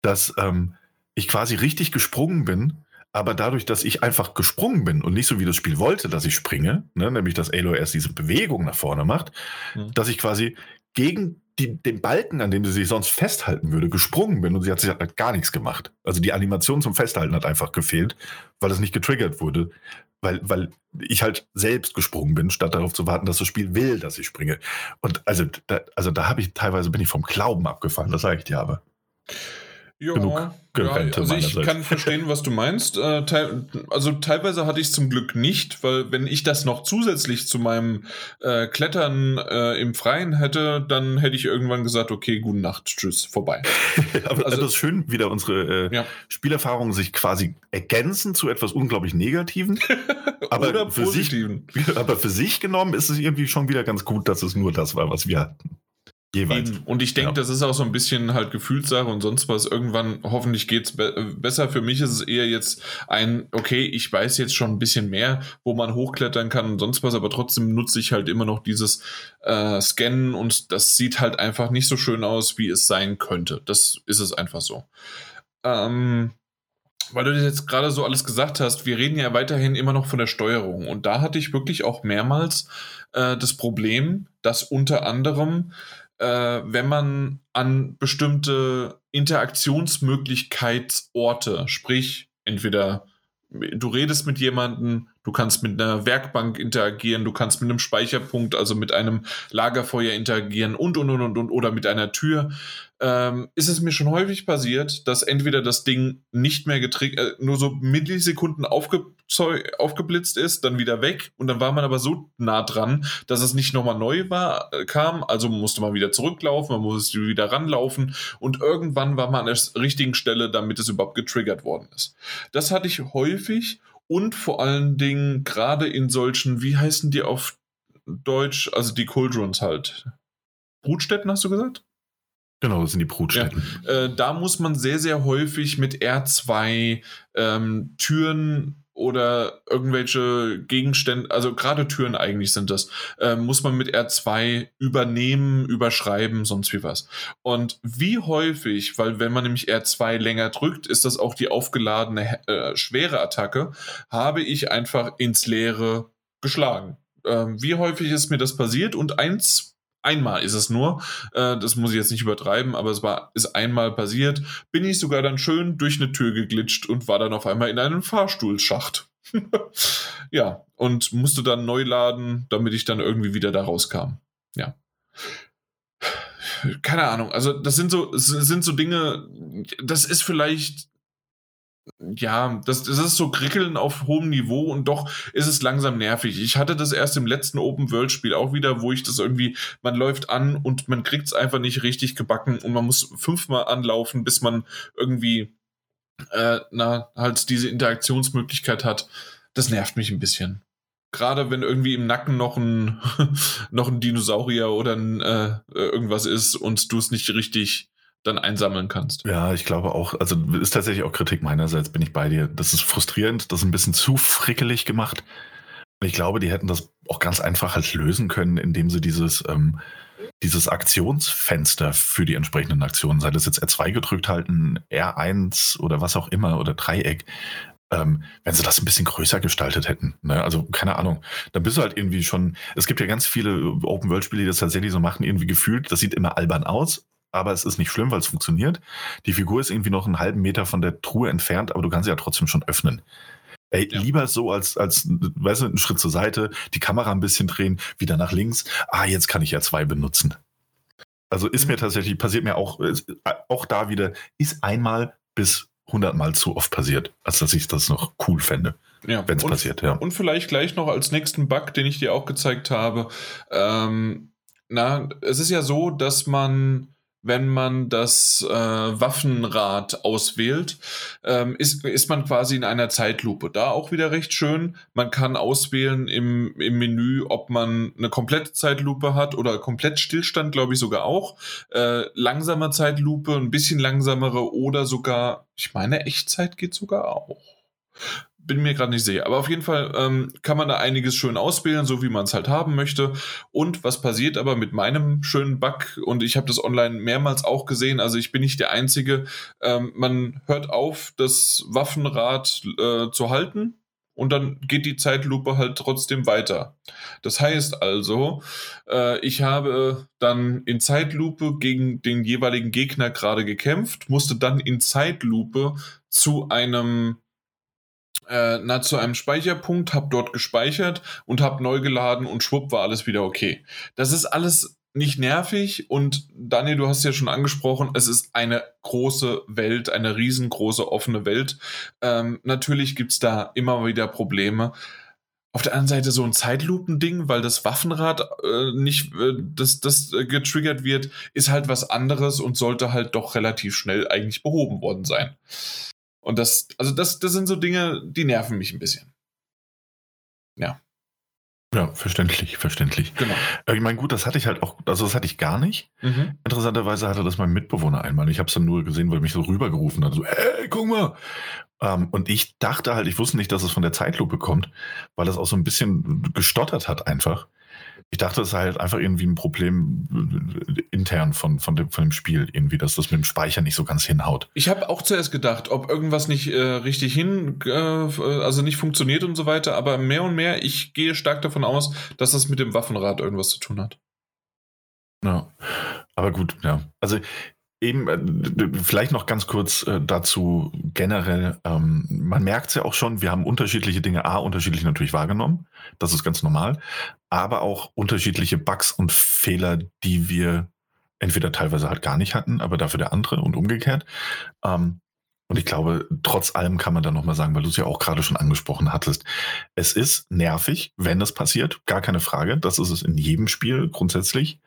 dass ähm, ich quasi richtig gesprungen bin, aber dadurch, dass ich einfach gesprungen bin und nicht so wie das Spiel wollte, dass ich springe, ne, nämlich dass Aloy erst diese Bewegung nach vorne macht, Mhm. dass ich quasi gegen die, den Balken, an dem sie sich sonst festhalten würde, gesprungen bin und sie hat sich halt gar nichts gemacht. Also die Animation zum Festhalten hat einfach gefehlt, weil es nicht getriggert wurde, weil, weil ich halt selbst gesprungen bin, statt darauf zu warten, dass das Spiel will, dass ich springe. Und also da, also da habe ich teilweise bin ich vom Glauben abgefallen, das sage ich dir aber. Ja, Genug gerente ja, also ich kann verstehen, was du meinst. Äh, teil, also teilweise hatte ich es zum Glück nicht, weil wenn ich das noch zusätzlich zu meinem äh, Klettern äh, im Freien hätte, dann hätte ich irgendwann gesagt, okay, gute Nacht, tschüss, vorbei. aber also, das ist schön, wieder unsere äh, ja. Spielerfahrungen sich quasi ergänzen zu etwas unglaublich Negativen. aber Oder für Positiven. Sich, aber für sich genommen ist es irgendwie schon wieder ganz gut, dass es nur das war, was wir hatten. Jeweils. Eben. Und ich denke, ja. das ist auch so ein bisschen halt Gefühlssache und sonst was. Irgendwann, hoffentlich geht's be besser. Für mich ist es eher jetzt ein, okay, ich weiß jetzt schon ein bisschen mehr, wo man hochklettern kann und sonst was, aber trotzdem nutze ich halt immer noch dieses äh, Scannen und das sieht halt einfach nicht so schön aus, wie es sein könnte. Das ist es einfach so. Ähm, weil du das jetzt gerade so alles gesagt hast, wir reden ja weiterhin immer noch von der Steuerung. Und da hatte ich wirklich auch mehrmals äh, das Problem, dass unter anderem äh, wenn man an bestimmte Interaktionsmöglichkeitsorte, sprich entweder du redest mit jemandem, du kannst mit einer Werkbank interagieren, du kannst mit einem Speicherpunkt, also mit einem Lagerfeuer interagieren und und und und, und oder mit einer Tür ähm, ist es mir schon häufig passiert, dass entweder das Ding nicht mehr getriggert, äh, nur so Millisekunden aufge aufgeblitzt ist, dann wieder weg und dann war man aber so nah dran, dass es nicht nochmal neu war, äh, kam, also musste man wieder zurücklaufen, man musste wieder ranlaufen und irgendwann war man an der richtigen Stelle, damit es überhaupt getriggert worden ist. Das hatte ich häufig und vor allen Dingen gerade in solchen, wie heißen die auf Deutsch, also die Cauldrons halt. Brutstätten hast du gesagt? Genau, das sind die Brutstätten. Ja, äh, da muss man sehr, sehr häufig mit R2 ähm, Türen oder irgendwelche Gegenstände, also gerade Türen eigentlich sind das, äh, muss man mit R2 übernehmen, überschreiben, sonst wie was. Und wie häufig, weil wenn man nämlich R2 länger drückt, ist das auch die aufgeladene äh, schwere Attacke, habe ich einfach ins Leere geschlagen. Äh, wie häufig ist mir das passiert? Und eins Einmal ist es nur, äh, das muss ich jetzt nicht übertreiben, aber es war, ist einmal passiert, bin ich sogar dann schön durch eine Tür geglitscht und war dann auf einmal in einem Fahrstuhlschacht. ja, und musste dann neu laden, damit ich dann irgendwie wieder da rauskam. Ja. Keine Ahnung, also das sind so, das sind so Dinge, das ist vielleicht ja, das, das ist so Krickeln auf hohem Niveau und doch ist es langsam nervig. Ich hatte das erst im letzten Open-World-Spiel auch wieder, wo ich das irgendwie, man läuft an und man kriegt es einfach nicht richtig gebacken und man muss fünfmal anlaufen, bis man irgendwie, äh, na, halt diese Interaktionsmöglichkeit hat. Das nervt mich ein bisschen. Gerade wenn irgendwie im Nacken noch ein, noch ein Dinosaurier oder ein, äh, irgendwas ist und du es nicht richtig dann einsammeln kannst. Ja, ich glaube auch, also ist tatsächlich auch Kritik meinerseits, bin ich bei dir. Das ist frustrierend, das ist ein bisschen zu frickelig gemacht. Ich glaube, die hätten das auch ganz einfach halt lösen können, indem sie dieses, ähm, dieses Aktionsfenster für die entsprechenden Aktionen, sei das jetzt R2 gedrückt halten, R1 oder was auch immer oder Dreieck, ähm, wenn sie das ein bisschen größer gestaltet hätten. Ne? Also keine Ahnung. Dann bist du halt irgendwie schon, es gibt ja ganz viele Open-World-Spiele, die das tatsächlich so machen, irgendwie gefühlt, das sieht immer albern aus, aber es ist nicht schlimm, weil es funktioniert. Die Figur ist irgendwie noch einen halben Meter von der Truhe entfernt, aber du kannst sie ja trotzdem schon öffnen. Ey, ja. lieber so als, als, weißt du, einen Schritt zur Seite, die Kamera ein bisschen drehen, wieder nach links. Ah, jetzt kann ich ja zwei benutzen. Also ist mir mhm. tatsächlich, passiert mir auch, auch da wieder, ist einmal bis hundertmal zu oft passiert, als dass ich das noch cool fände. Ja. Wenn es passiert, ja. Und vielleicht gleich noch als nächsten Bug, den ich dir auch gezeigt habe. Ähm, na, es ist ja so, dass man wenn man das äh, Waffenrad auswählt, ähm, ist, ist man quasi in einer Zeitlupe. Da auch wieder recht schön. Man kann auswählen im, im Menü, ob man eine komplette Zeitlupe hat oder komplett Stillstand, glaube ich sogar auch. Äh, langsame Zeitlupe, ein bisschen langsamere oder sogar, ich meine, Echtzeit geht sogar auch bin mir gerade nicht sicher. Aber auf jeden Fall ähm, kann man da einiges schön auswählen, so wie man es halt haben möchte. Und was passiert aber mit meinem schönen Bug? Und ich habe das online mehrmals auch gesehen, also ich bin nicht der Einzige. Ähm, man hört auf, das Waffenrad äh, zu halten und dann geht die Zeitlupe halt trotzdem weiter. Das heißt also, äh, ich habe dann in Zeitlupe gegen den jeweiligen Gegner gerade gekämpft, musste dann in Zeitlupe zu einem äh, na, zu einem Speicherpunkt, habe dort gespeichert und habe neu geladen und schwupp war alles wieder okay. Das ist alles nicht nervig und Daniel, du hast ja schon angesprochen, es ist eine große Welt, eine riesengroße offene Welt. Ähm, natürlich gibt's da immer wieder Probleme. Auf der anderen Seite so ein Zeitlupending, weil das Waffenrad äh, nicht, äh, das, das äh, getriggert wird, ist halt was anderes und sollte halt doch relativ schnell eigentlich behoben worden sein. Und das, also das, das sind so Dinge, die nerven mich ein bisschen. Ja. Ja, verständlich, verständlich. Genau. Äh, ich meine, gut, das hatte ich halt auch, also das hatte ich gar nicht. Mhm. Interessanterweise hatte das mein Mitbewohner einmal. Ich habe es dann nur gesehen, weil er mich so rübergerufen hat. So, hey, guck mal. Ähm, und ich dachte halt, ich wusste nicht, dass es von der Zeitlupe kommt, weil es auch so ein bisschen gestottert hat einfach. Ich dachte, es sei halt einfach irgendwie ein Problem äh, intern von, von, dem, von dem Spiel, irgendwie, dass das mit dem Speicher nicht so ganz hinhaut. Ich habe auch zuerst gedacht, ob irgendwas nicht äh, richtig hin, äh, also nicht funktioniert und so weiter, aber mehr und mehr, ich gehe stark davon aus, dass das mit dem Waffenrad irgendwas zu tun hat. Ja, aber gut, ja. Also Eben, äh, vielleicht noch ganz kurz äh, dazu generell, ähm, man merkt es ja auch schon, wir haben unterschiedliche Dinge, A, unterschiedlich natürlich wahrgenommen, das ist ganz normal, aber auch unterschiedliche Bugs und Fehler, die wir entweder teilweise halt gar nicht hatten, aber dafür der andere und umgekehrt. Ähm, und ich glaube, trotz allem kann man da nochmal sagen, weil du es ja auch gerade schon angesprochen hattest, es ist nervig, wenn das passiert, gar keine Frage, das ist es in jedem Spiel grundsätzlich,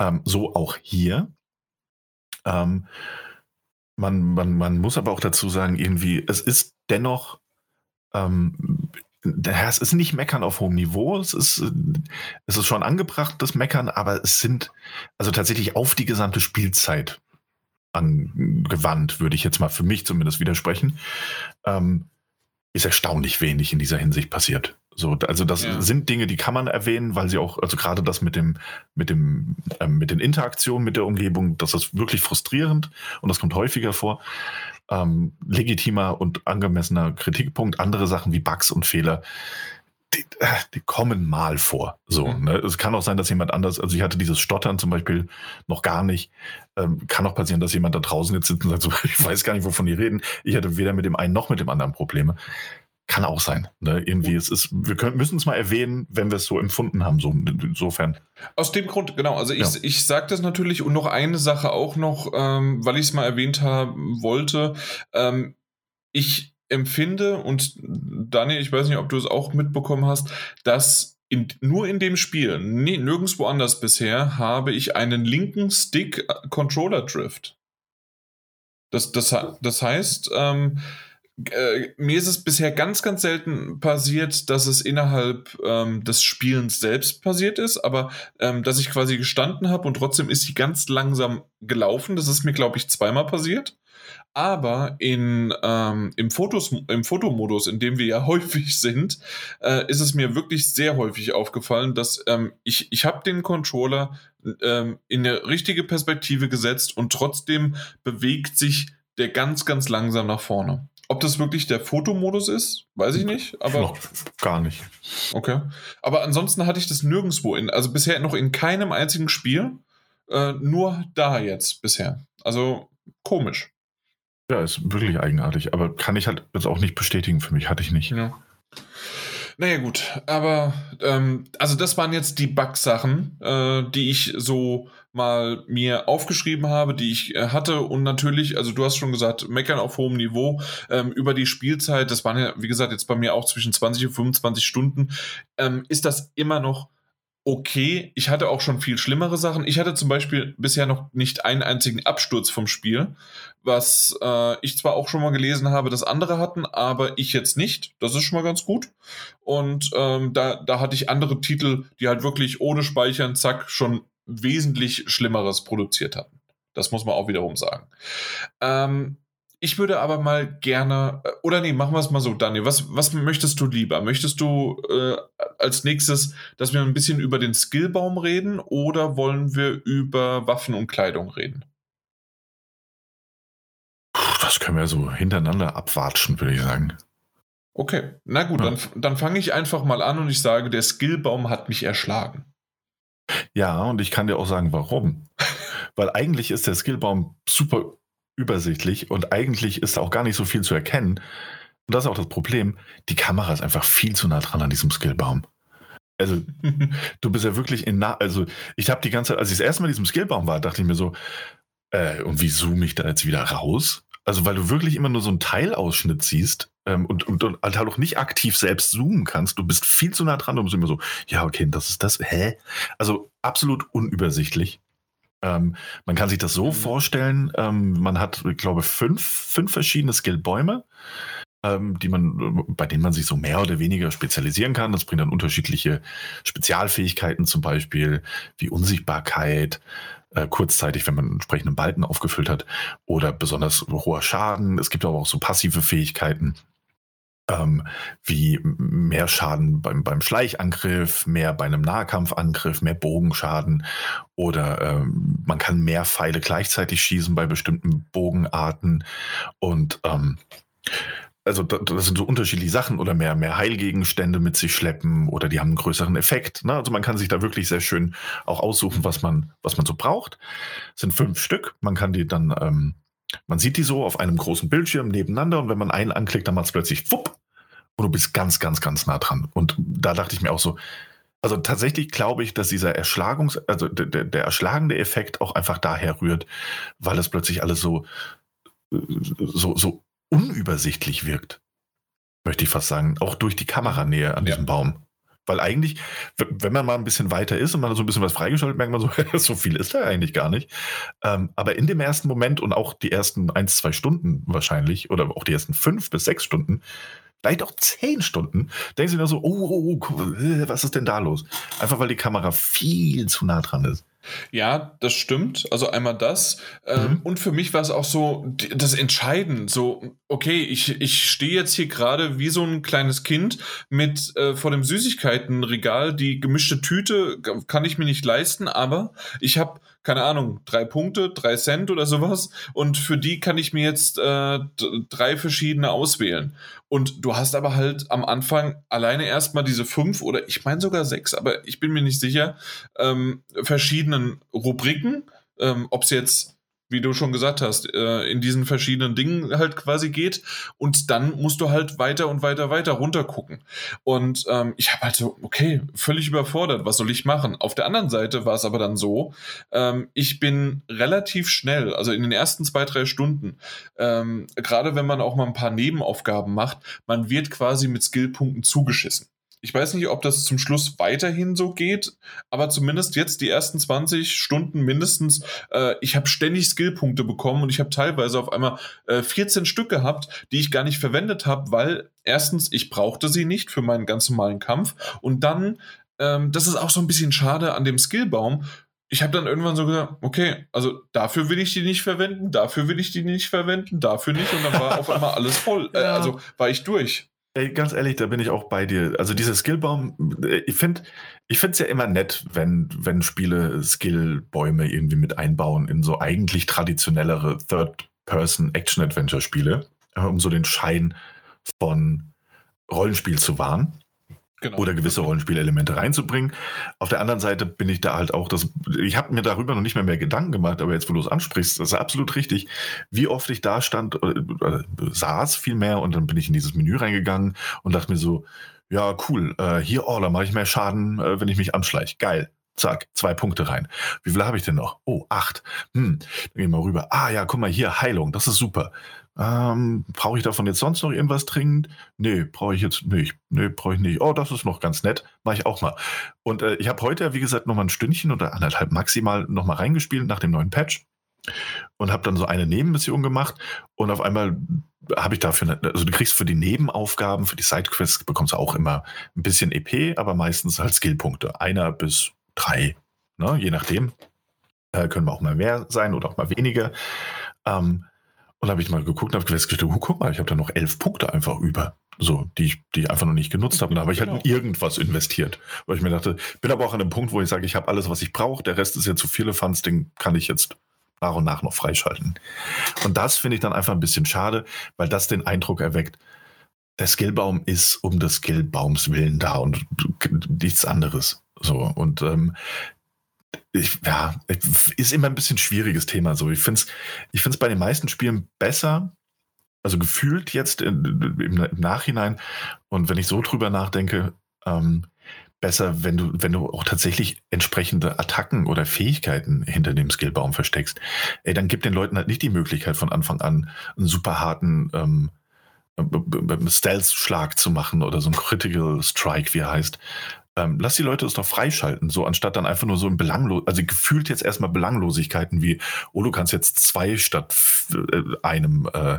ähm, so auch hier. Ähm, man, man, man muss aber auch dazu sagen, irgendwie, es ist dennoch, ähm, es ist nicht Meckern auf hohem Niveau, es ist, es ist schon angebracht, das Meckern, aber es sind also tatsächlich auf die gesamte Spielzeit angewandt, würde ich jetzt mal für mich zumindest widersprechen, ähm, ist erstaunlich wenig in dieser Hinsicht passiert. So, also das ja. sind Dinge, die kann man erwähnen, weil sie auch, also gerade das mit dem, mit dem, äh, mit den Interaktionen mit der Umgebung, das ist wirklich frustrierend und das kommt häufiger vor. Ähm, legitimer und angemessener Kritikpunkt. Andere Sachen wie Bugs und Fehler, die, äh, die kommen mal vor. So, mhm. ne? Es kann auch sein, dass jemand anders, also ich hatte dieses Stottern zum Beispiel noch gar nicht. Ähm, kann auch passieren, dass jemand da draußen jetzt sitzt und sagt, so, ich weiß gar nicht, wovon die reden. Ich hatte weder mit dem einen noch mit dem anderen Probleme. Kann auch sein. Ne? Irgendwie, es ist, wir können, müssen es mal erwähnen, wenn wir es so empfunden haben, so insofern. Aus dem Grund, genau. Also ich, ja. ich sage das natürlich und noch eine Sache auch noch, ähm, weil ich es mal erwähnt haben wollte. Ähm, ich empfinde, und Daniel, ich weiß nicht, ob du es auch mitbekommen hast, dass in, nur in dem Spiel, nirgendwo anders bisher, habe ich einen linken Stick Controller Drift. Das, das, das heißt, ähm, äh, mir ist es bisher ganz, ganz selten passiert, dass es innerhalb ähm, des Spielens selbst passiert ist, aber ähm, dass ich quasi gestanden habe und trotzdem ist sie ganz langsam gelaufen. Das ist mir, glaube ich, zweimal passiert. Aber in, ähm, im, Fotos, im Fotomodus, in dem wir ja häufig sind, äh, ist es mir wirklich sehr häufig aufgefallen, dass ähm, ich, ich habe den Controller ähm, in eine richtige Perspektive gesetzt und trotzdem bewegt sich der ganz, ganz langsam nach vorne. Ob das wirklich der Fotomodus ist, weiß ich nicht. Aber noch gar nicht. Okay. Aber ansonsten hatte ich das nirgendwo in, also bisher noch in keinem einzigen Spiel. Äh, nur da jetzt bisher. Also komisch. Ja, ist wirklich eigenartig, aber kann ich halt jetzt auch nicht bestätigen für mich, hatte ich nicht. Ja. Naja, gut, aber ähm, also das waren jetzt die Bug-Sachen, äh, die ich so mal mir aufgeschrieben habe, die ich äh, hatte. Und natürlich, also du hast schon gesagt, meckern auf hohem Niveau ähm, über die Spielzeit, das waren ja, wie gesagt, jetzt bei mir auch zwischen 20 und 25 Stunden, ähm, ist das immer noch okay. Ich hatte auch schon viel schlimmere Sachen. Ich hatte zum Beispiel bisher noch nicht einen einzigen Absturz vom Spiel, was äh, ich zwar auch schon mal gelesen habe, dass andere hatten, aber ich jetzt nicht. Das ist schon mal ganz gut. Und ähm, da, da hatte ich andere Titel, die halt wirklich ohne Speichern, zack, schon wesentlich Schlimmeres produziert hatten. Das muss man auch wiederum sagen. Ähm, ich würde aber mal gerne, äh, oder nee, machen wir es mal so, Daniel. Was, was möchtest du lieber? Möchtest du äh, als nächstes, dass wir ein bisschen über den Skillbaum reden oder wollen wir über Waffen und Kleidung reden? Das können wir so hintereinander abwatschen, würde ich sagen. Okay, na gut, ja. dann, dann fange ich einfach mal an und ich sage, der Skillbaum hat mich erschlagen. Ja, und ich kann dir auch sagen, warum. Weil eigentlich ist der Skillbaum super übersichtlich und eigentlich ist da auch gar nicht so viel zu erkennen. Und das ist auch das Problem. Die Kamera ist einfach viel zu nah dran an diesem Skillbaum. Also, du bist ja wirklich in nah, also ich habe die ganze Zeit, als ich das erste Mal in diesem Skillbaum war, dachte ich mir so, äh, und wie zoome ich da jetzt wieder raus? Also, weil du wirklich immer nur so einen Teilausschnitt siehst ähm, und, und, und halt auch nicht aktiv selbst zoomen kannst. Du bist viel zu nah dran und bist immer so, ja, okay, das ist das, hä? Also absolut unübersichtlich. Ähm, man kann sich das so mhm. vorstellen, ähm, man hat, ich glaube, fünf, fünf verschiedene Skillbäume, ähm, die man, bei denen man sich so mehr oder weniger spezialisieren kann. Das bringt dann unterschiedliche Spezialfähigkeiten, zum Beispiel wie Unsichtbarkeit, äh, kurzzeitig, wenn man einen entsprechenden Balken aufgefüllt hat, oder besonders hoher Schaden. Es gibt aber auch so passive Fähigkeiten. Ähm, wie mehr Schaden beim, beim Schleichangriff, mehr bei einem Nahkampfangriff, mehr Bogenschaden oder ähm, man kann mehr Pfeile gleichzeitig schießen bei bestimmten Bogenarten und ähm, also das sind so unterschiedliche Sachen oder mehr, mehr Heilgegenstände mit sich schleppen oder die haben einen größeren Effekt. Ne? Also man kann sich da wirklich sehr schön auch aussuchen, was man, was man so braucht. Es sind fünf Stück. Man kann die dann, ähm, man sieht die so auf einem großen Bildschirm nebeneinander und wenn man einen anklickt, dann macht es plötzlich wupp und du bist ganz, ganz, ganz nah dran. Und da dachte ich mir auch so, also tatsächlich glaube ich, dass dieser Erschlagungs-, also der, der erschlagende Effekt auch einfach daher rührt, weil es plötzlich alles so, so, so unübersichtlich wirkt. Möchte ich fast sagen. Auch durch die Kameranähe an ja. diesem Baum. Weil eigentlich, wenn man mal ein bisschen weiter ist und man so ein bisschen was freigeschaltet, merkt man so, so viel ist da eigentlich gar nicht. Ähm, aber in dem ersten Moment und auch die ersten ein, zwei Stunden wahrscheinlich, oder auch die ersten fünf bis sechs Stunden, vielleicht auch zehn Stunden, denkst du dir so, oh, oh, oh, was ist denn da los? Einfach weil die Kamera viel zu nah dran ist. Ja, das stimmt. Also einmal das. Ähm, mhm. Und für mich war es auch so das Entscheiden. So, okay, ich, ich stehe jetzt hier gerade wie so ein kleines Kind mit äh, vor dem Süßigkeitenregal. Die gemischte Tüte kann ich mir nicht leisten, aber ich habe keine Ahnung, drei Punkte, drei Cent oder sowas. Und für die kann ich mir jetzt äh, drei verschiedene auswählen. Und du hast aber halt am Anfang alleine erstmal diese fünf oder ich meine sogar sechs, aber ich bin mir nicht sicher, ähm, verschiedenen Rubriken. Ähm, Ob es jetzt wie du schon gesagt hast, äh, in diesen verschiedenen Dingen halt quasi geht. Und dann musst du halt weiter und weiter, weiter runter gucken. Und ähm, ich habe halt so, okay, völlig überfordert, was soll ich machen? Auf der anderen Seite war es aber dann so, ähm, ich bin relativ schnell, also in den ersten zwei, drei Stunden, ähm, gerade wenn man auch mal ein paar Nebenaufgaben macht, man wird quasi mit Skillpunkten zugeschissen. Ich weiß nicht, ob das zum Schluss weiterhin so geht, aber zumindest jetzt die ersten 20 Stunden mindestens. Äh, ich habe ständig Skillpunkte bekommen und ich habe teilweise auf einmal äh, 14 Stück gehabt, die ich gar nicht verwendet habe, weil erstens ich brauchte sie nicht für meinen ganz normalen Kampf und dann, ähm, das ist auch so ein bisschen schade an dem Skillbaum, ich habe dann irgendwann so gesagt, okay, also dafür will ich die nicht verwenden, dafür will ich die nicht verwenden, dafür nicht und dann war auf einmal alles voll. Äh, also war ich durch. Ey, ganz ehrlich, da bin ich auch bei dir. Also dieser Skillbaum, äh, ich finde ich finde es ja immer nett, wenn, wenn Spiele Skillbäume irgendwie mit einbauen in so eigentlich traditionellere Third-Person-Action-Adventure-Spiele, äh, um so den Schein von Rollenspiel zu wahren. Genau. Oder gewisse Rollenspielelemente reinzubringen. Auf der anderen Seite bin ich da halt auch, das, ich habe mir darüber noch nicht mehr mehr Gedanken gemacht, aber jetzt, wo du es ansprichst, das ist absolut richtig, wie oft ich da stand, äh, äh, saß vielmehr und dann bin ich in dieses Menü reingegangen und dachte mir so, ja, cool, äh, hier, oh, da mache ich mehr Schaden, äh, wenn ich mich anschleiche. Geil. Zack, zwei Punkte rein. Wie viel habe ich denn noch? Oh, acht. Hm, dann gehen wir rüber. Ah ja, guck mal hier, Heilung, das ist super. Ähm, brauche ich davon jetzt sonst noch irgendwas dringend? Nee, brauche ich jetzt nicht. Nee, brauche ich nicht. Oh, das ist noch ganz nett. Mache ich auch mal. Und äh, ich habe heute, wie gesagt, noch mal ein Stündchen oder anderthalb maximal noch mal reingespielt nach dem neuen Patch und habe dann so eine Nebenmission gemacht und auf einmal habe ich dafür, also du kriegst für die Nebenaufgaben, für die Sidequests bekommst du auch immer ein bisschen EP, aber meistens halt Skillpunkte. Einer bis drei, ne? je nachdem. Äh, können wir auch mal mehr sein oder auch mal weniger. Ähm, und habe ich mal geguckt und habe festgestellt, oh, guck mal, ich habe da noch elf Punkte einfach über. So, die ich, die ich einfach noch nicht genutzt habe. Und da habe ich halt genau. in irgendwas investiert. Weil ich mir dachte, bin aber auch an einem Punkt, wo ich sage, ich habe alles, was ich brauche. Der Rest ist ja zu viele Funds, den kann ich jetzt nach und nach noch freischalten. Und das finde ich dann einfach ein bisschen schade, weil das den Eindruck erweckt, der Skillbaum ist um des Skillbaums willen da und nichts anderes. So, und ähm, ich, ja, ist immer ein bisschen schwieriges Thema. So, ich finde es ich find's bei den meisten Spielen besser, also gefühlt jetzt in, im, im, Nachhinein. Und wenn ich so drüber nachdenke, ähm, besser, wenn du, wenn du auch tatsächlich entsprechende Attacken oder Fähigkeiten hinter dem Skillbaum versteckst. Ey, dann gib den Leuten halt nicht die Möglichkeit von Anfang an einen super harten ähm, Stealth-Schlag zu machen oder so ein Critical Strike, wie er heißt. Ähm, lass die Leute es doch freischalten, so anstatt dann einfach nur so ein belanglos, also gefühlt jetzt erstmal Belanglosigkeiten wie, oh, du kannst jetzt zwei statt äh, einem äh,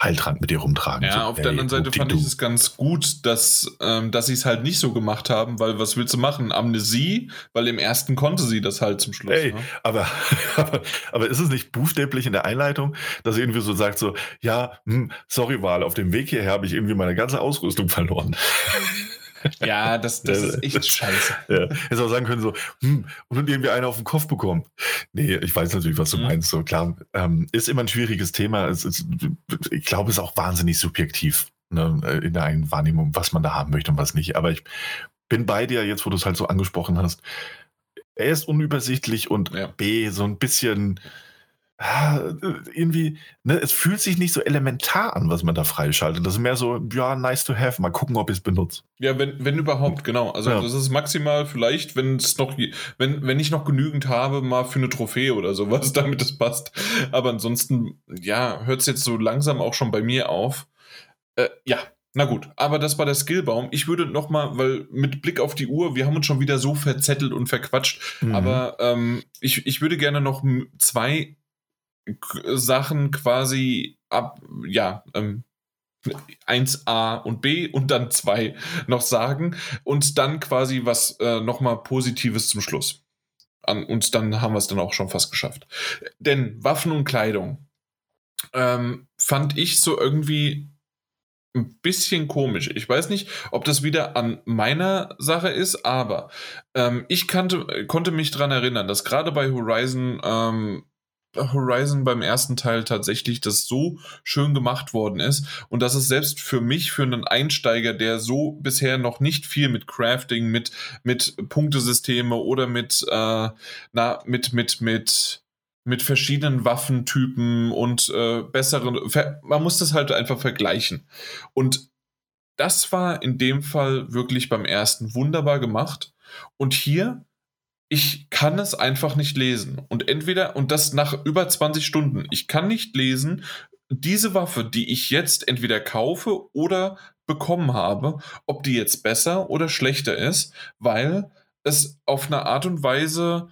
Heiltrank mit dir rumtragen. Ja, so, auf ey, der anderen Seite fand ich es ganz gut, dass, ähm, dass sie es halt nicht so gemacht haben, weil was willst du machen? Amnesie, weil im ersten konnte sie das halt zum Schluss. Ey, ne? aber, aber, aber ist es nicht buchstäblich in der Einleitung, dass sie irgendwie so sagt, so, ja, hm, sorry, Wahl, auf dem Weg hierher habe ich irgendwie meine ganze Ausrüstung verloren. Ja, das, das ist echt scheiße. Ja. Hätte auch sagen können, so, hm, und irgendwie einer auf den Kopf bekommen. Nee, ich weiß natürlich, was du mhm. meinst. So klar, ähm, ist immer ein schwieriges Thema. Es ist, ich glaube, es ist auch wahnsinnig subjektiv ne, in der einen Wahrnehmung, was man da haben möchte und was nicht. Aber ich bin bei dir jetzt, wo du es halt so angesprochen hast. Er ist unübersichtlich und ja. B, so ein bisschen irgendwie, ne, es fühlt sich nicht so elementar an, was man da freischaltet. Das ist mehr so, ja, nice to have. Mal gucken, ob ich es benutze. Ja, wenn, wenn überhaupt, genau. Also ja. das ist maximal vielleicht, wenn es noch, wenn, wenn ich noch genügend habe, mal für eine Trophäe oder sowas, damit es passt. Aber ansonsten, ja, hört es jetzt so langsam auch schon bei mir auf. Äh, ja, na gut, aber das war der Skillbaum. Ich würde noch mal, weil mit Blick auf die Uhr, wir haben uns schon wieder so verzettelt und verquatscht, mhm. aber ähm, ich, ich würde gerne noch zwei Sachen quasi ab, ja, ähm, 1a und b und dann 2 noch sagen und dann quasi was äh, nochmal Positives zum Schluss. An, und dann haben wir es dann auch schon fast geschafft. Denn Waffen und Kleidung ähm, fand ich so irgendwie ein bisschen komisch. Ich weiß nicht, ob das wieder an meiner Sache ist, aber ähm, ich kannte, konnte mich daran erinnern, dass gerade bei Horizon ähm, Horizon beim ersten Teil tatsächlich das so schön gemacht worden ist und dass es selbst für mich, für einen Einsteiger, der so bisher noch nicht viel mit Crafting, mit, mit Punktesysteme oder mit, äh, na, mit, mit, mit, mit verschiedenen Waffentypen und äh, besseren, man muss das halt einfach vergleichen. Und das war in dem Fall wirklich beim ersten wunderbar gemacht. Und hier ich kann es einfach nicht lesen. Und entweder, und das nach über 20 Stunden, ich kann nicht lesen, diese Waffe, die ich jetzt entweder kaufe oder bekommen habe, ob die jetzt besser oder schlechter ist, weil es auf eine Art und Weise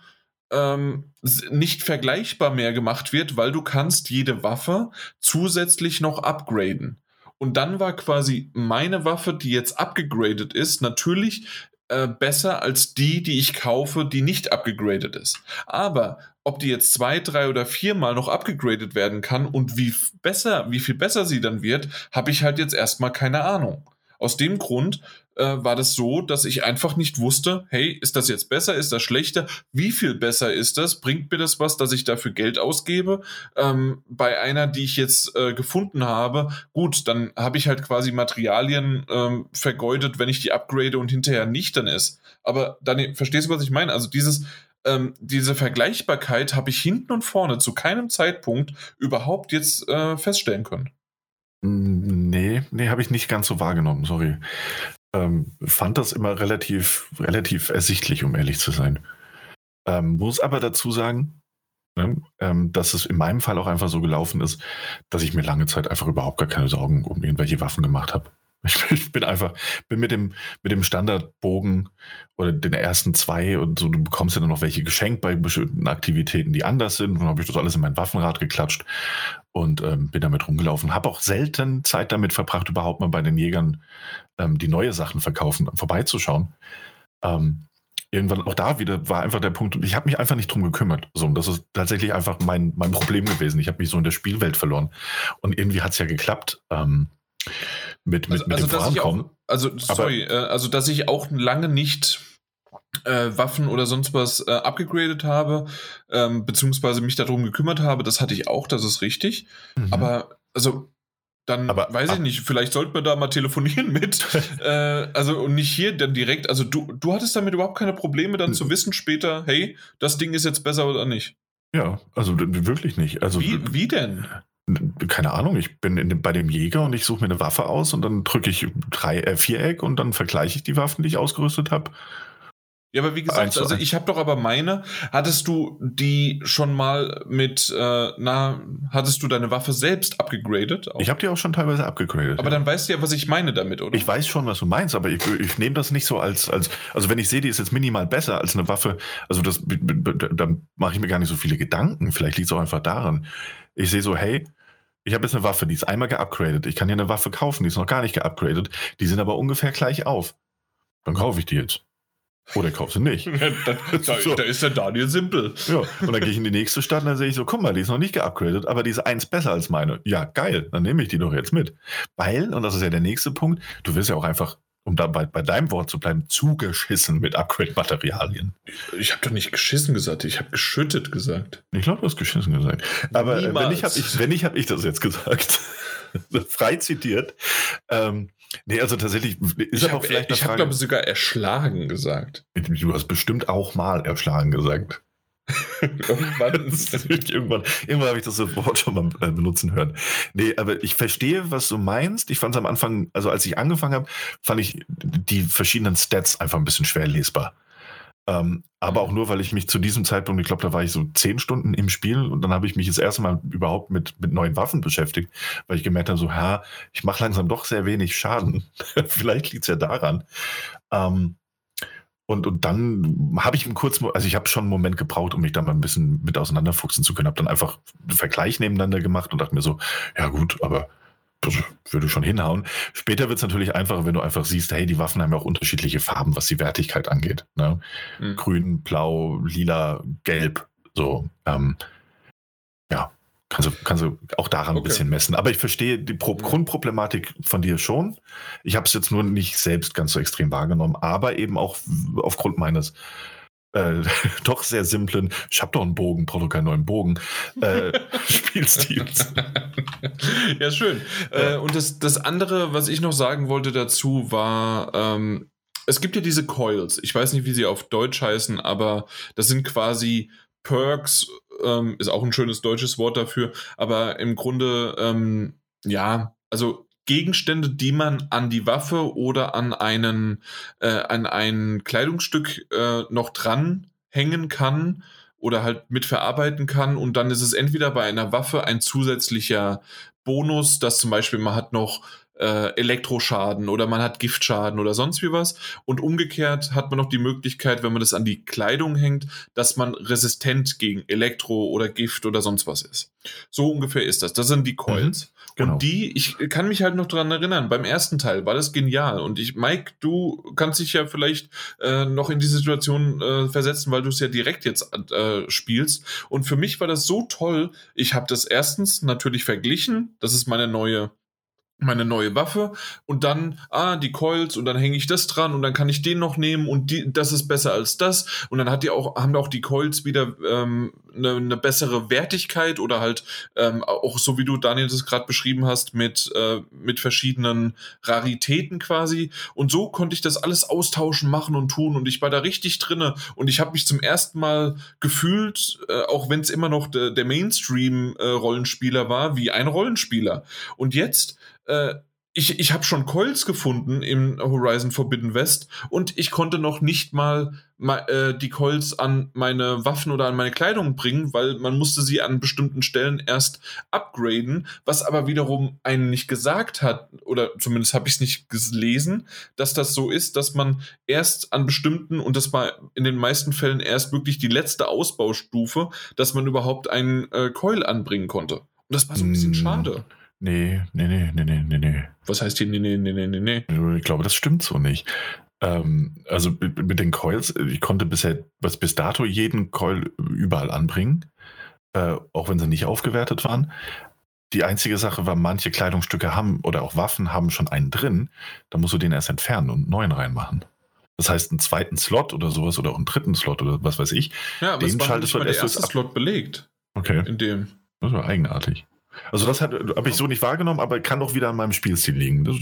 ähm, nicht vergleichbar mehr gemacht wird, weil du kannst jede Waffe zusätzlich noch upgraden. Und dann war quasi meine Waffe, die jetzt abgegradet ist, natürlich äh, besser als die, die ich kaufe, die nicht abgegradet ist. Aber ob die jetzt zwei, drei oder viermal noch abgegradet werden kann und wie besser, wie viel besser sie dann wird, habe ich halt jetzt erstmal keine Ahnung. Aus dem Grund äh, war das so, dass ich einfach nicht wusste, hey, ist das jetzt besser, ist das schlechter, wie viel besser ist das, bringt mir das was, dass ich dafür Geld ausgebe? Ähm, bei einer, die ich jetzt äh, gefunden habe, gut, dann habe ich halt quasi Materialien ähm, vergeudet, wenn ich die upgrade und hinterher nicht dann ist. Aber dann verstehst du, was ich meine? Also dieses, ähm, diese Vergleichbarkeit habe ich hinten und vorne zu keinem Zeitpunkt überhaupt jetzt äh, feststellen können. Nee, nee, habe ich nicht ganz so wahrgenommen, sorry ähm, fand das immer relativ, relativ ersichtlich, um ehrlich zu sein. Ähm, muss aber dazu sagen, ne, ähm, dass es in meinem Fall auch einfach so gelaufen ist, dass ich mir lange Zeit einfach überhaupt gar keine Sorgen um irgendwelche Waffen gemacht habe. Ich, bin einfach, bin mit dem, mit dem Standardbogen oder den ersten zwei und so, du bekommst ja dann noch welche geschenkt bei bestimmten Aktivitäten, die anders sind. Und dann habe ich das alles in mein Waffenrad geklatscht und ähm, bin damit rumgelaufen. Habe auch selten Zeit damit verbracht, überhaupt mal bei den Jägern ähm, die neue Sachen verkaufen, vorbeizuschauen. Ähm, irgendwann auch da wieder war einfach der Punkt, ich habe mich einfach nicht drum gekümmert. So, und das ist tatsächlich einfach mein, mein Problem gewesen. Ich habe mich so in der Spielwelt verloren. Und irgendwie hat es ja geklappt. Ähm, mit, mit, also, mit dem also, Vorankommen. Auch, also, sorry, Aber, äh, also dass ich auch lange nicht äh, Waffen oder sonst was äh, abgegradet habe, ähm, beziehungsweise mich darum gekümmert habe, das hatte ich auch, das ist richtig. Mhm. Aber also dann Aber- weiß ich nicht, vielleicht sollten wir da mal telefonieren mit. äh, also und nicht hier dann direkt. Also du, du hattest damit überhaupt keine Probleme, dann zu wissen später, hey, das Ding ist jetzt besser oder nicht. Ja, also wirklich nicht. Also Wie, wie denn? Keine Ahnung, ich bin in bei dem Jäger und ich suche mir eine Waffe aus und dann drücke ich drei, äh, Viereck und dann vergleiche ich die Waffen, die ich ausgerüstet habe. Ja, aber wie gesagt, also eins. ich habe doch aber meine, hattest du die schon mal mit, äh, na, hattest du deine Waffe selbst abgegradet? Auch? Ich habe die auch schon teilweise abgegradet. aber ja. dann weißt du ja, was ich meine damit, oder? Ich weiß schon, was du meinst, aber ich, ich nehme das nicht so als, als, also wenn ich sehe, die ist jetzt minimal besser als eine Waffe, also das, da mache ich mir gar nicht so viele Gedanken. Vielleicht liegt es auch einfach daran. Ich sehe so, hey, ich habe jetzt eine Waffe, die ist einmal geupgradet. Ich kann hier eine Waffe kaufen, die ist noch gar nicht geupgradet. Die sind aber ungefähr gleich auf. Dann kaufe ich die jetzt. Oder ich kaufe sie nicht. da, da, So. da ist der Daniel simpel. Ja, und dann gehe ich in die nächste Stadt und dann sehe ich so, guck mal, die ist noch nicht geupgradet, aber die ist eins besser als meine. Ja, geil, dann nehme ich die doch jetzt mit. Weil, und das ist ja der nächste Punkt, du wirst ja auch einfach, um da bei, bei deinem Wort zu bleiben, zugeschissen mit Upgrade-Materialien. Ich habe doch nicht geschissen gesagt, ich habe geschüttet gesagt. Ich glaube, du hast geschissen gesagt. Aber äh, wenn Niemals. ich, habe ich, wenn ich, habe ich das jetzt gesagt. Frei zitiert. Ähm, nee, also tatsächlich ist Ich auch habe, ich hab, Frage- glaube sogar erschlagen gesagt. Du hast bestimmt auch mal erschlagen gesagt. Irgendwann. irgendwann irgendwann habe ich das Wort schon mal äh, benutzen hören. Nee, aber ich verstehe, was du meinst. Ich fand es am Anfang, also als ich angefangen habe, fand ich die verschiedenen Stats einfach ein bisschen schwer lesbar. Ähm, aber auch nur, weil ich mich zu diesem Zeitpunkt, ich glaube, da war ich so zehn Stunden im Spiel und dann habe ich mich das erste Mal überhaupt mit, mit neuen Waffen beschäftigt, weil ich gemerkt habe, so, ha, ich mache langsam doch sehr wenig Schaden. Vielleicht liegt es ja daran. Ähm, und, und dann habe ich im kurzen, also ich habe schon einen Moment gebraucht, um mich da mal ein bisschen mit auseinanderfuchsen zu können. Habe dann einfach einen Vergleich nebeneinander gemacht und dachte mir so, ja gut, aber das würde schon hinhauen. Später wird es natürlich einfacher, wenn du einfach siehst, hey, die Waffen haben ja auch unterschiedliche Farben, was die Wertigkeit angeht. Ne? Mhm. Grün, blau, lila, gelb. So, ähm, kannst du, kannst du auch daran ein Okay. bisschen messen. Aber ich verstehe die Pro. Grundproblematik von dir schon. Ich habe es jetzt nur nicht selbst ganz so extrem wahrgenommen, aber eben auch aufgrund meines äh, doch sehr simplen, ich habe doch einen Bogen, brauche doch keinen neuen Bogen, äh, Spielstils. ja, schön. Ja. Äh, und das, das andere, was ich noch sagen wollte dazu, war, ähm, es gibt ja diese Coils. Ich weiß nicht, wie sie auf Deutsch heißen, aber das sind quasi Perks, ähm, ist auch ein schönes deutsches Wort dafür, aber im Grunde, ähm, ja, also Gegenstände, die man an die Waffe oder an einen, äh, an ein Kleidungsstück äh, noch dran hängen kann oder halt mitverarbeiten kann. Und dann ist es entweder bei einer Waffe ein zusätzlicher Bonus, dass zum Beispiel man hat noch äh, Elektroschaden oder man hat Giftschaden oder sonst wie was und umgekehrt hat man noch die Möglichkeit, wenn man das an die Kleidung hängt, dass man resistent gegen Elektro oder Gift oder sonst was ist. So ungefähr ist das. Das sind die Coils. genau. Und die, ich kann mich halt noch dran erinnern, beim ersten Teil war das genial. Und ich, Mike, du kannst dich ja vielleicht äh, noch in diese Situation äh, versetzen, weil du es ja direkt jetzt äh, spielst. Und für mich war das so toll. Ich habe das erstens natürlich verglichen. Das ist meine neue meine neue Waffe und dann, ah, die Coils und dann hänge ich das dran und dann kann ich den noch nehmen und die, das ist besser als das. Und dann hat die auch, haben auch die Coils wieder ähm, eine, eine bessere Wertigkeit oder halt ähm, auch so wie du Daniel das gerade beschrieben hast mit, äh, mit verschiedenen Raritäten quasi. Und so konnte ich das alles austauschen, machen und tun. Und ich war da richtig drinne. Und ich habe mich zum ersten Mal gefühlt, äh, auch wenn es immer noch de, der Mainstream-Rollenspieler war, wie ein Rollenspieler. Und jetzt äh, ich, ich habe schon Coils gefunden im Horizon Forbidden West und ich konnte noch nicht mal ma, äh, die Coils an meine Waffen oder an meine Kleidung bringen, weil man musste sie an bestimmten Stellen erst upgraden, was aber wiederum einen nicht gesagt hat, oder zumindest habe ich es nicht gelesen, dass das so ist, dass man erst an bestimmten, und das war in den meisten Fällen erst wirklich die letzte Ausbaustufe, dass man überhaupt einen äh, Coil anbringen konnte. Und das war so ein bisschen Mm. schade. Nee, nee, nee, nee, nee, nee, nee. Was heißt hier, nee, nee, nee, nee, nee, nee? Ich glaube, das stimmt so nicht. Ähm, also mit, mit den Coils, ich konnte bisher, was bis dato jeden Coil überall anbringen, äh, auch wenn sie nicht aufgewertet waren. Die einzige Sache war, manche Kleidungsstücke haben oder auch Waffen haben schon einen drin, da musst du den erst entfernen und einen neuen reinmachen. Das heißt, einen zweiten Slot oder sowas oder auch einen dritten Slot oder was weiß ich. Ja, aber Den es war schaltest nicht mal der erst erste Slot belegt Okay, in dem. das war eigenartig. Also das habe ich so nicht wahrgenommen, aber kann doch wieder an meinem Spielstil liegen. Das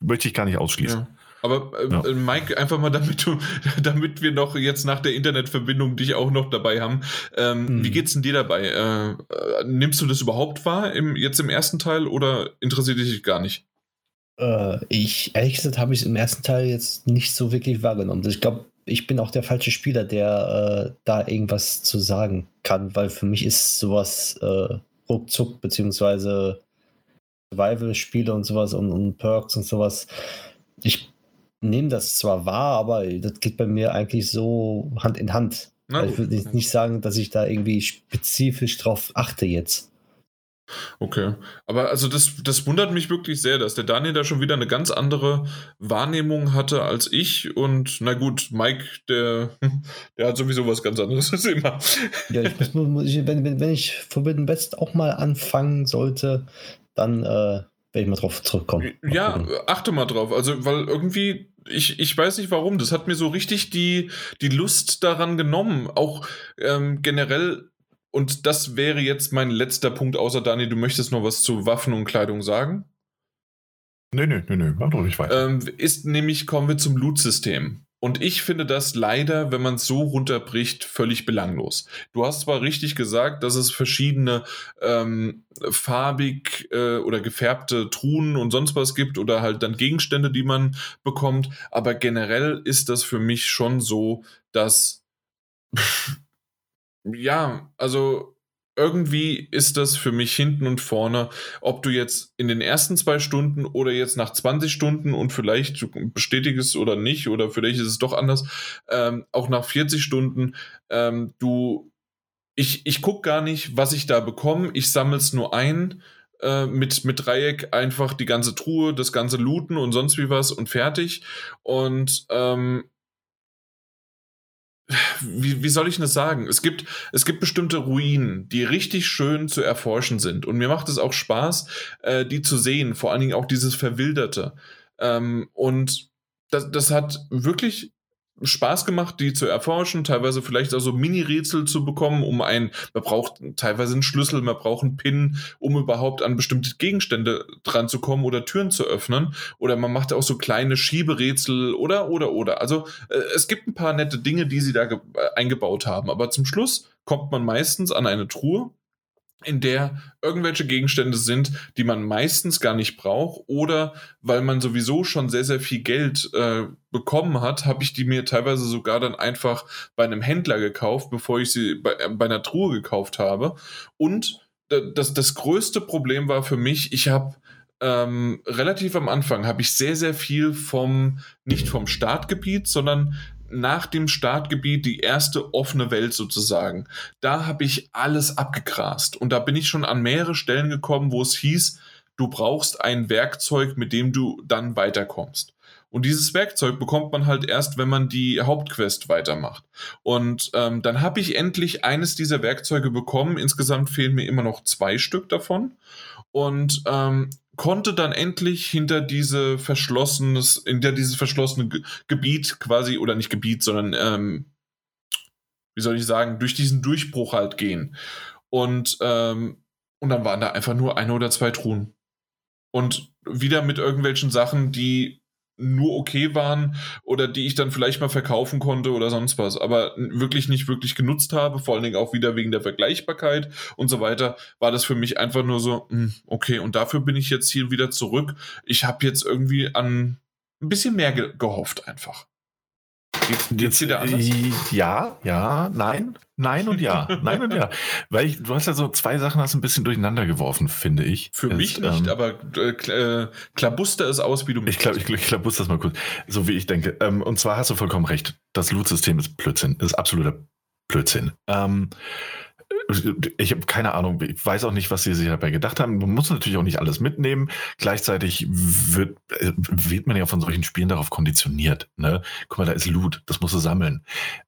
möchte ich gar nicht ausschließen. Ja. Aber äh, ja. Äh, Mike, einfach mal damit du, damit wir noch jetzt nach der Internetverbindung dich auch noch dabei haben. Ähm, hm. Wie geht's denn dir dabei? Äh, äh, nimmst du das überhaupt wahr im, jetzt im ersten Teil oder interessiert dich gar nicht? Äh, ich, ehrlich gesagt, habe ich es im ersten Teil jetzt nicht so wirklich wahrgenommen. Ich glaube, ich bin auch der falsche Spieler, der äh, da irgendwas zu sagen kann, weil für mich ist sowas äh, ruckzuck, beziehungsweise Survival-Spiele und sowas und, und, Perks und sowas. Ich nehme das zwar wahr, aber das geht bei mir eigentlich so Hand in Hand. Also ich würde nicht sagen, dass ich da irgendwie spezifisch drauf achte jetzt. Okay. Aber also das, das wundert mich wirklich sehr, dass der Daniel da schon wieder eine ganz andere Wahrnehmung hatte als ich. Und na gut, Mike, der, der hat sowieso was ganz anderes als immer. Ja, ich muss, wenn, wenn, wenn ich Forbidden West auch mal anfangen sollte, dann äh, werde ich mal drauf zurückkommen. Mal ja, gucken. achte mal drauf. Also, weil irgendwie ich, ich weiß nicht warum, das hat mir so richtig die, die Lust daran genommen. Auch ähm, generell und das wäre jetzt mein letzter Punkt, außer Dani, du möchtest noch was zu Waffen und Kleidung sagen? Nö, nö, nö, nö, mach doch nicht weiter. Ähm, ist nämlich, kommen wir zum Loot-System. Und ich finde das leider, wenn man es so runterbricht, völlig belanglos. Du hast zwar richtig gesagt, dass es verschiedene ähm, farbig äh, oder gefärbte Truhen und sonst was gibt oder halt dann Gegenstände, die man bekommt, aber generell ist das für mich schon so, dass ja, also irgendwie ist das für mich hinten und vorne, ob du jetzt in den ersten zwei Stunden oder jetzt nach 20 Stunden und vielleicht bestätigst oder nicht, oder vielleicht ist es doch anders, ähm, auch nach 40 Stunden, ähm, du, ich, ich gucke gar nicht, was ich da bekomme, ich sammle es nur ein, äh, mit, mit Dreieck einfach die ganze Truhe, das ganze Looten und sonst wie was und fertig. Und ähm, wie, wie soll ich das sagen? Es gibt, es gibt bestimmte Ruinen, die richtig schön zu erforschen sind. Und mir macht es auch Spaß, äh, die zu sehen, vor allen Dingen auch dieses Verwilderte. Ähm, und das, das hat wirklich Spaß gemacht, die zu erforschen, teilweise vielleicht also Mini-Rätsel zu bekommen, um ein, man braucht teilweise einen Schlüssel, man braucht einen Pin, um überhaupt an bestimmte Gegenstände dran zu kommen oder Türen zu öffnen. Oder man macht auch so kleine Schieberätsel oder, oder, oder. Also äh, es gibt ein paar nette Dinge, die sie da äh, eingebaut haben. Aber zum Schluss kommt man meistens an eine Truhe in der irgendwelche Gegenstände sind, die man meistens gar nicht braucht oder weil man sowieso schon sehr, sehr viel Geld äh, bekommen hat, habe ich die mir teilweise sogar dann einfach bei einem Händler gekauft, bevor ich sie bei, äh, bei einer Truhe gekauft habe. Und das, das größte Problem war für mich, ich habe ähm, relativ am Anfang habe ich sehr, sehr viel vom, nicht vom Startgebiet, sondern nach dem Startgebiet die erste offene Welt sozusagen. Da habe ich alles abgegrast und da bin ich schon an mehrere Stellen gekommen, wo es hieß, du brauchst ein Werkzeug, mit dem du dann weiterkommst. Und dieses Werkzeug bekommt man halt erst, wenn man die Hauptquest weitermacht. Und ähm, dann habe ich endlich eines dieser Werkzeuge bekommen. Insgesamt fehlen mir immer noch zwei Stück davon. Und ähm, konnte dann endlich hinter diese verschlossenes, hinter dieses verschlossene Ge Gebiet quasi, oder nicht Gebiet, sondern ähm, wie soll ich sagen, durch diesen Durchbruch halt gehen. Und, ähm, und dann waren da einfach nur eine oder zwei Truhen. Und wieder mit irgendwelchen Sachen, die nur okay waren oder die ich dann vielleicht mal verkaufen konnte oder sonst was, aber wirklich nicht wirklich genutzt habe, vor allen Dingen auch wieder wegen der Vergleichbarkeit und so weiter, war das für mich einfach nur so, hm, okay, und dafür bin ich jetzt hier wieder zurück. Ich habe jetzt irgendwie an ein bisschen mehr ge gehofft einfach. Geht's, dir da anders? Ja, ja, nein, nein und ja. nein und ja. Weil ich, du hast ja so zwei Sachen hast ein bisschen durcheinander geworfen, finde ich. Für es, mich nicht, ähm, aber äh, äh, klabuster es aus, wie du Ich, glaub, ich, ich klabuster das mal kurz, so wie ich denke. Ähm, und zwar hast du vollkommen recht. Das Loot-System ist Blödsinn, ist absoluter Blödsinn. Ähm, ich habe keine Ahnung, ich weiß auch nicht, was sie sich dabei gedacht haben. Man muss natürlich auch nicht alles mitnehmen. Gleichzeitig wird, äh, wird man ja von solchen Spielen darauf konditioniert. Ne? Guck mal, da ist Loot, das musst du sammeln.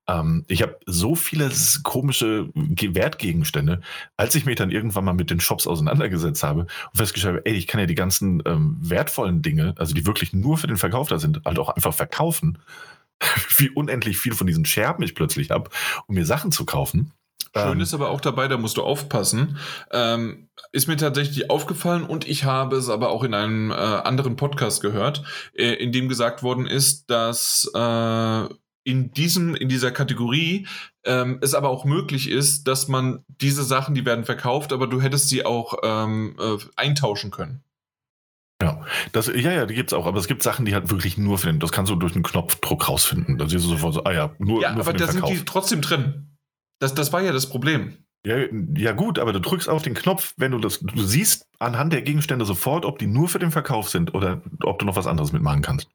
Ähm, ich habe so viele komische Wertgegenstände, als ich mich dann irgendwann mal mit den Shops auseinandergesetzt habe und festgestellt habe, ey, ich kann ja die ganzen ähm, wertvollen Dinge, also die wirklich nur für den Verkauf da sind, halt auch einfach verkaufen. Wie unendlich viel von diesen Scherben ich plötzlich habe, um mir Sachen zu kaufen Schön ähm, ist aber auch dabei, da musst du aufpassen. Ähm, ist mir tatsächlich aufgefallen und ich habe es aber auch in einem äh, anderen Podcast gehört, äh, in dem gesagt worden ist, dass äh, in diesem, in dieser Kategorie ähm, es aber auch möglich ist, dass man diese Sachen, die werden verkauft, aber du hättest sie auch ähm, äh, eintauschen können. Ja, das, ja, ja, die gibt es auch, aber es gibt Sachen, die halt wirklich nur für den, das kannst du durch einen Knopfdruck rausfinden. Da siehst du sofort so, ah ja, nur, ja, nur aber da sind die trotzdem drin. Das, das war ja das Problem. Ja, ja, gut, aber du drückst auf den Knopf, wenn du das, du siehst anhand der Gegenstände sofort, ob die nur für den Verkauf sind oder ob du noch was anderes mitmachen kannst.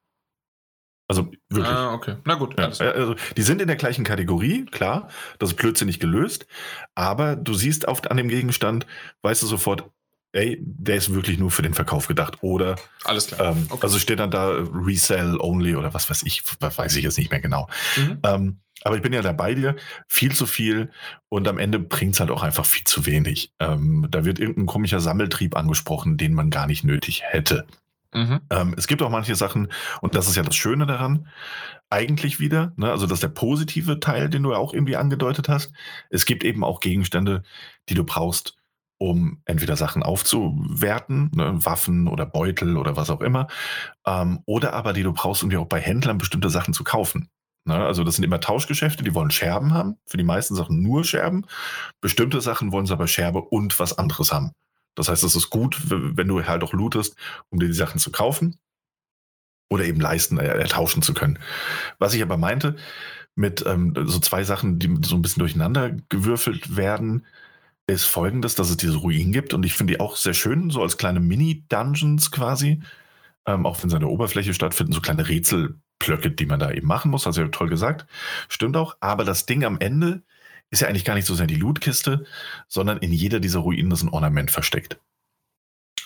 Also wirklich. Ah, okay. Na gut. Ja, also, die sind in der gleichen Kategorie, klar. Das ist blödsinnig gelöst. Aber du siehst auf, an dem Gegenstand, weißt du sofort, ey, der ist wirklich nur für den Verkauf gedacht. Oder. Alles klar. Ähm, okay. Also steht dann da Resell only oder was weiß ich, weiß ich jetzt nicht mehr genau. Mhm. Ähm, aber ich bin ja da bei dir, viel zu viel und am Ende bringt es halt auch einfach viel zu wenig. Ähm, da wird irgendein komischer Sammeltrieb angesprochen, den man gar nicht nötig hätte. Mhm. Ähm, es gibt auch manche Sachen, und das ist ja das Schöne daran, eigentlich wieder, ne, also das ist der positive Teil, den du ja auch irgendwie angedeutet hast. Es gibt eben auch Gegenstände, die du brauchst, um entweder Sachen aufzuwerten, ne, Waffen oder Beutel oder was auch immer, ähm, oder aber die du brauchst, um dir auch bei Händlern bestimmte Sachen zu kaufen. Ne? Also das sind immer Tauschgeschäfte, die wollen Scherben haben, für die meisten Sachen nur Scherben. Bestimmte Sachen wollen sie aber Scherbe und was anderes haben. Das heißt, es ist gut, wenn du halt auch lootest, um dir die Sachen zu kaufen oder eben leisten, äh, ertauschen zu können. Was ich aber meinte, mit ähm, so zwei Sachen, die so ein bisschen durcheinander gewürfelt werden, ist folgendes, dass es diese Ruinen gibt und ich finde die auch sehr schön, so als kleine Mini-Dungeons quasi, ähm, auch wenn sie an der Oberfläche stattfinden, so kleine Rätselplöcke, die man da eben machen muss, also toll gesagt, stimmt auch, aber das Ding am Ende ist ja eigentlich gar nicht so sehr die Lootkiste, sondern in jeder dieser Ruinen ist ein Ornament versteckt.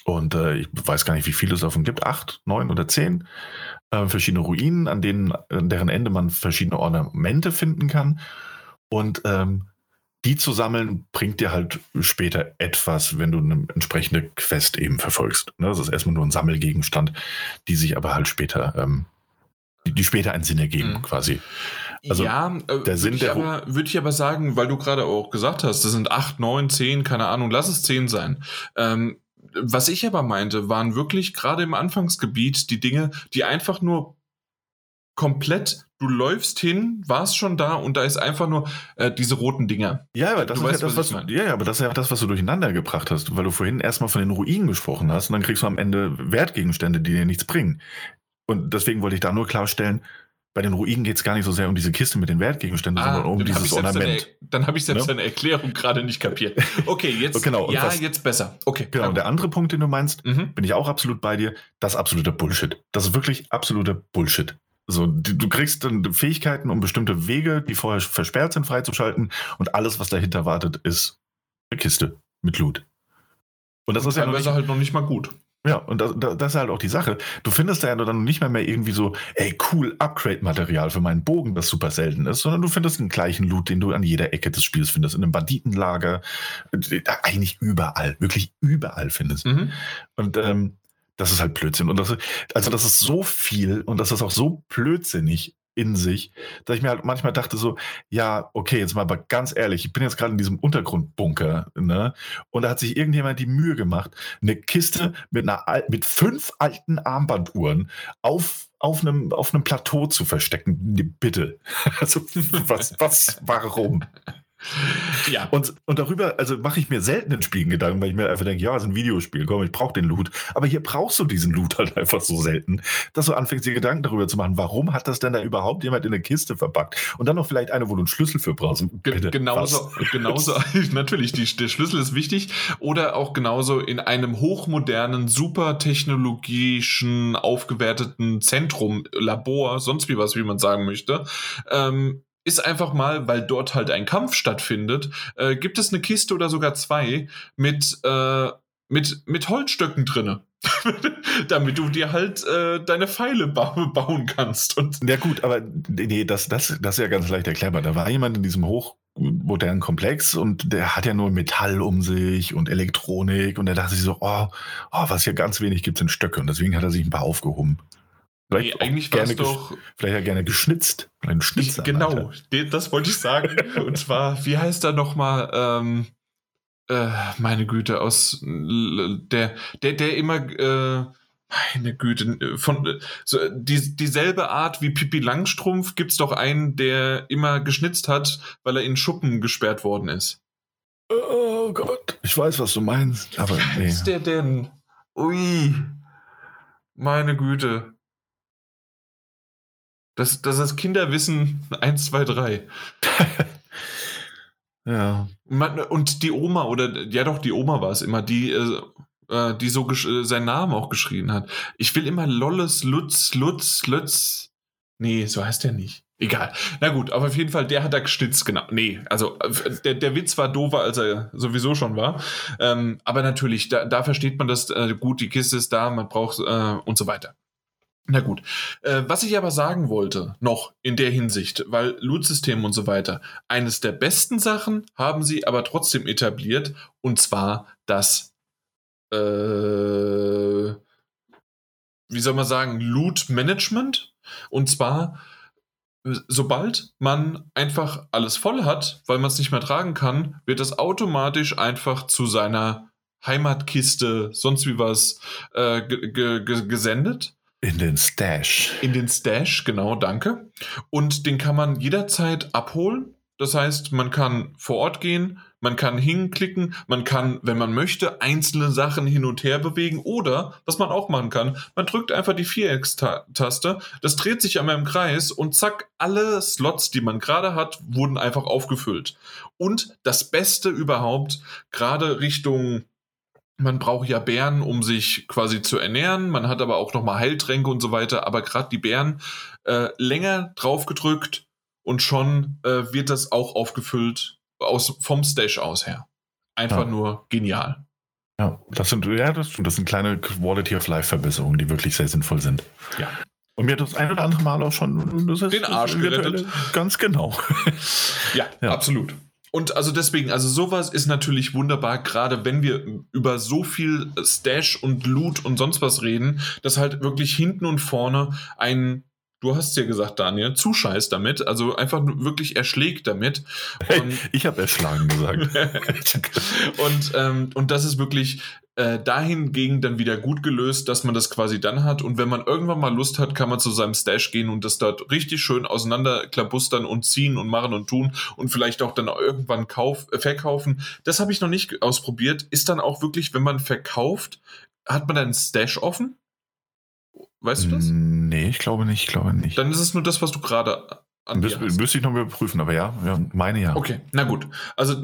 Und äh, ich weiß gar nicht, wie viele es davon gibt, acht, neun oder zehn äh, verschiedene Ruinen, an denen, an deren Ende man verschiedene Ornamente finden kann. Und ähm, die zu sammeln, bringt dir halt später etwas, wenn du eine entsprechende Quest eben verfolgst. Ne? Das ist erstmal nur ein Sammelgegenstand, die sich aber halt später, ähm, die, die, später einen Sinn ergeben, mhm. quasi. Also ja, äh, der Sinn der würde ich aber sagen, weil du gerade auch gesagt hast, das sind acht, neun, zehn, keine Ahnung, lass es zehn sein. Ähm, was ich aber meinte, waren wirklich gerade im Anfangsgebiet die Dinge, die einfach nur komplett, du läufst hin, warst schon da und da ist einfach nur äh, diese roten Dinger. Ja, aber das du ist weißt, ja das, was, was ja, aber das ist ja das, was du durcheinander gebracht hast, weil du vorhin erstmal von den Ruinen gesprochen hast und dann kriegst du am Ende Wertgegenstände, die dir nichts bringen. Und deswegen wollte ich da nur klarstellen, bei den Ruinen geht es gar nicht so sehr um diese Kiste mit den Wertgegenständen, ah, sondern um dieses Ornament. Eine, dann habe ich selbst ja? Ne? eine Erklärung gerade nicht kapiert. Okay, jetzt, genau, ja, was, jetzt besser. Okay. Genau, und der andere Punkt, den du meinst, mhm. bin ich auch absolut bei dir, das ist absoluter Bullshit. Das ist wirklich absoluter Bullshit. So, du kriegst dann Fähigkeiten, um bestimmte Wege, die vorher versperrt sind, freizuschalten und alles, was dahinter wartet, ist eine Kiste mit Loot. Und das und ist ja noch nicht, halt noch nicht mal gut. Ja, und das, das ist halt auch die Sache. Du findest da ja dann nicht mehr, mehr irgendwie so, ey, cool, Upgrade-Material für meinen Bogen, das super selten ist, sondern du findest den gleichen Loot, den du an jeder Ecke des Spiels findest, in einem Banditenlager, äh, eigentlich überall, wirklich überall findest. Mhm. Und ähm, das ist halt Blödsinn. Und das, also das ist so viel und das ist auch so blödsinnig in sich, dass ich mir halt manchmal dachte so, ja, okay, jetzt mal aber ganz ehrlich, ich bin jetzt gerade in diesem Untergrundbunker, ne? Und da hat sich irgendjemand die Mühe gemacht, eine Kiste mit einer mit fünf alten Armbanduhren auf auf einem, auf einem Plateau zu verstecken. Bitte. Also, was, was, warum? Ja. Und, und darüber, also mache ich mir selten in Spielen Gedanken, weil ich mir einfach denke, ja, es ist ein Videospiel, komm, ich brauche den Loot. Aber hier brauchst du diesen Loot halt einfach so selten, dass du anfängst, dir Gedanken darüber zu machen, warum hat das denn da überhaupt jemand in eine Kiste verpackt? Und dann noch vielleicht eine, wo du einen Schlüssel für brauchst. Bitte, genauso, genauso, natürlich, die, der Schlüssel ist wichtig. Oder auch genauso in einem hochmodernen, super technologischen, aufgewerteten Zentrum, Labor, sonst wie was, wie man sagen möchte, ähm, ist einfach mal, weil dort halt ein Kampf stattfindet, äh, gibt es eine Kiste oder sogar zwei mit, äh, mit, mit Holzstöcken drinne. damit du dir halt äh, deine Pfeile ba bauen kannst. Und ja gut, aber nee, das, das, das ist ja ganz leicht erklärbar. Da war jemand in diesem hochmodernen Komplex und der hat ja nur Metall um sich und Elektronik und der dachte sich so, oh, oh was hier ganz wenig gibt, sind Stöcke und deswegen hat er sich ein paar aufgehoben. Vielleicht nee, eigentlich es doch. Vielleicht ja gerne geschnitzt. Ein Schnitzer. Genau, das wollte ich sagen. Und zwar, wie heißt er nochmal? Ähm, äh, meine Güte, aus der, der, der immer. Äh, meine Güte, von so, die, dieselbe Art wie Pippi Langstrumpf gibt es doch einen, der immer geschnitzt hat, weil er in Schuppen gesperrt worden ist. Oh Gott, ich weiß, was du meinst, aber nee. Wie ist der denn? Ui, meine Güte. Das, das ist Kinderwissen 1, 2, 3. ja. und die Oma, oder ja doch, die Oma war es immer, die, äh, äh die so äh, seinen Namen auch geschrien hat. Ich will immer Lolles, Lutz, Lutz, Lutz. Nee, so heißt der nicht. Egal. Na gut, aber auf jeden Fall, der hat da gestitzt, genau. Nee, also der, der Witz war doofer, als er sowieso schon war. Ähm, aber natürlich, da, da versteht man das äh, gut, die Kiste ist da, man braucht äh, und so weiter. Na gut. Äh, was ich aber sagen wollte, noch in der Hinsicht, weil Loot-System und so weiter, eines der besten Sachen haben sie aber trotzdem etabliert, und zwar das, äh, wie soll man sagen, Loot-Management. Und zwar, sobald man einfach alles voll hat, weil man es nicht mehr tragen kann, wird das automatisch einfach zu seiner Heimatkiste, sonst wie was, äh, gesendet. In den Stash. In den Stash, genau, danke. Und den kann man jederzeit abholen. Das heißt, man kann vor Ort gehen, man kann hinklicken, man kann, wenn man möchte, einzelne Sachen hin und her bewegen oder, was man auch machen kann, man drückt einfach die Viereckstaste, das dreht sich einmal im Kreis und zack, alle Slots, die man gerade hat, wurden einfach aufgefüllt. Und das Beste überhaupt, gerade Richtung man braucht ja Bären, um sich quasi zu ernähren. Man hat aber auch nochmal Heiltränke und so weiter. Aber gerade die Bären äh, länger draufgedrückt und schon äh, wird das auch aufgefüllt aus, vom Stash aus her. Einfach ja. nur genial. Ja, das sind, ja, das, das sind kleine Quality of Life Verbesserungen, die wirklich sehr sinnvoll sind. Ja. Und mir hat das ein oder andere Mal auch schon das den Arsch gerettet. Ganz genau. ja, ja, absolut. Und also deswegen, also sowas ist natürlich wunderbar, gerade wenn wir über so viel Stash und Loot und sonst was reden, dass halt wirklich hinten und vorne ein du hast ja gesagt, Daniel, zuscheißt damit, also einfach wirklich erschlägt damit. Hey, ich habe erschlagen gesagt. und, ähm, und das ist wirklich äh, dahingegen dann wieder gut gelöst, dass man das quasi dann hat. Und wenn man irgendwann mal Lust hat, kann man zu seinem Stash gehen und das dort richtig schön auseinanderklabustern und ziehen und machen und tun und vielleicht auch dann irgendwann kauf, äh, verkaufen. Das habe ich noch nicht ausprobiert. Ist dann auch wirklich, wenn man verkauft, hat man dann Stash offen? Weißt du das? Nee, ich glaube nicht, ich glaube nicht. Dann ist es nur das, was du gerade an Müs Müsste ich noch mal überprüfen, aber ja, ja, meine ja. Okay, na gut. Also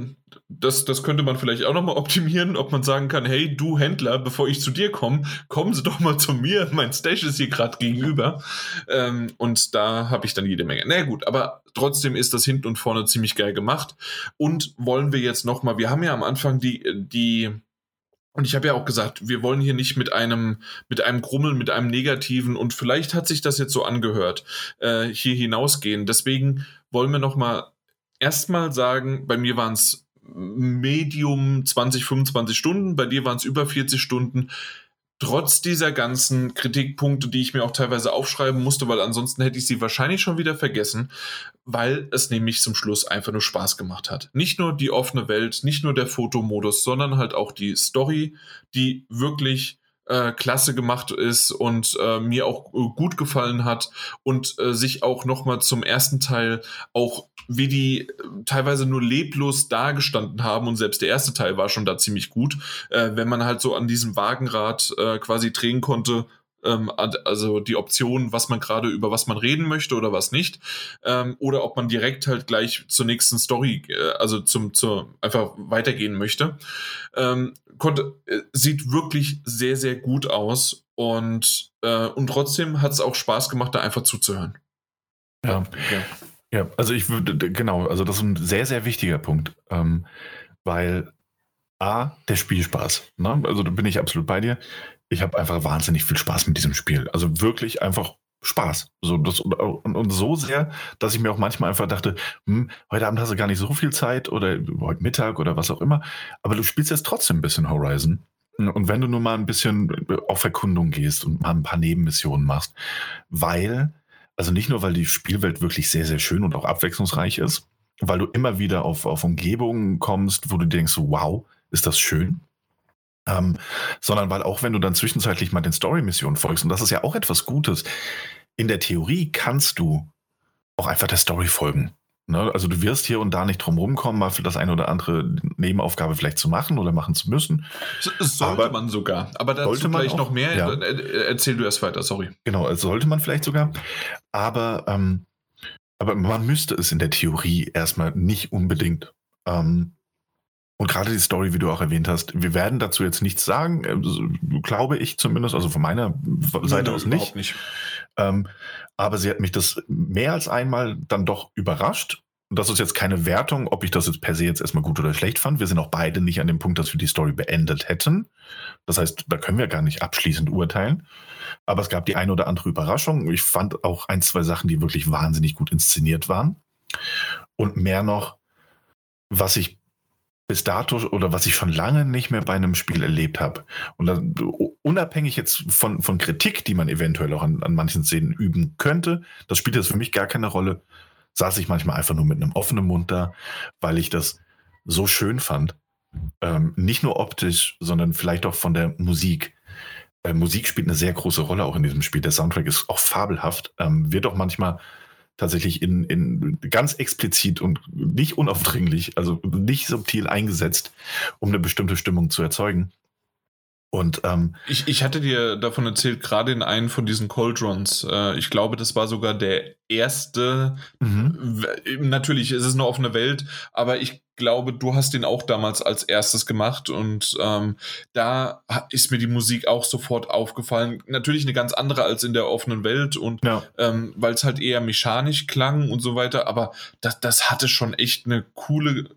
das, das könnte man vielleicht auch noch mal optimieren, ob man sagen kann, hey, du Händler, bevor ich zu dir komme, kommen Sie doch mal zu mir, mein Stash ist hier gerade gegenüber. Ähm, und da habe ich dann jede Menge. Na gut, aber trotzdem ist das hinten und vorne ziemlich geil gemacht. Und wollen wir jetzt noch mal, wir haben ja am Anfang die, die und ich habe ja auch gesagt, wir wollen hier nicht mit einem, mit einem Grummeln, mit einem Negativen und vielleicht hat sich das jetzt so angehört, äh, hier hinausgehen. Deswegen wollen wir nochmal erstmal sagen, bei mir waren es Medium 20, 25 Stunden, bei dir waren es über 40 Stunden trotz dieser ganzen Kritikpunkte, die ich mir auch teilweise aufschreiben musste, weil ansonsten hätte ich sie wahrscheinlich schon wieder vergessen, weil es nämlich zum Schluss einfach nur Spaß gemacht hat. Nicht nur die offene Welt, nicht nur der Fotomodus, sondern halt auch die Story, die wirklich äh, klasse gemacht ist und äh, mir auch äh, gut gefallen hat und äh, sich auch nochmal zum ersten Teil auch wie die äh, teilweise nur leblos dagestanden haben und selbst der erste Teil war schon da ziemlich gut, wenn man halt so an diesem Wagenrad quasi drehen konnte, ähm, also die Option, was man gerade über was man reden möchte oder was nicht, ähm, oder ob man direkt halt gleich zur nächsten Story, äh, also zum, zur einfach weitergehen möchte. Ähm, konnte, äh, sieht wirklich sehr, sehr gut aus und, äh, und trotzdem hat es auch Spaß gemacht, da einfach zuzuhören. Ja. ja. Ja, also ich würde, genau, also das ist ein sehr, sehr wichtiger Punkt, ähm, weil A, der Spielspaß, ne? also da bin ich absolut bei dir ich habe einfach wahnsinnig viel Spaß mit diesem Spiel. Also wirklich einfach Spaß. So, das, und, und, so sehr, dass ich mir auch manchmal einfach dachte, hm, heute Abend hast du gar nicht so viel Zeit oder heute Mittag oder was auch immer. Aber du spielst jetzt trotzdem ein bisschen Horizon. Und wenn du nur mal ein bisschen auf Erkundung gehst und mal ein paar Nebenmissionen machst, weil, also nicht nur, weil die Spielwelt wirklich sehr, sehr schön und auch abwechslungsreich ist, weil du immer wieder auf, auf Umgebungen kommst, wo du denkst, wow, ist das schön. Ähm, sondern weil auch wenn du dann zwischenzeitlich mal den Story-Missionen folgst, und das ist ja auch etwas Gutes, in der Theorie kannst du auch einfach der Story folgen. Ne? Also du wirst hier und da nicht drum rumkommen, mal für das eine oder andere Nebenaufgabe vielleicht zu machen oder machen zu müssen. Das sollte aber man sogar. Aber dazu sollte man gleich auch, noch mehr. Ja. Erzähl du erst weiter, sorry. Genau, also sollte man vielleicht sogar. Aber, ähm, aber man müsste es in der Theorie erstmal nicht unbedingt. Ähm, und gerade die Story, wie du auch erwähnt hast, wir werden dazu jetzt nichts sagen, äh, glaube ich zumindest, also von meiner Seite Nö, aus nicht. nicht. Ähm, aber sie hat mich das mehr als einmal dann doch überrascht. Und das ist jetzt keine Wertung, ob ich das jetzt per se jetzt erstmal gut oder schlecht fand. Wir sind auch beide nicht an dem Punkt, dass wir die Story beendet hätten. Das heißt, da können wir gar nicht abschließend urteilen. Aber es gab die eine oder andere Überraschung. Ich fand auch ein, zwei Sachen, die wirklich wahnsinnig gut inszeniert waren. Und mehr noch, was ich bis dato oder was ich schon lange nicht mehr bei einem Spiel erlebt habe. Und das, unabhängig jetzt von, von Kritik, die man eventuell auch an, an manchen Szenen üben könnte, das spielt jetzt für mich gar keine Rolle, saß ich manchmal einfach nur mit einem offenen Mund da, weil ich das so schön fand. Ähm, nicht nur optisch, sondern vielleicht auch von der Musik. Äh, Musik spielt eine sehr große Rolle auch in diesem Spiel. Der Soundtrack ist auch fabelhaft, ähm, wird auch manchmal tatsächlich in, in ganz explizit und nicht unaufdringlich, also nicht subtil eingesetzt, um eine bestimmte Stimmung zu erzeugen. Und ähm, ich, ich hatte dir davon erzählt, gerade in einem von diesen Coldrons, äh, ich glaube, das war sogar der erste. Mhm. Natürlich ist es eine offene Welt, aber ich glaube, du hast den auch damals als erstes gemacht und ähm, da ist mir die Musik auch sofort aufgefallen. Natürlich eine ganz andere als in der offenen Welt und ja. ähm, weil es halt eher mechanisch klang und so weiter, aber das, das hatte schon echt eine coole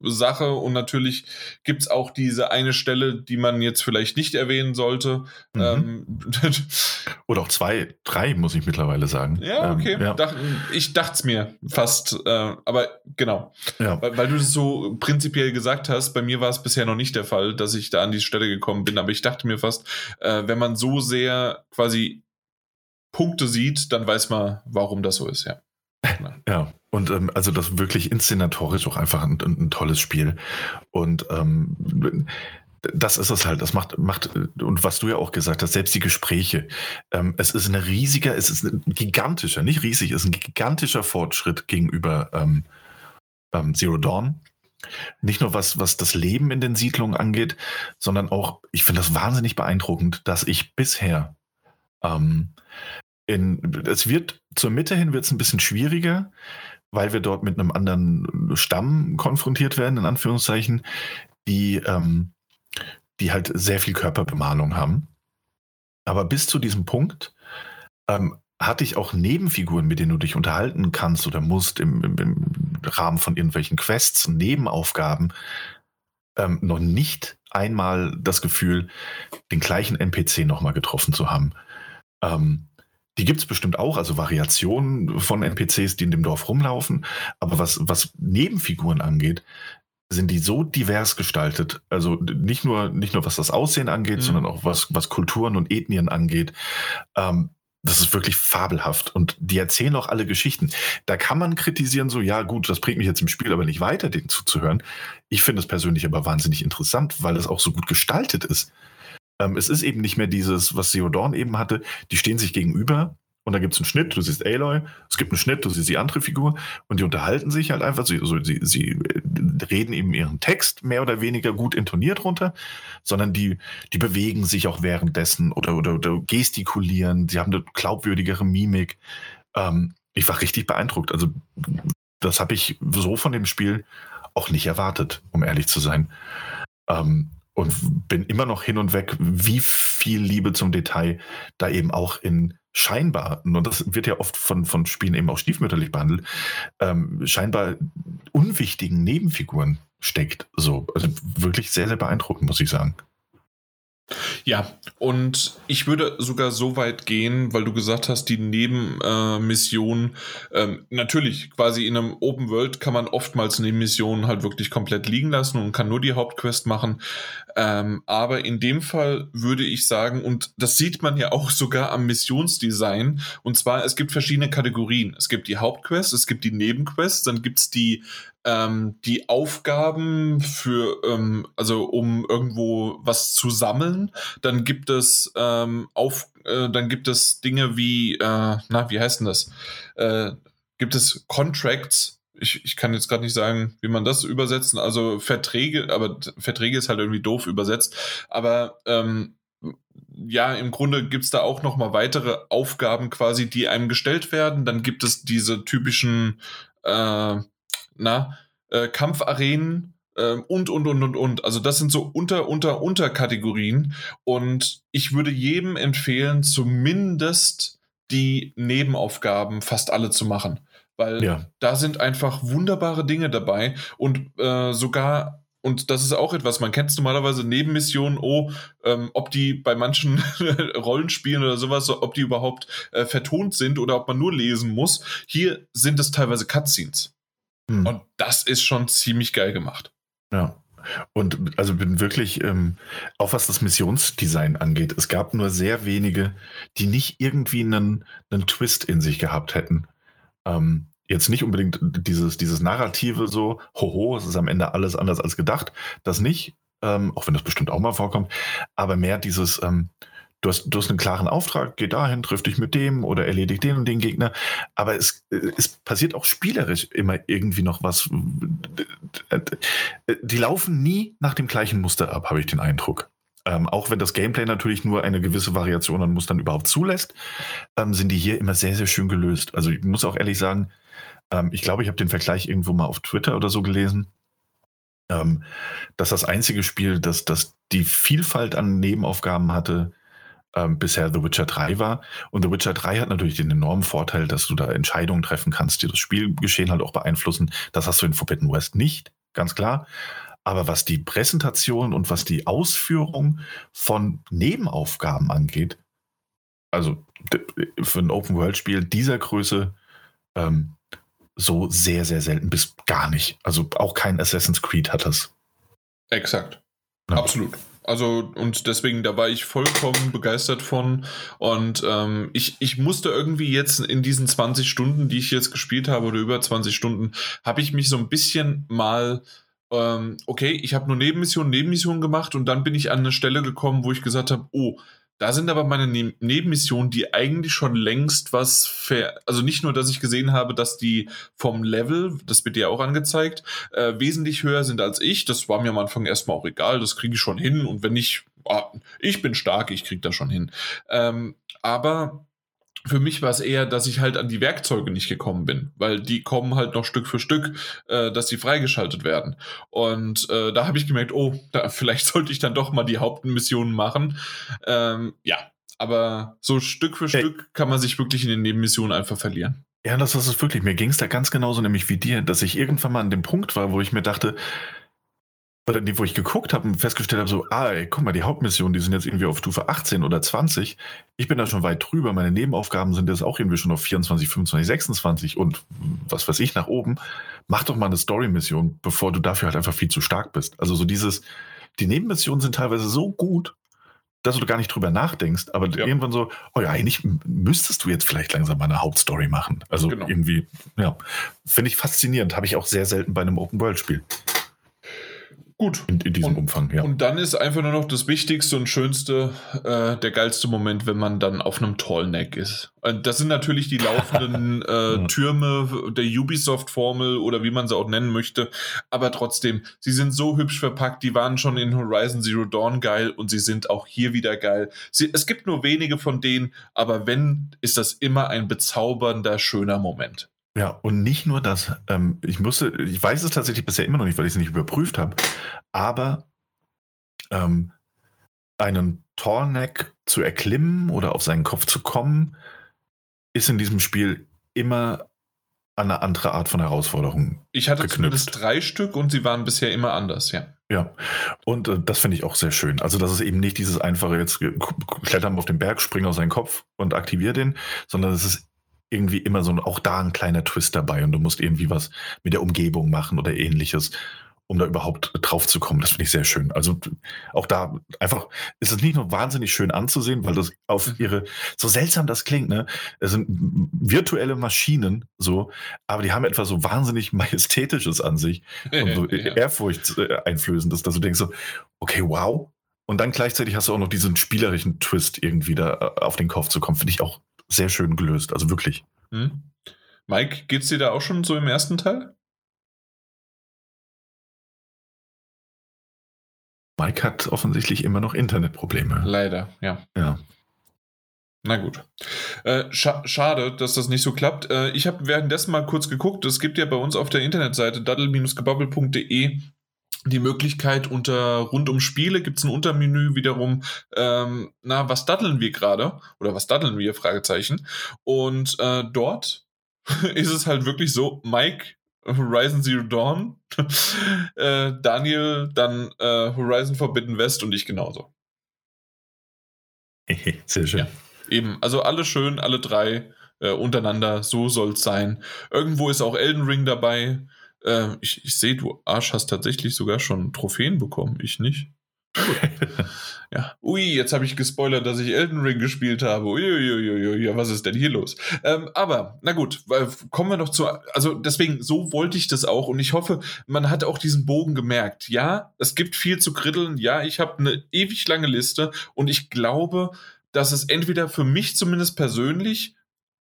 Sache und natürlich gibt es auch diese eine Stelle, die man jetzt vielleicht nicht erwähnen sollte. Mhm. Ähm, Oder auch zwei, drei, muss ich mittlerweile sagen. Ja, ähm, okay. Ähm, ja. Dach, ich dachte es mir fast, äh, aber genau. Ja. Weil, weil, du es so prinzipiell gesagt hast, bei mir war es bisher noch nicht der Fall, dass ich da an die Stelle gekommen bin, aber ich dachte mir fast, äh, wenn man so sehr quasi Punkte sieht, dann weiß man, warum das so ist, ja. Ja, und ähm, also das wirklich inszenatorisch auch einfach ein, ein tolles Spiel. Und ähm, das ist es halt, das macht, macht, und was du ja auch gesagt hast, selbst die Gespräche, ähm, es ist ein riesiger, es ist ein gigantischer, nicht riesig, es ist ein gigantischer Fortschritt gegenüber ähm, ähm, Zero Dawn. Nicht nur was, was das Leben in den Siedlungen angeht, sondern auch, ich finde das wahnsinnig beeindruckend, dass ich bisher ähm, in, es wird zur Mitte hin wird es ein bisschen schwieriger, weil wir dort mit einem anderen Stamm konfrontiert werden, in Anführungszeichen, die, ähm, die halt sehr viel Körperbemalung haben. Aber bis zu diesem Punkt ähm, hatte ich auch Nebenfiguren, mit denen du dich unterhalten kannst oder musst im, im, im Rahmen von irgendwelchen Quests, Nebenaufgaben, ähm, noch nicht einmal das Gefühl, den gleichen NPC nochmal getroffen zu haben. Ähm, die gibt es bestimmt auch, also Variationen von NPCs, die in dem Dorf rumlaufen. Aber was, was Nebenfiguren angeht, sind die so divers gestaltet. Also nicht nur, nicht nur was das Aussehen angeht, mhm. sondern auch was, was Kulturen und Ethnien angeht. Ähm, das ist wirklich fabelhaft. Und die erzählen auch alle Geschichten. Da kann man kritisieren, so, ja, gut, das bringt mich jetzt im Spiel aber nicht weiter, denen zuzuhören. Ich finde es persönlich aber wahnsinnig interessant, weil es auch so gut gestaltet ist. Ähm, es ist eben nicht mehr dieses, was Theodorn eben hatte, die stehen sich gegenüber und da gibt es einen Schnitt, du siehst Aloy, es gibt einen Schnitt, du siehst die andere Figur. Und die unterhalten sich halt einfach, sie, also sie, sie äh, reden eben ihren Text mehr oder weniger gut intoniert runter, sondern die, die bewegen sich auch währenddessen oder, oder, oder gestikulieren, sie haben eine glaubwürdigere Mimik. Ähm, ich war richtig beeindruckt. Also das habe ich so von dem Spiel auch nicht erwartet, um ehrlich zu sein. Ähm, und bin immer noch hin und weg, wie viel Liebe zum Detail da eben auch in scheinbar, und das wird ja oft von, von Spielen eben auch stiefmütterlich behandelt, ähm, scheinbar unwichtigen Nebenfiguren steckt. So, also wirklich sehr, sehr beeindruckend, muss ich sagen. Ja, und ich würde sogar so weit gehen, weil du gesagt hast, die Nebenmission, äh, ähm, natürlich, quasi in einem Open World kann man oftmals Nebenmissionen halt wirklich komplett liegen lassen und kann nur die Hauptquest machen. Ähm, aber in dem Fall würde ich sagen, und das sieht man ja auch sogar am Missionsdesign, und zwar, es gibt verschiedene Kategorien. Es gibt die Hauptquest, es gibt die Nebenquests, dann gibt es die ähm, die Aufgaben für, ähm, also um irgendwo was zu sammeln. Dann gibt es ähm, auf, äh, dann gibt es Dinge wie, äh, na, wie heißt denn das? Äh, gibt es Contracts, ich, ich kann jetzt gerade nicht sagen, wie man das übersetzen, also Verträge, aber Verträge ist halt irgendwie doof übersetzt, aber ähm, ja, im Grunde gibt es da auch noch mal weitere Aufgaben quasi, die einem gestellt werden. Dann gibt es diese typischen, äh, na, äh, Kampfarenen äh, und, und, und, und, und. Also das sind so unter, unter, Unterkategorien. Und ich würde jedem empfehlen, zumindest die Nebenaufgaben fast alle zu machen. Weil ja. da sind einfach wunderbare Dinge dabei und äh, sogar und das ist auch etwas, man kennt es normalerweise Nebenmissionen, oh, ähm, ob die bei manchen Rollenspielen oder sowas, ob die überhaupt äh, vertont sind oder ob man nur lesen muss. Hier sind es teilweise Cutscenes. Hm. Und das ist schon ziemlich geil gemacht. Ja. Und also bin wirklich, ähm, auch was das Missionsdesign angeht, es gab nur sehr wenige, die nicht irgendwie einen, einen Twist in sich gehabt hätten. Ähm, jetzt nicht unbedingt dieses, dieses Narrative so, hoho, es ist am Ende alles anders als gedacht, das nicht, ähm, auch wenn das bestimmt auch mal vorkommt, aber mehr dieses, ähm, du hast, du hast einen klaren Auftrag, geh dahin, triff dich mit dem oder erledigt den und den Gegner. Aber es, es passiert auch spielerisch immer irgendwie noch was. Die laufen nie nach dem gleichen Muster ab, habe ich den Eindruck. Ähm, auch wenn das Gameplay natürlich nur eine gewisse Variation an Mustern überhaupt zulässt, ähm, sind die hier immer sehr, sehr schön gelöst. Also ich muss auch ehrlich sagen, ähm, ich glaube, ich habe den Vergleich irgendwo mal auf Twitter oder so gelesen, ähm, dass das einzige Spiel, das, das die Vielfalt an Nebenaufgaben hatte, ähm, bisher The Witcher 3 war. Und The Witcher 3 hat natürlich den enormen Vorteil, dass du da Entscheidungen treffen kannst, die das Spielgeschehen halt auch beeinflussen. Das hast du in Forbidden West nicht, ganz klar. Aber was die Präsentation und was die Ausführung von Nebenaufgaben angeht, also für ein Open-World-Spiel dieser Größe ähm, so sehr, sehr selten bis gar nicht. Also auch kein Assassin's Creed hat das. Exakt. Ja. Absolut. Also, und deswegen, da war ich vollkommen begeistert von. Und ähm, ich, ich musste irgendwie jetzt in diesen 20 Stunden, die ich jetzt gespielt habe, oder über 20 Stunden, habe ich mich so ein bisschen mal ähm, okay, ich habe nur Nebenmissionen, Nebenmissionen gemacht und dann bin ich an eine Stelle gekommen, wo ich gesagt habe, oh, da sind aber meine ne Nebenmissionen, die eigentlich schon längst was ver also nicht nur, dass ich gesehen habe, dass die vom Level, das wird dir auch angezeigt, äh, wesentlich höher sind als ich. Das war mir am Anfang erstmal auch egal, das kriege ich schon hin. Und wenn ich, ah, ich bin stark, ich kriege das schon hin. Ähm, aber für mich war es eher, dass ich halt an die Werkzeuge nicht gekommen bin, weil die kommen halt noch Stück für Stück, äh, dass sie freigeschaltet werden. Und äh, da habe ich gemerkt, oh, da, vielleicht sollte ich dann doch mal die Hauptmissionen machen. Ähm, ja, aber so Stück für Stück kann man sich wirklich in den Nebenmissionen einfach verlieren. Ja, das ist es wirklich. Mir ging es da ganz genauso nämlich wie dir, dass ich irgendwann mal an dem Punkt war, wo ich mir dachte, oder die, wo ich geguckt habe und festgestellt habe, so, ah, ey, guck mal, die Hauptmissionen, die sind jetzt irgendwie auf Stufe 18 oder 20. Ich bin da schon weit drüber. Meine Nebenaufgaben sind jetzt auch irgendwie schon auf 24, 25, 26 und was weiß ich nach oben. Mach doch mal eine Story-Mission, bevor du dafür halt einfach viel zu stark bist. Also so dieses, die Nebenmissionen sind teilweise so gut, dass du gar nicht drüber nachdenkst, aber ja. irgendwann so, oh ja, eigentlich müsstest du jetzt vielleicht langsam mal eine Hauptstory machen. Also genau. irgendwie, ja, finde ich faszinierend. Habe ich auch sehr selten bei einem Open-World-Spiel. Gut. In, in diesem und, Umfang, ja. Und dann ist einfach nur noch das Wichtigste und Schönste, äh, der geilste Moment, wenn man dann auf einem Tallneck ist. Und das sind natürlich die laufenden äh, Türme der Ubisoft-Formel oder wie man sie auch nennen möchte. Aber trotzdem, sie sind so hübsch verpackt. Die waren schon in Horizon Zero Dawn geil und sie sind auch hier wieder geil. Sie, es gibt nur wenige von denen, aber wenn, ist das immer ein bezaubernder, schöner Moment. Ja, und nicht nur das. Ähm, ich musste, ich weiß es tatsächlich bisher immer noch nicht, weil ich es nicht überprüft habe, aber ähm, einen Tallneck zu erklimmen oder auf seinen Kopf zu kommen, ist in diesem Spiel immer an eine andere Art von Herausforderung. Ich hatte geknüpft. zumindest drei Stück und sie waren bisher immer anders, ja. Ja, und äh, das finde ich auch sehr schön. Also, dass es eben nicht dieses einfache, jetzt klettern auf den Berg, springen auf seinen Kopf und aktivier den, sondern es ist irgendwie immer so auch da ein kleiner Twist dabei und du musst irgendwie was mit der Umgebung machen oder ähnliches um da überhaupt drauf zu kommen. Das finde ich sehr schön. Also auch da einfach ist es nicht nur wahnsinnig schön anzusehen, weil das auf mhm. ihre, so seltsam das klingt, ne? Es sind virtuelle Maschinen, so, aber die haben etwas so wahnsinnig Majestätisches an sich und so ja. Ehrfurcht einflößendes, dass du denkst so, okay, wow. Und dann gleichzeitig hast du auch noch diesen spielerischen Twist irgendwie da äh, auf den Kopf zu kommen. Finde ich auch sehr schön gelöst. Also wirklich. Hm. Mike, geht's dir da auch schon so im ersten Teil? Mike hat offensichtlich immer noch Internetprobleme. Leider, ja. Ja. Na gut. Äh, scha schade, dass das nicht so klappt. Äh, ich habe währenddessen mal kurz geguckt. Es gibt ja bei uns auf der Internetseite daddel-gebabbel.de die Möglichkeit unter rund um Spiele gibt es ein Untermenü wiederum, ähm, na, was daddeln wir gerade? Oder was daddeln wir? Fragezeichen. Und äh, dort ist es halt wirklich so, Mike Horizon Zero Dawn, äh, Daniel dann äh, Horizon Forbidden West und ich genauso. Sehr schön. Ja, eben, also alle schön, alle drei äh, untereinander, so soll es sein. Irgendwo ist auch Elden Ring dabei. Äh, ich, ich sehe, du Arsch hast tatsächlich sogar schon Trophäen bekommen, ich nicht. ja. Ui, jetzt habe ich gespoilert, dass ich Elden Ring gespielt habe. Uiuiuiui, ja, was ist denn hier los? Ähm, aber, na gut, kommen wir noch zu. Also, deswegen, so wollte ich das auch. Und ich hoffe, man hat auch diesen Bogen gemerkt. Ja, es gibt viel zu kritteln. Ja, ich habe eine ewig lange Liste. Und ich glaube, dass es entweder für mich zumindest persönlich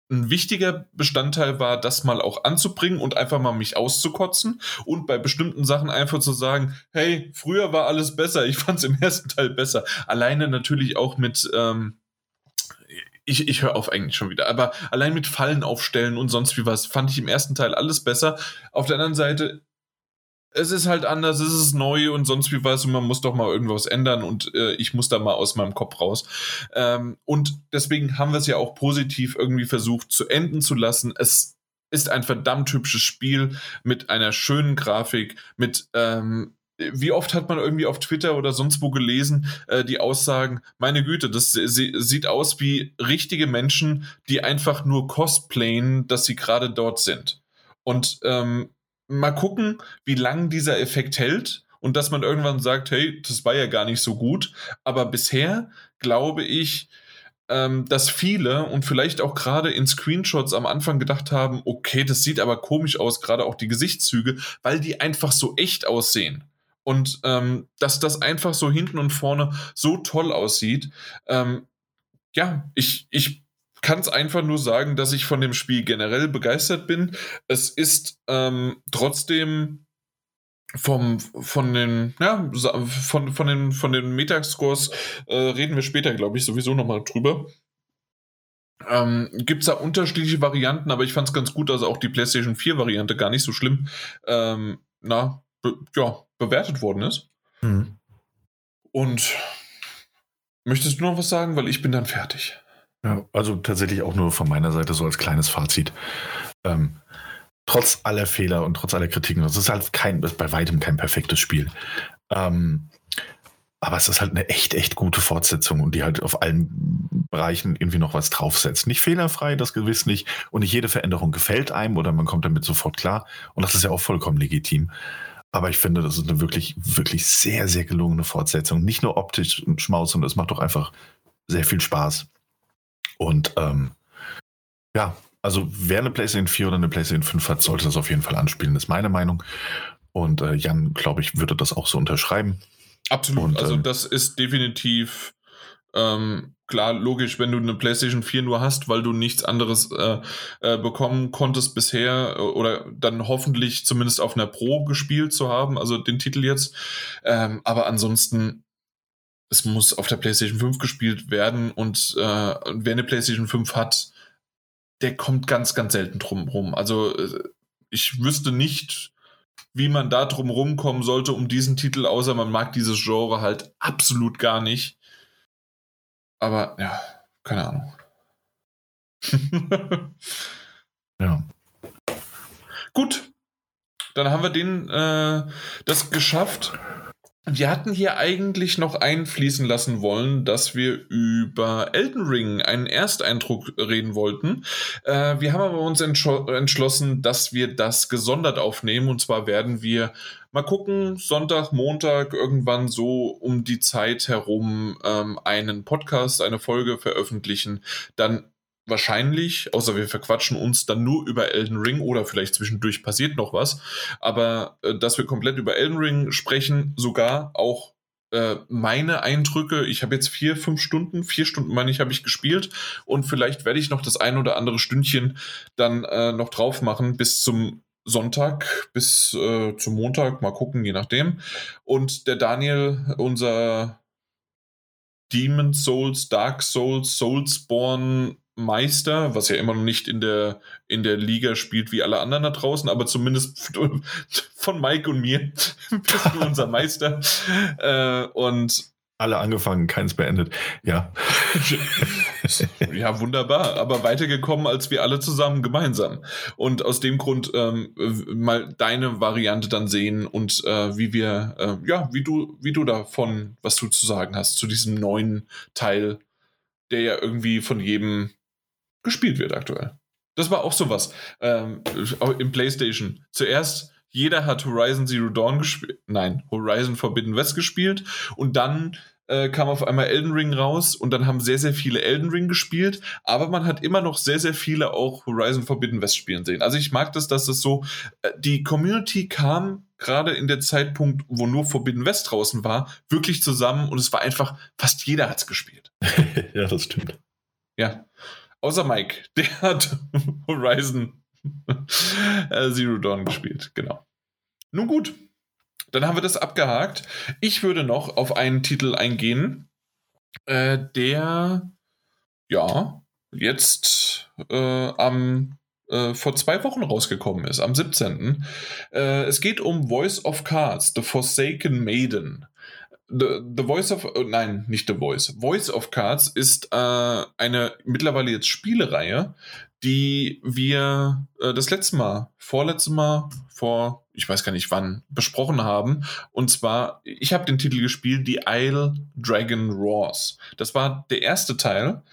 ein wichtiger Bestandteil war, das mal auch anzubringen und einfach mal mich auszukotzen und bei bestimmten Sachen einfach zu sagen, hey, früher war alles besser, ich fand es im ersten Teil besser. Alleine natürlich auch mit, ähm, ich, ich höre auf eigentlich schon wieder, aber allein mit Fallen aufstellen und sonst wie was, fand ich im ersten Teil alles besser. Auf der anderen Seite es ist halt anders, es ist neu und sonst wie was und man muss doch mal irgendwas ändern und äh, ich muss da mal aus meinem Kopf raus. Ähm, und deswegen haben wir es ja auch positiv irgendwie versucht zu enden zu lassen. Es ist ein verdammt hübsches Spiel mit einer schönen Grafik, mit ähm, wie oft hat man irgendwie auf Twitter oder sonst wo gelesen, äh, die Aussagen, meine Güte, das sieht aus wie richtige Menschen, die einfach nur cosplayen, dass sie gerade dort sind. Und ähm, mal gucken, wie lang dieser Effekt hält und dass man irgendwann sagt, hey, das war ja gar nicht so gut. Aber bisher glaube ich, ähm, dass viele und vielleicht auch gerade in Screenshots am Anfang gedacht haben, okay, das sieht aber komisch aus, gerade auch die Gesichtszüge, weil die einfach so echt aussehen. Und ähm, dass das einfach so hinten und vorne so toll aussieht. Ähm, ja, ich, ich kann es einfach nur sagen, dass ich von dem Spiel generell begeistert bin. Es ist ähm, trotzdem vom, von den, ja, von, von den, von den Metascores äh, reden wir später, glaube ich, sowieso nochmal drüber. Ähm, Gibt es da unterschiedliche Varianten, aber ich fand es ganz gut, dass auch die PlayStation 4 Variante gar nicht so schlimm, ähm, na, be ja, bewertet worden ist. Mhm. Und möchtest du noch was sagen? Weil ich bin dann fertig. Ja, also tatsächlich auch nur von meiner Seite so als kleines Fazit. Ähm, trotz aller Fehler und trotz aller Kritiken, das ist halt kein, bei weitem kein perfektes Spiel. Ähm, aber es ist halt eine echt, echt gute Fortsetzung und die halt auf allen Bereichen irgendwie noch was draufsetzt. Nicht fehlerfrei, das gewiss nicht. Und nicht jede Veränderung gefällt einem oder man kommt damit sofort klar. Und das ist ja auch vollkommen legitim. Aber ich finde, das ist eine wirklich, wirklich sehr, sehr gelungene Fortsetzung. Nicht nur optisch und Schmaus, sondern es macht doch einfach sehr viel Spaß. Und ähm, ja, also wer eine PlayStation 4 oder eine PlayStation 5 hat, sollte das auf jeden Fall anspielen, ist meine Meinung. Und äh, Jan, glaube ich, würde das auch so unterschreiben. Absolut. Und, also ähm, das ist definitiv ähm, klar, logisch, wenn du eine PlayStation 4 nur hast, weil du nichts anderes äh, äh, bekommen konntest bisher äh, oder dann hoffentlich zumindest auf einer Pro gespielt zu haben, also den Titel jetzt. Ähm, aber ansonsten es muss auf der PlayStation 5 gespielt werden und äh, wer eine PlayStation 5 hat, der kommt ganz, ganz selten drum rum. Also äh, ich wüsste nicht, wie man da drum rumkommen sollte um diesen Titel, außer man mag dieses Genre halt absolut gar nicht. Aber ja, keine Ahnung. ja. gut, dann haben wir den äh, das geschafft. Wir hatten hier eigentlich noch einfließen lassen wollen, dass wir über Elden Ring einen Ersteindruck reden wollten. Äh, wir haben aber uns entschlossen, dass wir das gesondert aufnehmen. Und zwar werden wir mal gucken, Sonntag, Montag, irgendwann so um die Zeit herum ähm, einen Podcast, eine Folge veröffentlichen. Dann wahrscheinlich, außer wir verquatschen uns dann nur über Elden Ring oder vielleicht zwischendurch passiert noch was, aber äh, dass wir komplett über Elden Ring sprechen, sogar auch äh, meine Eindrücke, ich habe jetzt vier, fünf Stunden, vier Stunden meine ich, habe ich gespielt und vielleicht werde ich noch das ein oder andere Stündchen dann äh, noch drauf machen bis zum Sonntag bis äh, zum Montag, mal gucken, je nachdem. Und der Daniel, unser Demon Souls, Dark Souls, Soulsborne Meister, was ja immer noch nicht in der, in der Liga spielt wie alle anderen da draußen, aber zumindest von Mike und mir bist du unser Meister. Äh, und alle angefangen, keins beendet. Ja. ja, wunderbar. Aber weitergekommen als wir alle zusammen gemeinsam. Und aus dem Grund ähm, mal deine Variante dann sehen und äh, wie wir, äh, ja, wie du, wie du davon, was du zu sagen hast, zu diesem neuen Teil, der ja irgendwie von jedem gespielt wird aktuell. Das war auch sowas ähm, im PlayStation. Zuerst jeder hat Horizon Zero Dawn gespielt, nein, Horizon Forbidden West gespielt und dann äh, kam auf einmal Elden Ring raus und dann haben sehr, sehr viele Elden Ring gespielt, aber man hat immer noch sehr, sehr viele auch Horizon Forbidden West spielen sehen. Also ich mag das, dass es so, äh, die Community kam gerade in der Zeitpunkt, wo nur Forbidden West draußen war, wirklich zusammen und es war einfach, fast jeder hat es gespielt. ja, das stimmt. Ja. Außer Mike, der hat Horizon äh, Zero Dawn gespielt, genau. Nun gut, dann haben wir das abgehakt. Ich würde noch auf einen Titel eingehen, äh, der ja jetzt äh, am äh, vor zwei Wochen rausgekommen ist, am 17. Äh, es geht um Voice of Cards, The Forsaken Maiden. The, The Voice of, oh, nein, nicht The Voice. Voice of Cards ist äh, eine mittlerweile jetzt Spielereihe, die wir äh, das letzte Mal, vorletzte Mal, vor, ich weiß gar nicht wann, besprochen haben. Und zwar, ich habe den Titel gespielt, The Isle Dragon Roars. Das war der erste Teil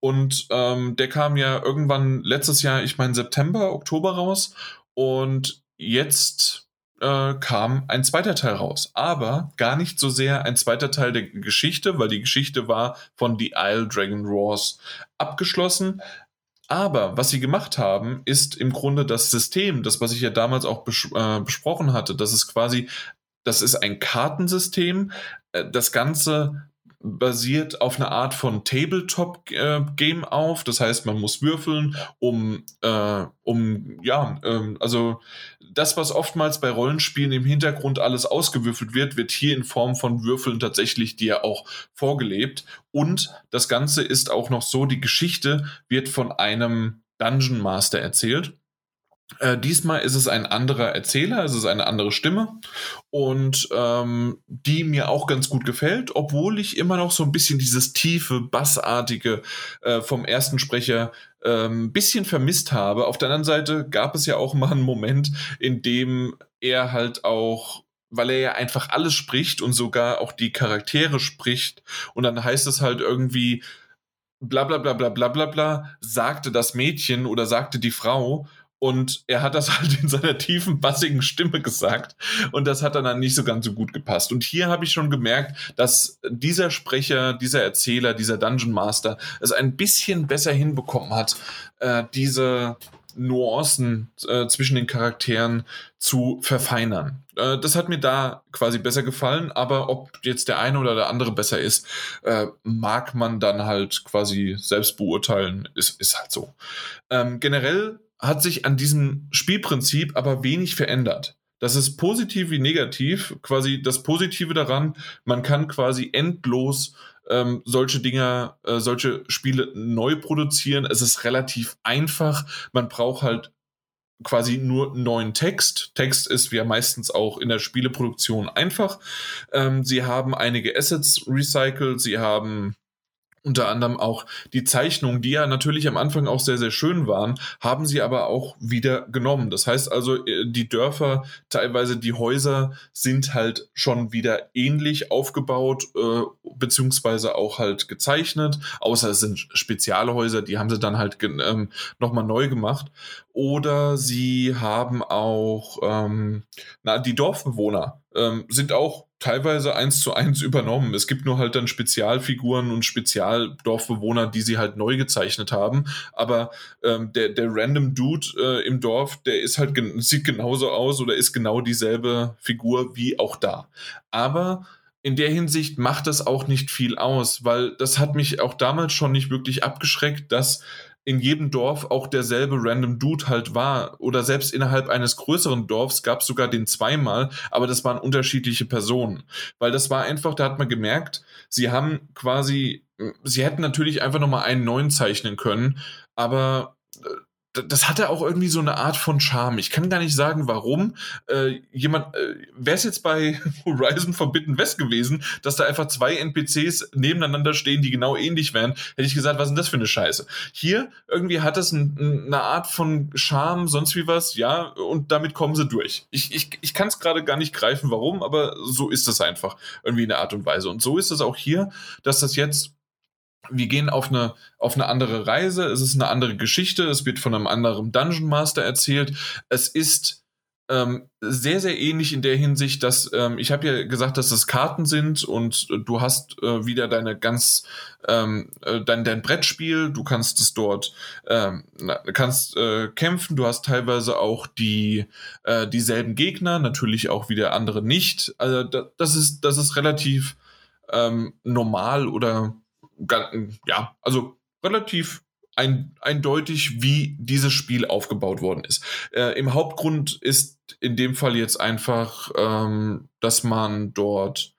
und ähm, der kam ja irgendwann letztes Jahr, ich meine September, Oktober raus. Und jetzt äh, kam ein zweiter Teil raus. Aber gar nicht so sehr ein zweiter Teil der Geschichte, weil die Geschichte war von The Isle Dragon Wars abgeschlossen. Aber was sie gemacht haben, ist im Grunde das System, das, was ich ja damals auch bes äh, besprochen hatte, das ist quasi, das ist ein Kartensystem. Äh, das Ganze basiert auf einer Art von Tabletop-Game äh, auf. Das heißt, man muss würfeln, um, äh, um ja, ähm, also das, was oftmals bei Rollenspielen im Hintergrund alles ausgewürfelt wird, wird hier in Form von Würfeln tatsächlich dir auch vorgelebt. Und das Ganze ist auch noch so, die Geschichte wird von einem Dungeon Master erzählt. Äh, diesmal ist es ein anderer Erzähler, es ist eine andere Stimme und ähm, die mir auch ganz gut gefällt, obwohl ich immer noch so ein bisschen dieses tiefe, bassartige äh, vom ersten Sprecher ein ähm, bisschen vermisst habe. Auf der anderen Seite gab es ja auch mal einen Moment, in dem er halt auch weil er ja einfach alles spricht und sogar auch die Charaktere spricht und dann heißt es halt irgendwie bla bla bla bla bla bla bla sagte das Mädchen oder sagte die Frau und er hat das halt in seiner tiefen, bassigen Stimme gesagt. Und das hat dann nicht so ganz so gut gepasst. Und hier habe ich schon gemerkt, dass dieser Sprecher, dieser Erzähler, dieser Dungeon Master es ein bisschen besser hinbekommen hat, äh, diese Nuancen äh, zwischen den Charakteren zu verfeinern. Äh, das hat mir da quasi besser gefallen, aber ob jetzt der eine oder der andere besser ist, äh, mag man dann halt quasi selbst beurteilen, ist, ist halt so. Ähm, generell hat sich an diesem Spielprinzip aber wenig verändert. Das ist positiv wie negativ. Quasi das Positive daran, man kann quasi endlos ähm, solche Dinger, äh, solche Spiele neu produzieren. Es ist relativ einfach. Man braucht halt quasi nur neuen Text. Text ist ja meistens auch in der Spieleproduktion einfach. Ähm, sie haben einige Assets recycelt, sie haben unter anderem auch die Zeichnungen, die ja natürlich am Anfang auch sehr, sehr schön waren, haben sie aber auch wieder genommen. Das heißt also, äh, die Dörfer, teilweise die Häuser sind halt schon wieder ähnlich aufgebaut, äh, beziehungsweise auch halt gezeichnet, außer es sind Spezialhäuser, die haben sie dann halt ähm, nochmal neu gemacht. Oder sie haben auch, ähm, na, die Dorfbewohner ähm, sind auch teilweise eins zu eins übernommen. Es gibt nur halt dann Spezialfiguren und Spezialdorfbewohner, die sie halt neu gezeichnet haben. Aber ähm, der, der random Dude äh, im Dorf, der ist halt sieht genauso aus oder ist genau dieselbe Figur wie auch da. Aber in der Hinsicht macht das auch nicht viel aus, weil das hat mich auch damals schon nicht wirklich abgeschreckt, dass in jedem Dorf auch derselbe random Dude halt war. Oder selbst innerhalb eines größeren Dorfs gab es sogar den zweimal, aber das waren unterschiedliche Personen. Weil das war einfach, da hat man gemerkt, sie haben quasi, sie hätten natürlich einfach nochmal einen neuen zeichnen können, aber äh, das hatte auch irgendwie so eine Art von Charme. Ich kann gar nicht sagen, warum. Äh, jemand, äh, wäre es jetzt bei Horizon Forbidden West gewesen, dass da einfach zwei NPCs nebeneinander stehen, die genau ähnlich wären, hätte ich gesagt, was ist denn das für eine Scheiße? Hier irgendwie hat es ein, eine Art von Charme, sonst wie was, ja, und damit kommen sie durch. Ich, ich, ich kann es gerade gar nicht greifen, warum, aber so ist es einfach irgendwie in der Art und Weise. Und so ist es auch hier, dass das jetzt wir gehen auf eine, auf eine andere Reise, es ist eine andere Geschichte, es wird von einem anderen Dungeon Master erzählt. Es ist ähm, sehr, sehr ähnlich in der Hinsicht, dass ähm, ich habe ja gesagt, dass es Karten sind und äh, du hast äh, wieder deine ganz ähm, äh, dein, dein Brettspiel, du kannst es dort ähm, kannst äh, kämpfen, du hast teilweise auch die äh, dieselben Gegner, natürlich auch wieder andere nicht. Also da, das ist das ist relativ ähm, normal oder ja, also relativ ein, eindeutig, wie dieses Spiel aufgebaut worden ist. Äh, Im Hauptgrund ist in dem Fall jetzt einfach, ähm, dass man dort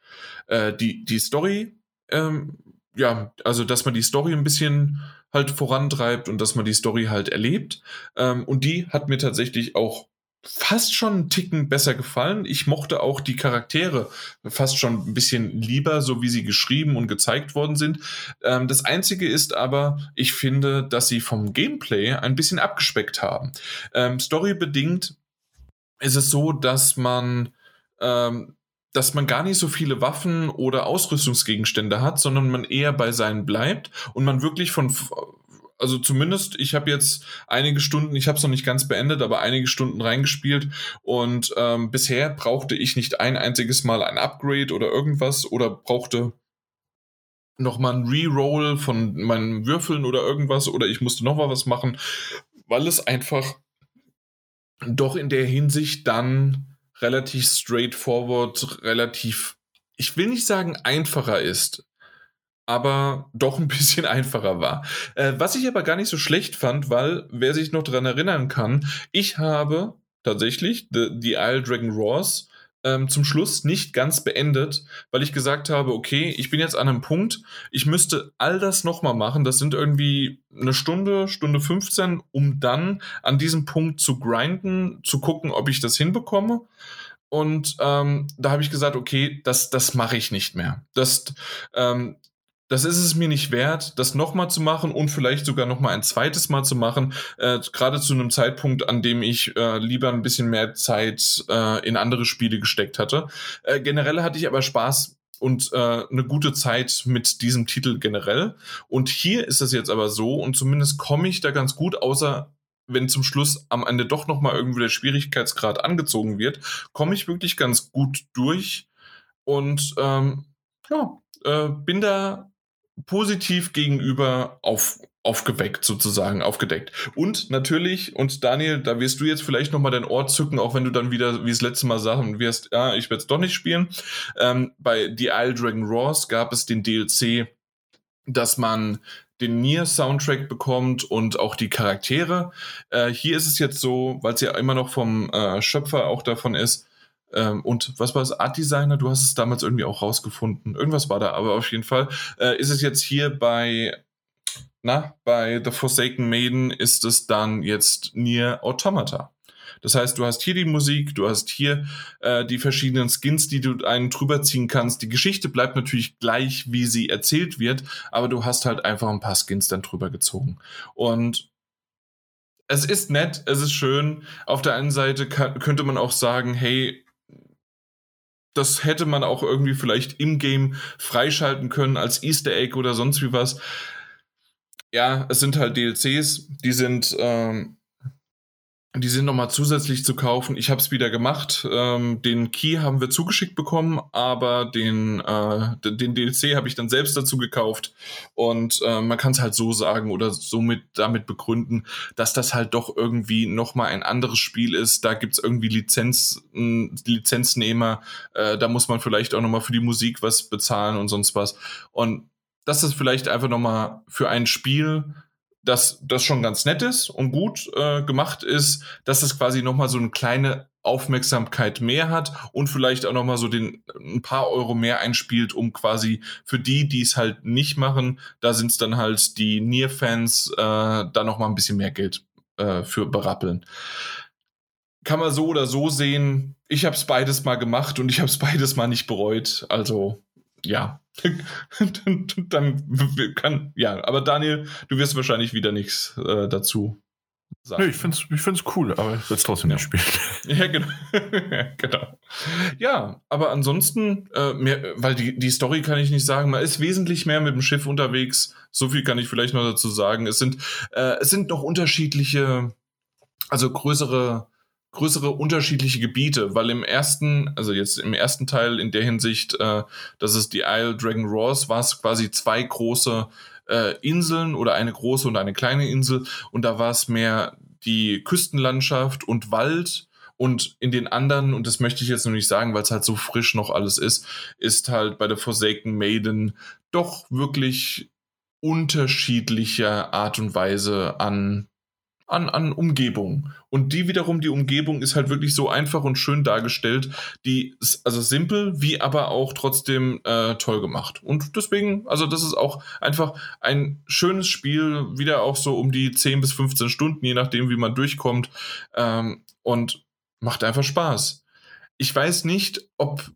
äh, die, die Story, ähm, ja, also dass man die Story ein bisschen halt vorantreibt und dass man die Story halt erlebt. Ähm, und die hat mir tatsächlich auch fast schon einen Ticken besser gefallen. Ich mochte auch die Charaktere fast schon ein bisschen lieber, so wie sie geschrieben und gezeigt worden sind. Ähm, das Einzige ist aber, ich finde, dass sie vom Gameplay ein bisschen abgespeckt haben. Ähm, storybedingt ist es so, dass man ähm, dass man gar nicht so viele Waffen oder Ausrüstungsgegenstände hat, sondern man eher bei seinen bleibt und man wirklich von also zumindest, ich habe jetzt einige Stunden, ich habe es noch nicht ganz beendet, aber einige Stunden reingespielt. Und ähm, bisher brauchte ich nicht ein einziges Mal ein Upgrade oder irgendwas oder brauchte nochmal ein Reroll von meinen Würfeln oder irgendwas oder ich musste nochmal was machen, weil es einfach doch in der Hinsicht dann relativ straightforward, relativ, ich will nicht sagen einfacher ist, aber doch ein bisschen einfacher war. Äh, was ich aber gar nicht so schlecht fand, weil, wer sich noch daran erinnern kann, ich habe tatsächlich die Isle Dragon Roars ähm, zum Schluss nicht ganz beendet, weil ich gesagt habe, okay, ich bin jetzt an einem Punkt, ich müsste all das nochmal machen, das sind irgendwie eine Stunde, Stunde 15, um dann an diesem Punkt zu grinden, zu gucken, ob ich das hinbekomme. Und ähm, da habe ich gesagt, okay, das, das mache ich nicht mehr. Das, ähm, das ist es mir nicht wert, das nochmal zu machen und vielleicht sogar nochmal ein zweites Mal zu machen, äh, gerade zu einem Zeitpunkt, an dem ich äh, lieber ein bisschen mehr Zeit äh, in andere Spiele gesteckt hatte. Äh, generell hatte ich aber Spaß und äh, eine gute Zeit mit diesem Titel generell. Und hier ist es jetzt aber so, und zumindest komme ich da ganz gut, außer wenn zum Schluss am Ende doch nochmal irgendwie der Schwierigkeitsgrad angezogen wird, komme ich wirklich ganz gut durch und ähm, ja, äh, bin da positiv gegenüber auf, aufgeweckt sozusagen, aufgedeckt. Und natürlich, und Daniel, da wirst du jetzt vielleicht nochmal dein Ohr zücken, auch wenn du dann wieder, wie das letzte Mal sagen wirst, ja, ich werde es doch nicht spielen. Ähm, bei The Isle Dragon Roars gab es den DLC, dass man den Nier-Soundtrack bekommt und auch die Charaktere. Äh, hier ist es jetzt so, weil es ja immer noch vom äh, Schöpfer auch davon ist, ähm, und was war es? Art Designer? Du hast es damals irgendwie auch rausgefunden. Irgendwas war da, aber auf jeden Fall äh, ist es jetzt hier bei, na, bei The Forsaken Maiden ist es dann jetzt Nier Automata. Das heißt, du hast hier die Musik, du hast hier äh, die verschiedenen Skins, die du einen drüber ziehen kannst. Die Geschichte bleibt natürlich gleich, wie sie erzählt wird, aber du hast halt einfach ein paar Skins dann drüber gezogen. Und es ist nett, es ist schön. Auf der einen Seite könnte man auch sagen, hey, das hätte man auch irgendwie vielleicht im Game freischalten können als Easter Egg oder sonst wie was. Ja, es sind halt DLCs, die sind ähm, die sind nochmal zusätzlich zu kaufen. Ich habe es wieder gemacht. Ähm, den Key haben wir zugeschickt bekommen, aber den, äh, den DLC habe ich dann selbst dazu gekauft. Und äh, man kann es halt so sagen oder somit damit begründen, dass das halt doch irgendwie nochmal ein anderes Spiel ist. Da gibt es irgendwie Lizenz, Lizenznehmer. Äh, da muss man vielleicht auch nochmal für die Musik was bezahlen und sonst was. Und das ist vielleicht einfach nochmal für ein Spiel dass das schon ganz nett ist und gut äh, gemacht ist, dass es quasi nochmal so eine kleine Aufmerksamkeit mehr hat und vielleicht auch nochmal so den ein paar Euro mehr einspielt, um quasi für die, die es halt nicht machen, da sind es dann halt die Nier-Fans, äh, da nochmal ein bisschen mehr Geld äh, für berappeln. Kann man so oder so sehen. Ich habe es beides mal gemacht und ich habe es beides mal nicht bereut. Also ja, dann kann, ja, aber Daniel, du wirst wahrscheinlich wieder nichts äh, dazu sagen. Nee, ich finde es ich find's cool, aber ich will es trotzdem ja. nicht spielen. Ja, genau. genau. Ja, aber ansonsten, äh, mehr, weil die, die Story kann ich nicht sagen, man ist wesentlich mehr mit dem Schiff unterwegs. So viel kann ich vielleicht noch dazu sagen. Es sind, äh, es sind noch unterschiedliche, also größere größere unterschiedliche Gebiete, weil im ersten, also jetzt im ersten Teil in der Hinsicht, äh, das ist die Isle Dragon Roars, war es quasi zwei große äh, Inseln oder eine große und eine kleine Insel. Und da war es mehr die Küstenlandschaft und Wald. Und in den anderen, und das möchte ich jetzt noch nicht sagen, weil es halt so frisch noch alles ist, ist halt bei der Forsaken Maiden doch wirklich unterschiedlicher Art und Weise an an, an Umgebung. Und die wiederum, die Umgebung ist halt wirklich so einfach und schön dargestellt. Die ist also simpel, wie aber auch trotzdem äh, toll gemacht. Und deswegen, also das ist auch einfach ein schönes Spiel, wieder auch so um die 10 bis 15 Stunden, je nachdem, wie man durchkommt. Ähm, und macht einfach Spaß. Ich weiß nicht, ob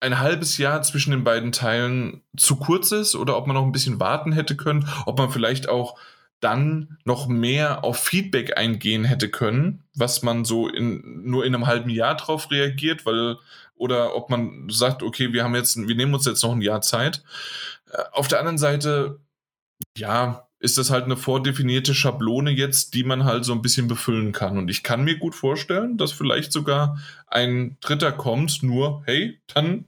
ein halbes Jahr zwischen den beiden Teilen zu kurz ist oder ob man noch ein bisschen warten hätte können, ob man vielleicht auch dann noch mehr auf Feedback eingehen hätte können, was man so in, nur in einem halben Jahr drauf reagiert, weil, oder ob man sagt, okay, wir haben jetzt, wir nehmen uns jetzt noch ein Jahr Zeit. Äh, auf der anderen Seite, ja, ist das halt eine vordefinierte Schablone jetzt, die man halt so ein bisschen befüllen kann. Und ich kann mir gut vorstellen, dass vielleicht sogar ein Dritter kommt, nur, hey, dann,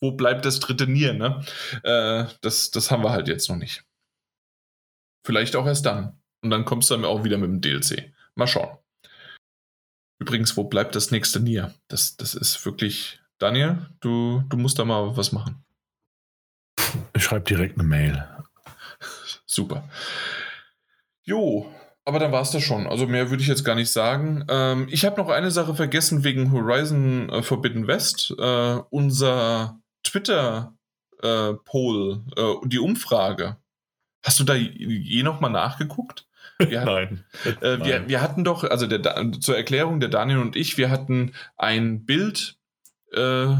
wo bleibt das dritte Nier, ne? Äh, das, das haben wir halt jetzt noch nicht. Vielleicht auch erst dann. Und dann kommst du dann auch wieder mit dem DLC. Mal schauen. Übrigens, wo bleibt das nächste Nier? Das, das ist wirklich. Daniel, du, du musst da mal was machen. Ich schreibe direkt eine Mail. Super. Jo, aber dann war es das schon. Also mehr würde ich jetzt gar nicht sagen. Ähm, ich habe noch eine Sache vergessen wegen Horizon äh, Forbidden West. Äh, unser Twitter-Poll, äh, äh, die Umfrage. Hast du da je noch mal nachgeguckt? Wir Nein. Äh, wir, wir hatten doch, also der, zur Erklärung, der Daniel und ich, wir hatten ein Bild, äh,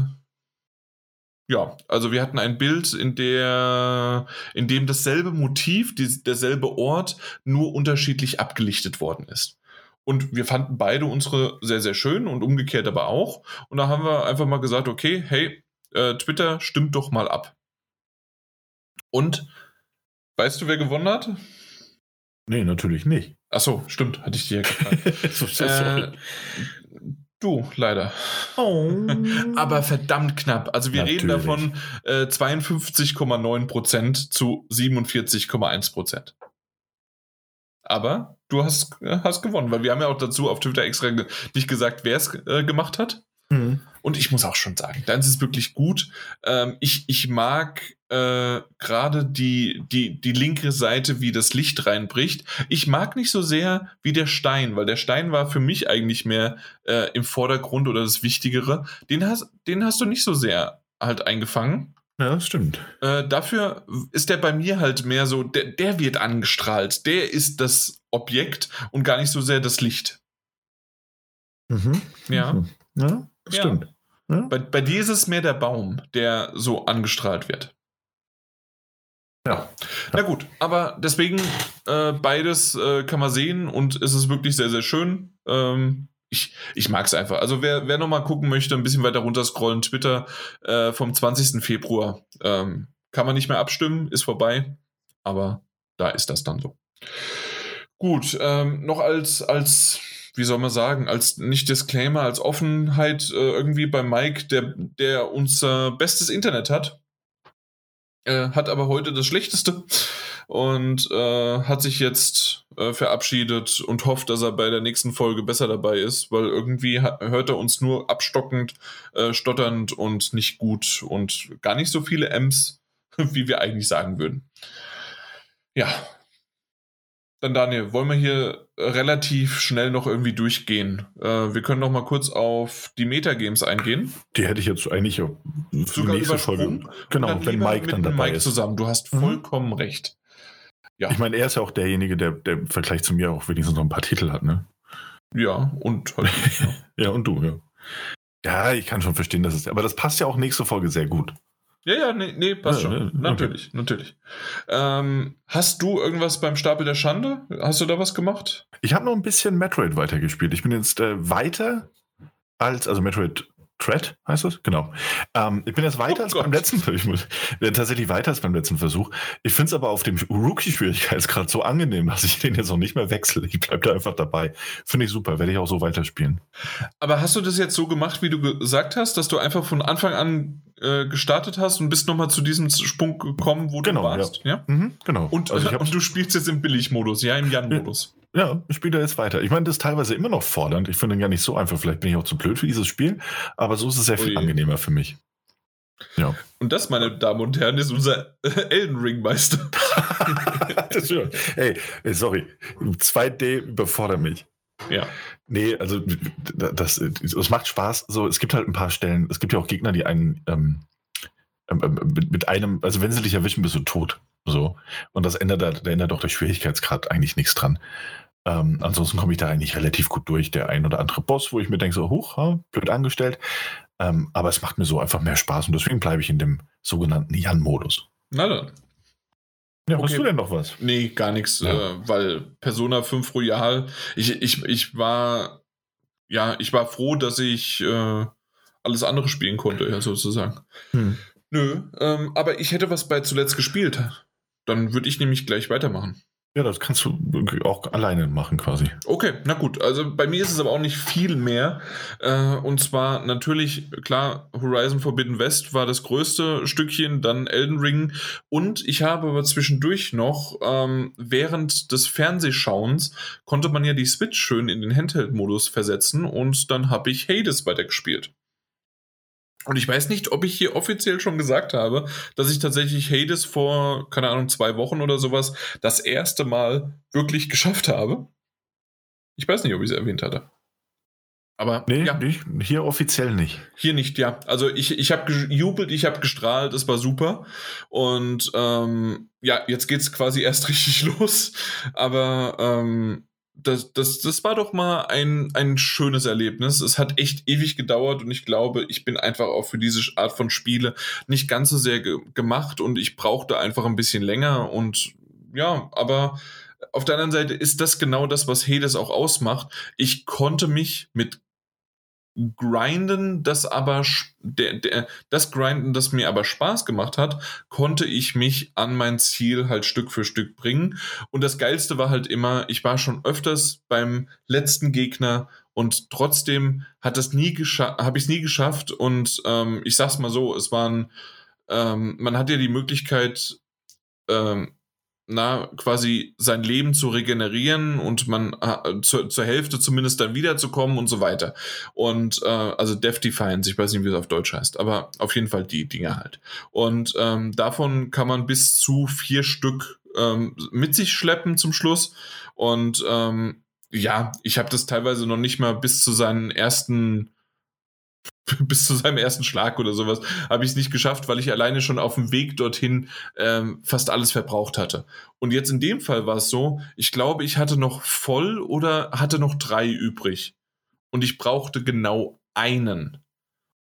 ja, also wir hatten ein Bild, in der, in dem dasselbe Motiv, die, derselbe Ort nur unterschiedlich abgelichtet worden ist. Und wir fanden beide unsere sehr, sehr schön und umgekehrt aber auch. Und da haben wir einfach mal gesagt, okay, hey, äh, Twitter, stimmt doch mal ab. Und Weißt du, wer gewonnen hat? Nee, natürlich nicht. Ach so, stimmt, hatte ich dir ja gefragt. äh, du, leider. Oh. Aber verdammt knapp. Also wir natürlich. reden davon äh, 52,9% zu 47,1%. Aber du hast, äh, hast gewonnen, weil wir haben ja auch dazu auf Twitter extra nicht gesagt, wer es äh, gemacht hat. Mhm. Und ich muss auch schon sagen, dann ist es wirklich gut. Ähm, ich, ich mag äh, gerade die, die, die linke Seite, wie das Licht reinbricht. Ich mag nicht so sehr wie der Stein, weil der Stein war für mich eigentlich mehr äh, im Vordergrund oder das Wichtigere. Den hast, den hast du nicht so sehr halt eingefangen. Ja, das stimmt. Äh, dafür ist der bei mir halt mehr so, der, der wird angestrahlt. Der ist das Objekt und gar nicht so sehr das Licht. Mhm. Ja. Mhm. Ja, das Ja. Ja? Bei, bei dir ist es mehr der Baum, der so angestrahlt wird. ja. Na gut, aber deswegen äh, beides äh, kann man sehen und es ist wirklich sehr, sehr schön. Ähm, ich ich mag es einfach. Also wer, wer nochmal gucken möchte, ein bisschen weiter runter scrollen, Twitter äh, vom 20. Februar. Ähm, kann man nicht mehr abstimmen, ist vorbei. Aber da ist das dann so. Gut, ähm, noch als, als, wie soll man sagen, als nicht Disclaimer, als Offenheit äh, irgendwie bei Mike, der, der unser bestes Internet hat. Äh, hat aber heute das Schlechteste und äh, hat sich jetzt äh, verabschiedet und hofft, dass er bei der nächsten Folge besser dabei ist, weil irgendwie hört er uns nur abstockend, äh, stotternd und nicht gut und gar nicht so viele M's, wie wir eigentlich sagen würden. Ja. Dann Daniel, wollen wir hier relativ schnell noch irgendwie durchgehen? Äh, wir können noch mal kurz auf die Metagames eingehen. Die hätte ich jetzt eigentlich für Sogar die nächste Folge. Genau, Und wenn Mike dann dabei Mike ist. zusammen. Du hast Mhm. vollkommen recht. Ja. Ich meine, er ist ja auch derjenige, der, der im Vergleich zu mir auch wenigstens noch ein paar Titel hat, ne? Ja, und halt, ja. Ja, und du, ja. Ja, ich kann schon verstehen, dass es. Aber das passt ja auch nächste Folge sehr gut. Ja, ja, nee, nee passt Ja, schon. ja, okay. Natürlich, natürlich. Ähm, hast du irgendwas beim Stapel der Schande? Hast du da was gemacht? Ich habe noch ein bisschen Metroid weitergespielt. Ich bin jetzt äh, weiter als, also Metroid Dread heißt das? Genau. Ähm, ich bin jetzt weiter Oh als Gott. beim letzten Versuch. Ich muss, äh, tatsächlich weiter als beim letzten Versuch. Ich finde es aber auf dem Rookie-Schwierigkeitsgrad so angenehm, dass ich den jetzt auch nicht mehr wechsle. Ich bleibe da einfach dabei. Finde ich super. Werde ich auch so weiterspielen. Aber hast du das jetzt so gemacht, wie du gesagt hast, dass du einfach von Anfang an äh, gestartet hast und bist nochmal zu diesem Sprung gekommen, wo Genau, du warst? Ja. Mhm, genau. Und, also hab, und du spielst jetzt im Billigmodus, ja, im Jan-Modus. Ja, ich spiele da jetzt weiter. Ich meine, das ist teilweise immer noch fordernd. Ich finde den gar nicht so einfach. Vielleicht bin ich auch zu blöd für dieses Spiel, aber so ist es sehr viel Ui. angenehmer für mich. Ja. Und das, meine Damen und Herren, ist unser Elden Ring-Meister. das ist schön. Ey, ey, sorry. 2D überfordert mich. Ja. Nee, also das, das macht Spaß. So, es gibt halt ein paar Stellen. Es gibt ja auch Gegner, die einen ähm, ähm, ähm, mit, mit einem, also wenn sie dich erwischen, bist du tot. So. Und das ändert, da ändert auch der Schwierigkeitsgrad eigentlich nichts dran. Ähm, ansonsten komme ich da eigentlich relativ gut durch. Der ein oder andere Boss, wo ich mir denke, so, huch, ha, blöd angestellt. Ähm, aber es macht mir so einfach mehr Spaß und deswegen bleibe ich in dem sogenannten Jan-Modus. Na dann. Ja, Okay. hast du denn noch was? Nee, gar nichts, Ja. äh, weil Persona 5 Royal, ich, ich, ich war, ja, ich war froh, dass ich äh, alles andere spielen konnte, ja, sozusagen. Hm. Nö, ähm, aber ich hätte was bei zuletzt gespielt. Dann würde ich nämlich gleich weitermachen. Ja, das kannst du auch alleine machen quasi. Okay, na gut. Also bei mir ist es aber auch nicht viel mehr. Äh, und zwar natürlich, klar, Horizon Forbidden West war das größte Stückchen, dann Elden Ring. Und ich habe aber zwischendurch noch, ähm, während des Fernsehschauens, konnte man ja die Switch schön in den Handheld-Modus versetzen und dann habe ich Hades weitergespielt. Und ich weiß nicht, ob ich hier offiziell schon gesagt habe, dass ich tatsächlich Hades vor, keine Ahnung, zwei Wochen oder sowas das erste Mal wirklich geschafft habe. Ich weiß nicht, ob ich es erwähnt hatte. Aber Nee, ja, nicht, hier offiziell nicht. hier nicht, ja. Also ich, ich habe gejubelt, ich habe gestrahlt, es war super. Und ähm, ja, jetzt geht's quasi erst richtig los. Aber ähm, das, das, das war doch mal ein, ein schönes Erlebnis. Es hat echt ewig gedauert und ich glaube, ich bin einfach auch für diese Art von Spiele nicht ganz so sehr ge gemacht und ich brauchte einfach ein bisschen länger und ja, aber auf der anderen Seite ist das genau das, was Hades auch ausmacht. Ich konnte mich mit Grinden, das aber der, der, das Grinden, das mir aber Spaß gemacht hat, konnte ich mich an mein Ziel halt Stück für Stück bringen. Und das Geilste war halt immer, ich war schon öfters beim letzten Gegner und trotzdem hat das nie habe ich es nie geschafft. Und ähm, ich sag's mal so, es waren, ähm, man hat ja die Möglichkeit, ähm, na, quasi sein Leben zu regenerieren und man äh, zur, zur Hälfte zumindest dann wiederzukommen und so weiter. Und äh, also Death Defiance, ich weiß nicht, wie es auf Deutsch heißt, aber auf jeden Fall die Dinge halt. Und ähm, davon kann man bis zu vier Stück ähm, mit sich schleppen zum Schluss. Und ähm, ja, ich habe das teilweise noch nicht mal bis zu seinen ersten bis zu seinem ersten Schlag oder sowas habe ich es nicht geschafft, weil ich alleine schon auf dem Weg dorthin ähm, fast alles verbraucht hatte. Und jetzt in dem Fall war es so, ich glaube, ich hatte noch voll oder hatte noch drei übrig. und ich brauchte genau einen.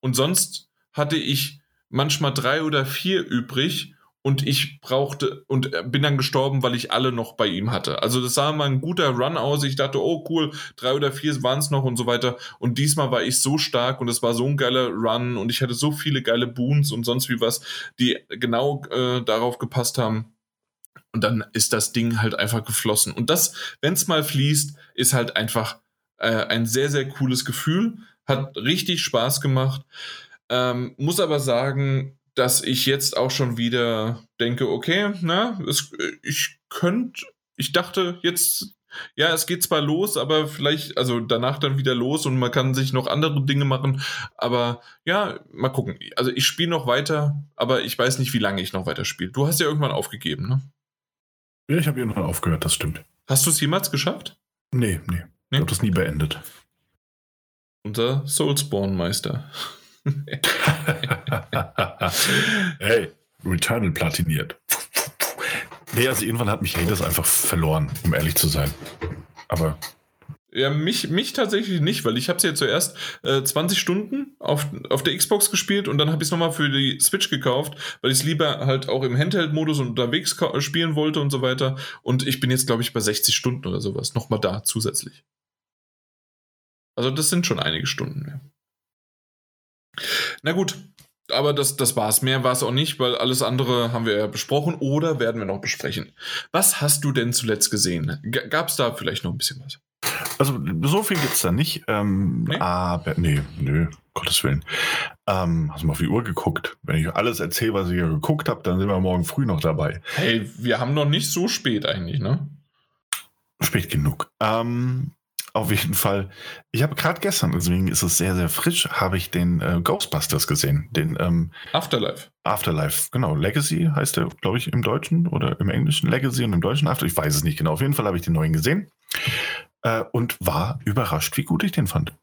Und sonst hatte ich manchmal drei oder vier übrig und ich brauchte und bin dann gestorben, weil ich alle noch bei ihm hatte. Also das sah mal ein guter Run aus. Ich dachte, oh cool, drei oder vier waren es noch und so weiter. Und diesmal war ich so stark und es war so ein geiler Run und ich hatte so viele geile Boons und sonst wie was, die genau äh, darauf gepasst haben. Und dann ist das Ding halt einfach geflossen. Und das, wenn es mal fließt, ist halt einfach äh, ein sehr, sehr cooles Gefühl. Hat richtig Spaß gemacht. Ähm, muss aber sagen, dass ich jetzt auch schon wieder denke, okay, na, es, ich könnte, ich dachte jetzt, ja, es geht zwar los, aber vielleicht, also danach dann wieder los und man kann sich noch andere Dinge machen, aber ja, mal gucken. Also ich spiele noch weiter, aber ich weiß nicht, wie lange ich noch weiter spiele. Du hast ja irgendwann aufgegeben, ne? Ja, ich habe irgendwann aufgehört, das stimmt. Hast du es jemals geschafft? Nee, nee. nee? Ich habe das nie beendet. Unser Soulspawn-Meister. hey, Returnal platiniert. Nee, also irgendwann hat mich Hades einfach verloren, um ehrlich zu sein. Aber. Ja, mich, mich tatsächlich nicht, weil ich habe es ja zuerst äh, 20 Stunden auf, auf der Xbox gespielt und dann habe ich es nochmal für die Switch gekauft, weil ich es lieber halt auch im Handheld-Modus und unterwegs spielen wollte und so weiter. Und ich bin jetzt, glaube ich, bei 60 Stunden oder sowas. Nochmal da zusätzlich. Also das sind schon einige Stunden. Ja. Na gut, aber das, das es. Mehr war es auch nicht, weil alles andere haben wir ja besprochen oder werden wir noch besprechen. Was hast du denn zuletzt gesehen? Gab es da vielleicht noch ein bisschen was? Also so viel gibt es da nicht. Ähm, nee? Aber nee, nö, Gottes Willen. Ähm, hast du mal auf die Uhr geguckt? Wenn ich alles erzähle, was ich hier geguckt habe, dann sind wir morgen früh noch dabei. Hey, wir haben noch nicht so spät eigentlich, ne? Spät genug. Ähm, auf jeden Fall. Ich habe gerade gestern, deswegen ist es sehr, sehr frisch, habe ich den äh, Ghostbusters gesehen. Den ähm, Afterlife. Afterlife, genau. Legacy heißt der, glaube ich, im Deutschen oder im Englischen Legacy und im Deutschen After. Ich weiß es nicht genau. Auf jeden Fall habe ich den neuen gesehen äh, und war überrascht, wie gut ich den fand.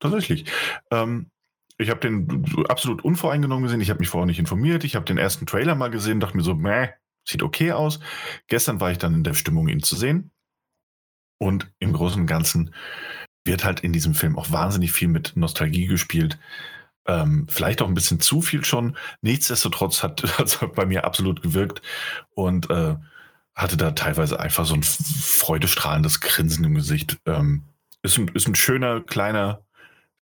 Tatsächlich. Ähm, ich habe den absolut unvoreingenommen gesehen. Ich habe mich vorher nicht informiert. Ich habe den ersten Trailer mal gesehen, dachte mir so, meh, sieht okay aus. Gestern war ich dann in der Stimmung, ihn zu sehen. Und im Großen und Ganzen wird halt in diesem Film auch wahnsinnig viel mit Nostalgie gespielt. Ähm, vielleicht auch ein bisschen zu viel schon. Nichtsdestotrotz hat es bei mir absolut gewirkt und äh, hatte da teilweise einfach so ein freudestrahlendes Grinsen im Gesicht. Ähm, ist, ein, ist ein schöner, kleiner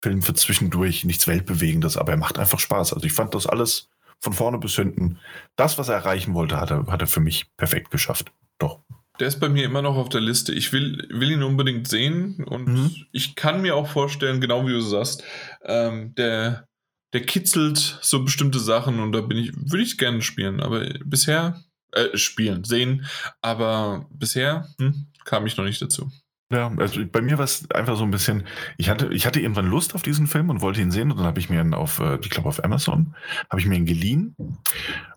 Film für zwischendurch, nichts Weltbewegendes, aber er macht einfach Spaß. Also ich fand das alles von vorne bis hinten. Das, was er erreichen wollte, hat er, hat er für mich perfekt geschafft. Doch. Der ist bei mir immer noch auf der Liste. Ich will, will ihn unbedingt sehen und mhm. ich kann mir auch vorstellen, genau wie du sagst, ähm, der, der kitzelt so bestimmte Sachen und da bin ich, würde ich gerne spielen, aber bisher, äh, spielen, sehen, aber bisher hm, kam ich noch nicht dazu. Ja, also bei mir war es einfach so ein bisschen, ich hatte, ich hatte irgendwann Lust auf diesen Film und wollte ihn sehen und dann habe ich mir ihn auf, äh, ich glaube auf Amazon, habe ich mir ihn geliehen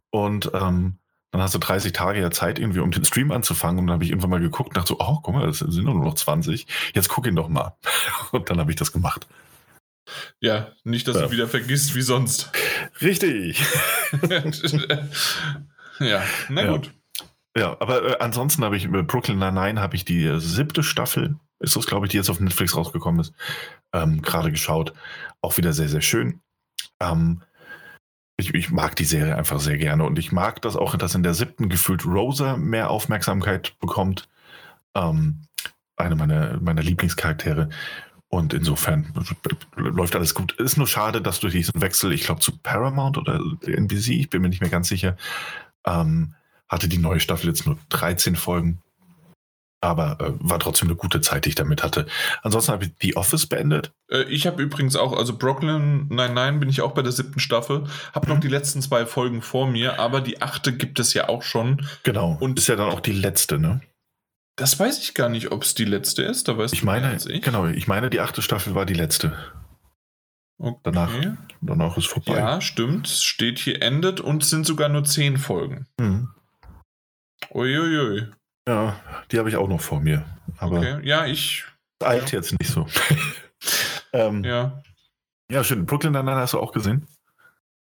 und ähm, dann hast du 30 Tage ja Zeit irgendwie, um den Stream anzufangen. Und dann habe ich irgendwann mal geguckt und dachte so, oh, guck mal, das sind nur noch 20. Jetzt guck ihn doch mal. Und dann habe ich das gemacht. Ja, nicht, dass ja. du wieder vergisst wie sonst. Richtig. ja, na ja. gut. Ja, aber äh, ansonsten habe ich äh, Brooklyn Nine-Nine habe ich die äh, siebte Staffel, ist das glaube ich, die jetzt auf Netflix rausgekommen ist, ähm, gerade geschaut. Auch wieder sehr, sehr schön. Ähm, ich, ich, mag die Serie einfach sehr gerne und ich mag das auch, dass in der siebten gefühlt Rosa mehr Aufmerksamkeit bekommt. Ähm, eine meiner, meiner Lieblingscharaktere. Und insofern läuft alles gut. Ist nur schade, dass durch diesen Wechsel, ich glaube zu Paramount oder NBC, ich bin mir nicht mehr ganz sicher, ähm, hatte die neue Staffel jetzt nur 13 Folgen. Aber äh, war trotzdem eine gute Zeit, die ich damit hatte. Ansonsten habe ich The Office beendet. Äh, ich habe übrigens auch, also Brooklyn 99 bin ich auch bei der siebten Staffel. Habe mhm. noch die letzten zwei Folgen vor mir, aber die achte gibt es ja auch schon. Genau. Und ist ja dann auch die letzte, ne? Das weiß ich gar nicht, ob es die letzte ist. Da weiß ich meine, ich. genau, ich meine, die achte Staffel war die letzte. Okay. Danach, danach ist vorbei. Ja, stimmt. Steht hier endet und es sind sogar nur zehn Folgen. Mhm. Uiuiui. Ja, die habe ich auch noch vor mir. Aber okay. Ja, ich. Eilt ja. jetzt nicht so. ähm, ja. Ja, schön. Brooklyn Nine-Nine hast du auch gesehen?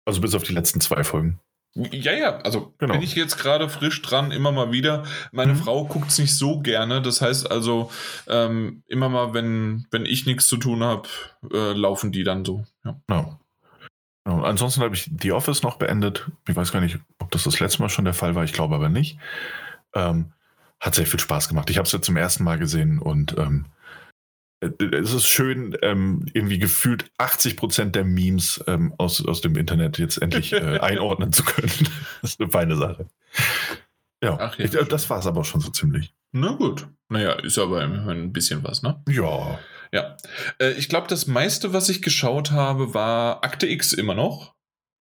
Also bis auf die letzten zwei Folgen. Ja, ja, also genau. bin ich jetzt gerade frisch dran, immer mal wieder. Meine mhm. Frau guckt es nicht so gerne. Das heißt also, ähm, immer mal, wenn, wenn ich nichts zu tun habe, äh, laufen die dann so. Ja. Genau. genau. Ansonsten habe ich The Office noch beendet. Ich weiß gar nicht, ob das das letzte Mal schon der Fall war. Ich glaube aber nicht. Ähm, hat sehr viel Spaß gemacht. Ich habe es jetzt zum ersten Mal gesehen und ähm, es ist schön, ähm, irgendwie gefühlt 80 Prozent der Memes ähm, aus, aus dem Internet jetzt endlich äh, einordnen zu können. das ist eine feine Sache. Ja, Ach, ja ich, äh, das war es aber schon so ziemlich. Na gut. Naja, ist aber ein bisschen was, ne? Ja. Ja. Äh, ich glaube, das meiste, was ich geschaut habe, war Akte X immer noch.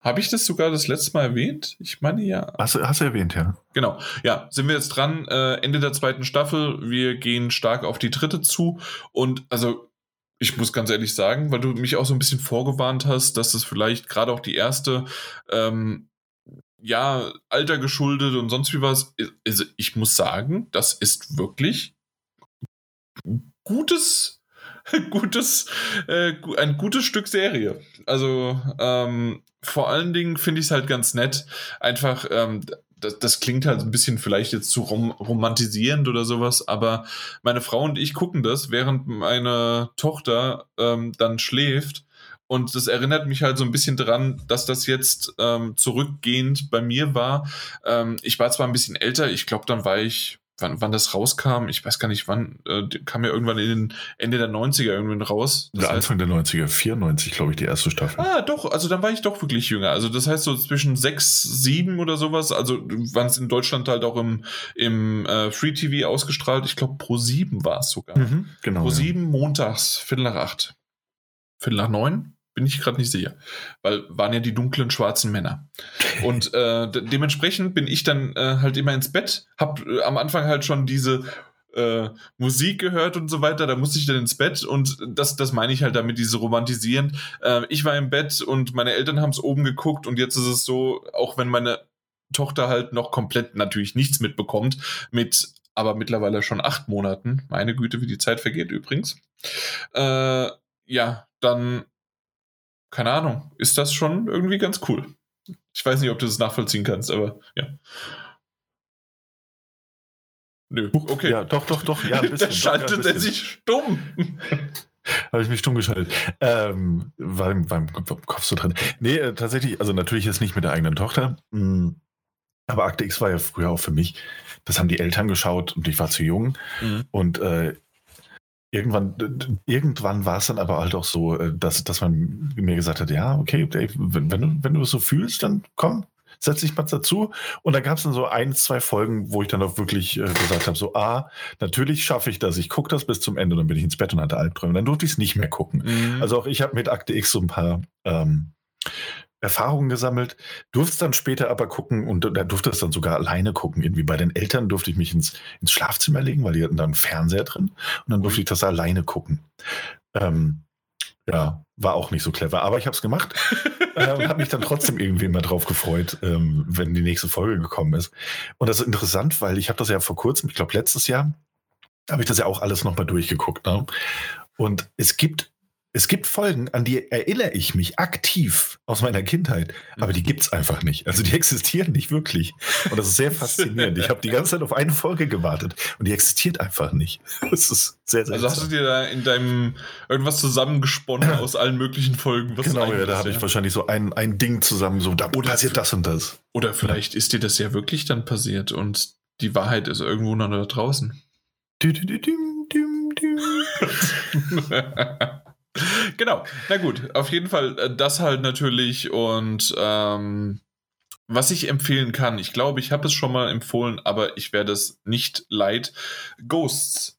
Habe ich das sogar das letzte Mal erwähnt? Ich meine ja. Hast, hast du erwähnt, ja. Genau. Ja, sind wir jetzt dran. Äh, Ende der zweiten Staffel. Wir gehen stark auf die dritte zu. Und also, ich muss ganz ehrlich sagen, weil du mich auch so ein bisschen vorgewarnt hast, dass das vielleicht gerade auch die erste, ähm, ja, Alter geschuldet und sonst wie was. Also, ich muss sagen, das ist wirklich gutes gutes, äh, ein gutes Stück Serie. Also ähm, vor allen Dingen finde ich es halt ganz nett. Einfach, ähm, das, das, klingt halt ein bisschen vielleicht jetzt zu rom romantisierend oder sowas, aber meine Frau und ich gucken das, während meine Tochter ähm, dann schläft. Und das erinnert mich halt so ein bisschen dran, dass das jetzt ähm, zurückgehend bei mir war. Ähm, ich war zwar ein bisschen älter, ich glaube, dann war ich wann, wann das rauskam, ich weiß gar nicht wann, äh, kam ja irgendwann in den Ende der 90er irgendwann raus. Das Anfang der 90er, 94, glaube ich, die erste Staffel. Ah, doch, also dann war ich doch wirklich jünger. Also das heißt so zwischen 6, 7 oder sowas, also waren es in Deutschland halt auch im, im äh, Free TV ausgestrahlt. Ich glaube, pro 7 war es sogar. Mhm, genau. Pro 7 ja. montags, Viertel nach 8. Viertel nach 9? Bin ich gerade nicht sicher, weil waren ja die dunklen schwarzen Männer. Und äh, dementsprechend bin ich dann äh, halt immer ins Bett, hab äh, am Anfang halt schon diese äh, Musik gehört und so weiter, da musste ich dann ins Bett und das, das meine ich halt damit, diese romantisieren. Äh, ich war im Bett und meine Eltern haben es oben geguckt und jetzt ist es so, auch wenn meine Tochter halt noch komplett natürlich nichts mitbekommt, mit aber mittlerweile schon acht Monaten, meine Güte, wie die Zeit vergeht übrigens, äh, ja, dann keine Ahnung, ist das schon irgendwie ganz cool. Ich weiß nicht, ob du das nachvollziehen kannst, aber ja. Nö, okay. Ja, doch, doch, doch. Ja, ein bisschen, da schaltet er sich stumm. Habe ich mich stumm geschaltet. Ähm, war, im Kopf so drin. Nee, äh, tatsächlich, also natürlich jetzt nicht mit der eigenen Tochter. Mh, hm, aber Akte X war ja früher auch für mich. Das haben die Eltern geschaut und ich war zu jung. Mhm. Und äh, Irgendwann, irgendwann war es dann aber halt auch so, äh, dass, dass man mir gesagt hat, ja, okay, Dave, wenn, wenn, du, wenn du es so fühlst, dann komm, setz dich mal dazu. Und da gab es dann so ein, zwei Folgen, wo ich dann auch wirklich äh, gesagt habe, so, ah, natürlich schaffe ich das, ich gucke das bis zum Ende, dann bin ich ins Bett und hatte Albträume. Dann durfte ich es nicht mehr gucken. Mhm. Also auch ich habe mit Akte X so ein paar ähm, Erfahrungen gesammelt, durfte dann später aber gucken und da durfte es dann sogar alleine gucken. Irgendwie bei den Eltern durfte ich mich ins, ins Schlafzimmer legen, weil die hatten da einen Fernseher drin und dann durfte ich das alleine gucken. Ähm, ja, war auch nicht so clever, aber ich habe es gemacht äh, und habe mich dann trotzdem irgendwie mal drauf gefreut, ähm, wenn die nächste Folge gekommen ist. Und das ist interessant, weil ich habe das ja vor kurzem, ich glaube letztes Jahr, habe ich das ja auch alles nochmal durchgeguckt. Ne? Und es gibt es gibt Folgen, an die erinnere ich mich aktiv aus meiner Kindheit, aber die gibt es einfach nicht. Also die existieren nicht wirklich. Und das ist sehr faszinierend. Ich habe die ganze Zeit auf eine Folge gewartet und die existiert einfach nicht. Das ist sehr, sehr Also hast du dir da in deinem irgendwas zusammengesponnen aus allen möglichen Folgen? genau, ja, da habe ich wahrscheinlich so ein, ein Ding zusammen, so da oder passiert das und das. Oder vielleicht ist dir das ja wirklich dann passiert und die Wahrheit ist irgendwo noch da draußen. Du, du, du, du. Genau. Na gut, auf jeden Fall äh, das halt natürlich und ähm, was ich empfehlen kann, ich glaube, ich habe es schon mal empfohlen, aber ich werde es nicht leid. Ghosts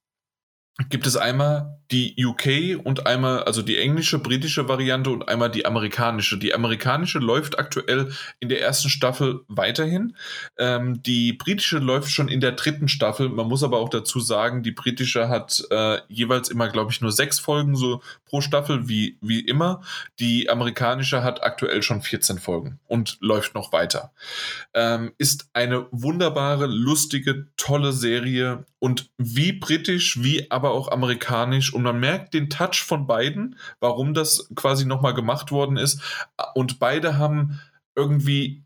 gibt es einmal die UK und einmal, also die englische, britische Variante und einmal die amerikanische. Die amerikanische läuft aktuell in der ersten Staffel weiterhin. Ähm, die britische läuft schon in der dritten Staffel. Man muss aber auch dazu sagen, die britische hat äh, jeweils immer, glaube ich, nur sechs Folgen so pro Staffel, wie, wie immer. Die amerikanische hat aktuell schon 14 Folgen und läuft noch weiter. Ähm, ist eine wunderbare, lustige, tolle Serie und wie britisch, wie aber auch amerikanisch. Und man merkt den Touch von beiden, warum das quasi nochmal gemacht worden ist. Und beide haben irgendwie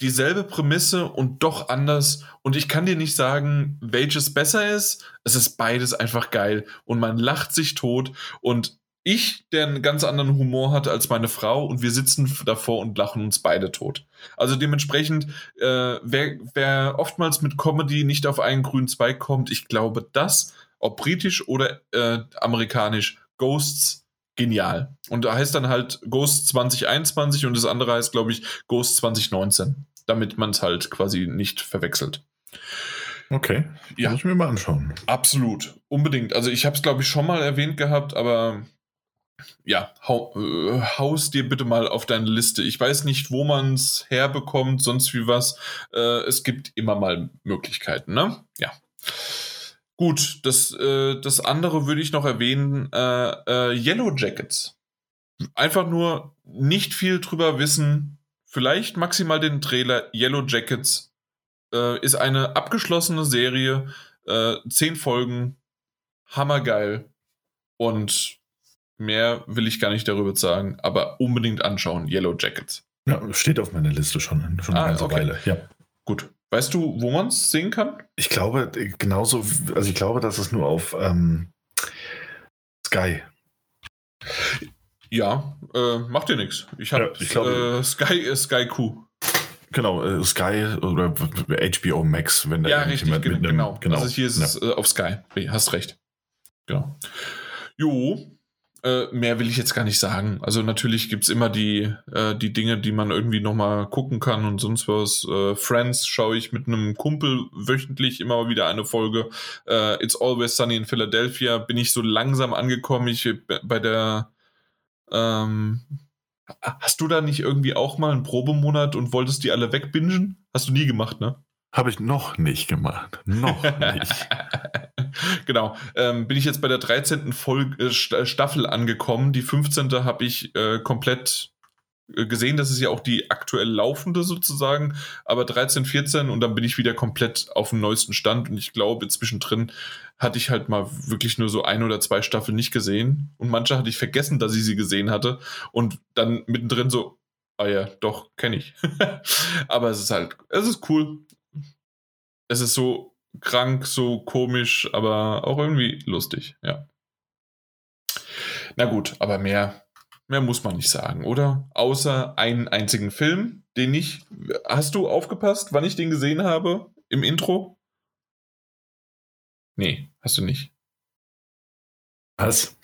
dieselbe Prämisse und doch anders. Und ich kann dir nicht sagen, welches besser ist. Es ist beides einfach geil. Und man lacht sich tot. Und ich, der einen ganz anderen Humor hat als meine Frau, und wir sitzen davor und lachen uns beide tot. Also dementsprechend, äh, wer, wer oftmals mit Comedy nicht auf einen grünen Zweig kommt, ich glaube, das, ob britisch oder äh, amerikanisch, Ghosts genial. Und da heißt dann halt Ghost 2021 und das andere heißt, glaube ich, Ghost 2019, damit man es halt quasi nicht verwechselt. Okay, ja. muss ich mir mal anschauen. Absolut, unbedingt. Also ich habe es, glaube ich, schon mal erwähnt gehabt, aber ja, hau, äh, haus dir bitte mal auf deine Liste. Ich weiß nicht, wo man es herbekommt, sonst wie was. Äh, es gibt immer mal Möglichkeiten, ne? Ja. Gut, das, äh, das andere würde ich noch erwähnen. Äh, äh, Yellow Jackets. Einfach nur nicht viel drüber wissen. Vielleicht maximal den Trailer. Yellow Jackets äh, ist eine abgeschlossene Serie. Zehn Folgen. Hammergeil. Und mehr will ich gar nicht darüber sagen, aber unbedingt anschauen. Yellow Jackets. Ja, steht auf meiner Liste schon, schon ah, eine ganze okay. Weile. Ja. Gut. Weißt du, wo man es sehen kann? Ich glaube, genauso, also ich glaube, dass es nur auf ähm, Sky. Ja, äh, macht dir nichts. Ich habe ja, äh, Sky, äh, Sky Q. Genau, äh, Sky oder HBO Max, wenn da Ja, richtig, mit, mit genau. genau. Also hier ist ja. es äh, auf Sky. Hast recht. Genau. Jo, äh, mehr will ich jetzt gar nicht sagen. Also natürlich gibt es immer die, äh, die Dinge, die man irgendwie nochmal gucken kann und sonst was. Äh, Friends schaue ich mit einem Kumpel wöchentlich immer wieder eine Folge. Äh, It's Always Sunny in Philadelphia bin ich so langsam angekommen. Ich äh, bei der ähm, Hast du da nicht irgendwie auch mal einen Probemonat und wolltest die alle wegbingen? Hast du nie gemacht, ne? Habe ich noch nicht gemacht. Noch nicht. genau. Ähm, bin ich jetzt bei der 13. Folge, äh, Staffel angekommen. Die 15. habe ich äh, komplett äh, gesehen. Das ist ja auch die aktuell laufende sozusagen. Aber 13, 14 und dann bin ich wieder komplett auf dem neuesten Stand. Und ich glaube, zwischendrin hatte ich halt mal wirklich nur so ein oder zwei Staffeln nicht gesehen. Und manche hatte ich vergessen, dass ich sie gesehen hatte. Und dann mittendrin so, ah ja, doch, kenne ich. Aber es ist halt, es ist cool es ist so krank, so komisch, aber auch irgendwie lustig, ja. Na gut, aber mehr, mehr muss man nicht sagen, oder? Außer einen einzigen Film, den ich. Hast du aufgepasst, wann ich den gesehen habe? Im Intro? Nee, hast du nicht. Was?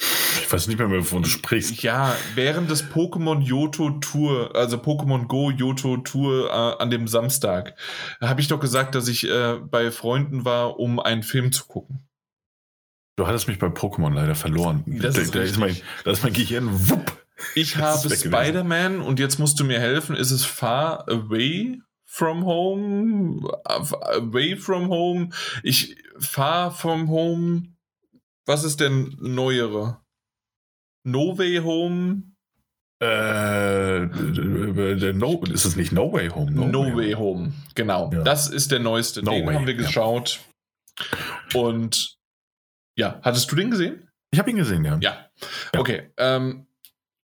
Ich weiß nicht mehr, wovon du sprichst. Ja, während des Pokémon Yoto Tour, also Pokémon Go Yoto Tour äh, an dem Samstag, habe ich doch gesagt, dass ich äh, bei Freunden war, um einen Film zu gucken. Du hattest mich bei Pokémon leider verloren. Das da, ist, da ist, mein, da ist mein Gehirn wupp. Ich habe Spider-Man und jetzt musst du mir helfen. Ist es Far Away from Home? Away from Home? Ich Far from Home. Was ist denn neuere? No Way Home. Äh, no, ist es nicht No Way Home? No, no Way, Way Home. Home, genau. Ja. Das ist der neueste. No den way, haben wir geschaut. Ja. Und ja, hattest du den gesehen? Ich habe ihn gesehen, ja. Ja. Okay. Ähm,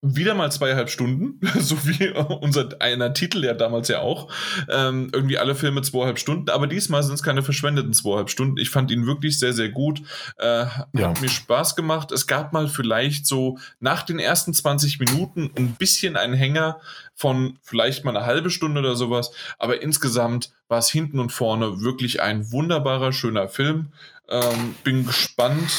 wieder mal zweieinhalb Stunden, so wie unser einer Titel ja damals ja auch. Ähm, irgendwie alle Filme zweieinhalb Stunden, aber diesmal sind es keine verschwendeten zweieinhalb Stunden. Ich fand ihn wirklich sehr, sehr gut. Äh, ja. Hat mir Spaß gemacht. Es gab mal vielleicht so nach den ersten 20 Minuten ein bisschen einen Hänger von vielleicht mal eine halbe Stunde oder sowas, aber insgesamt war es hinten und vorne wirklich ein wunderbarer, schöner Film. Ähm, bin gespannt,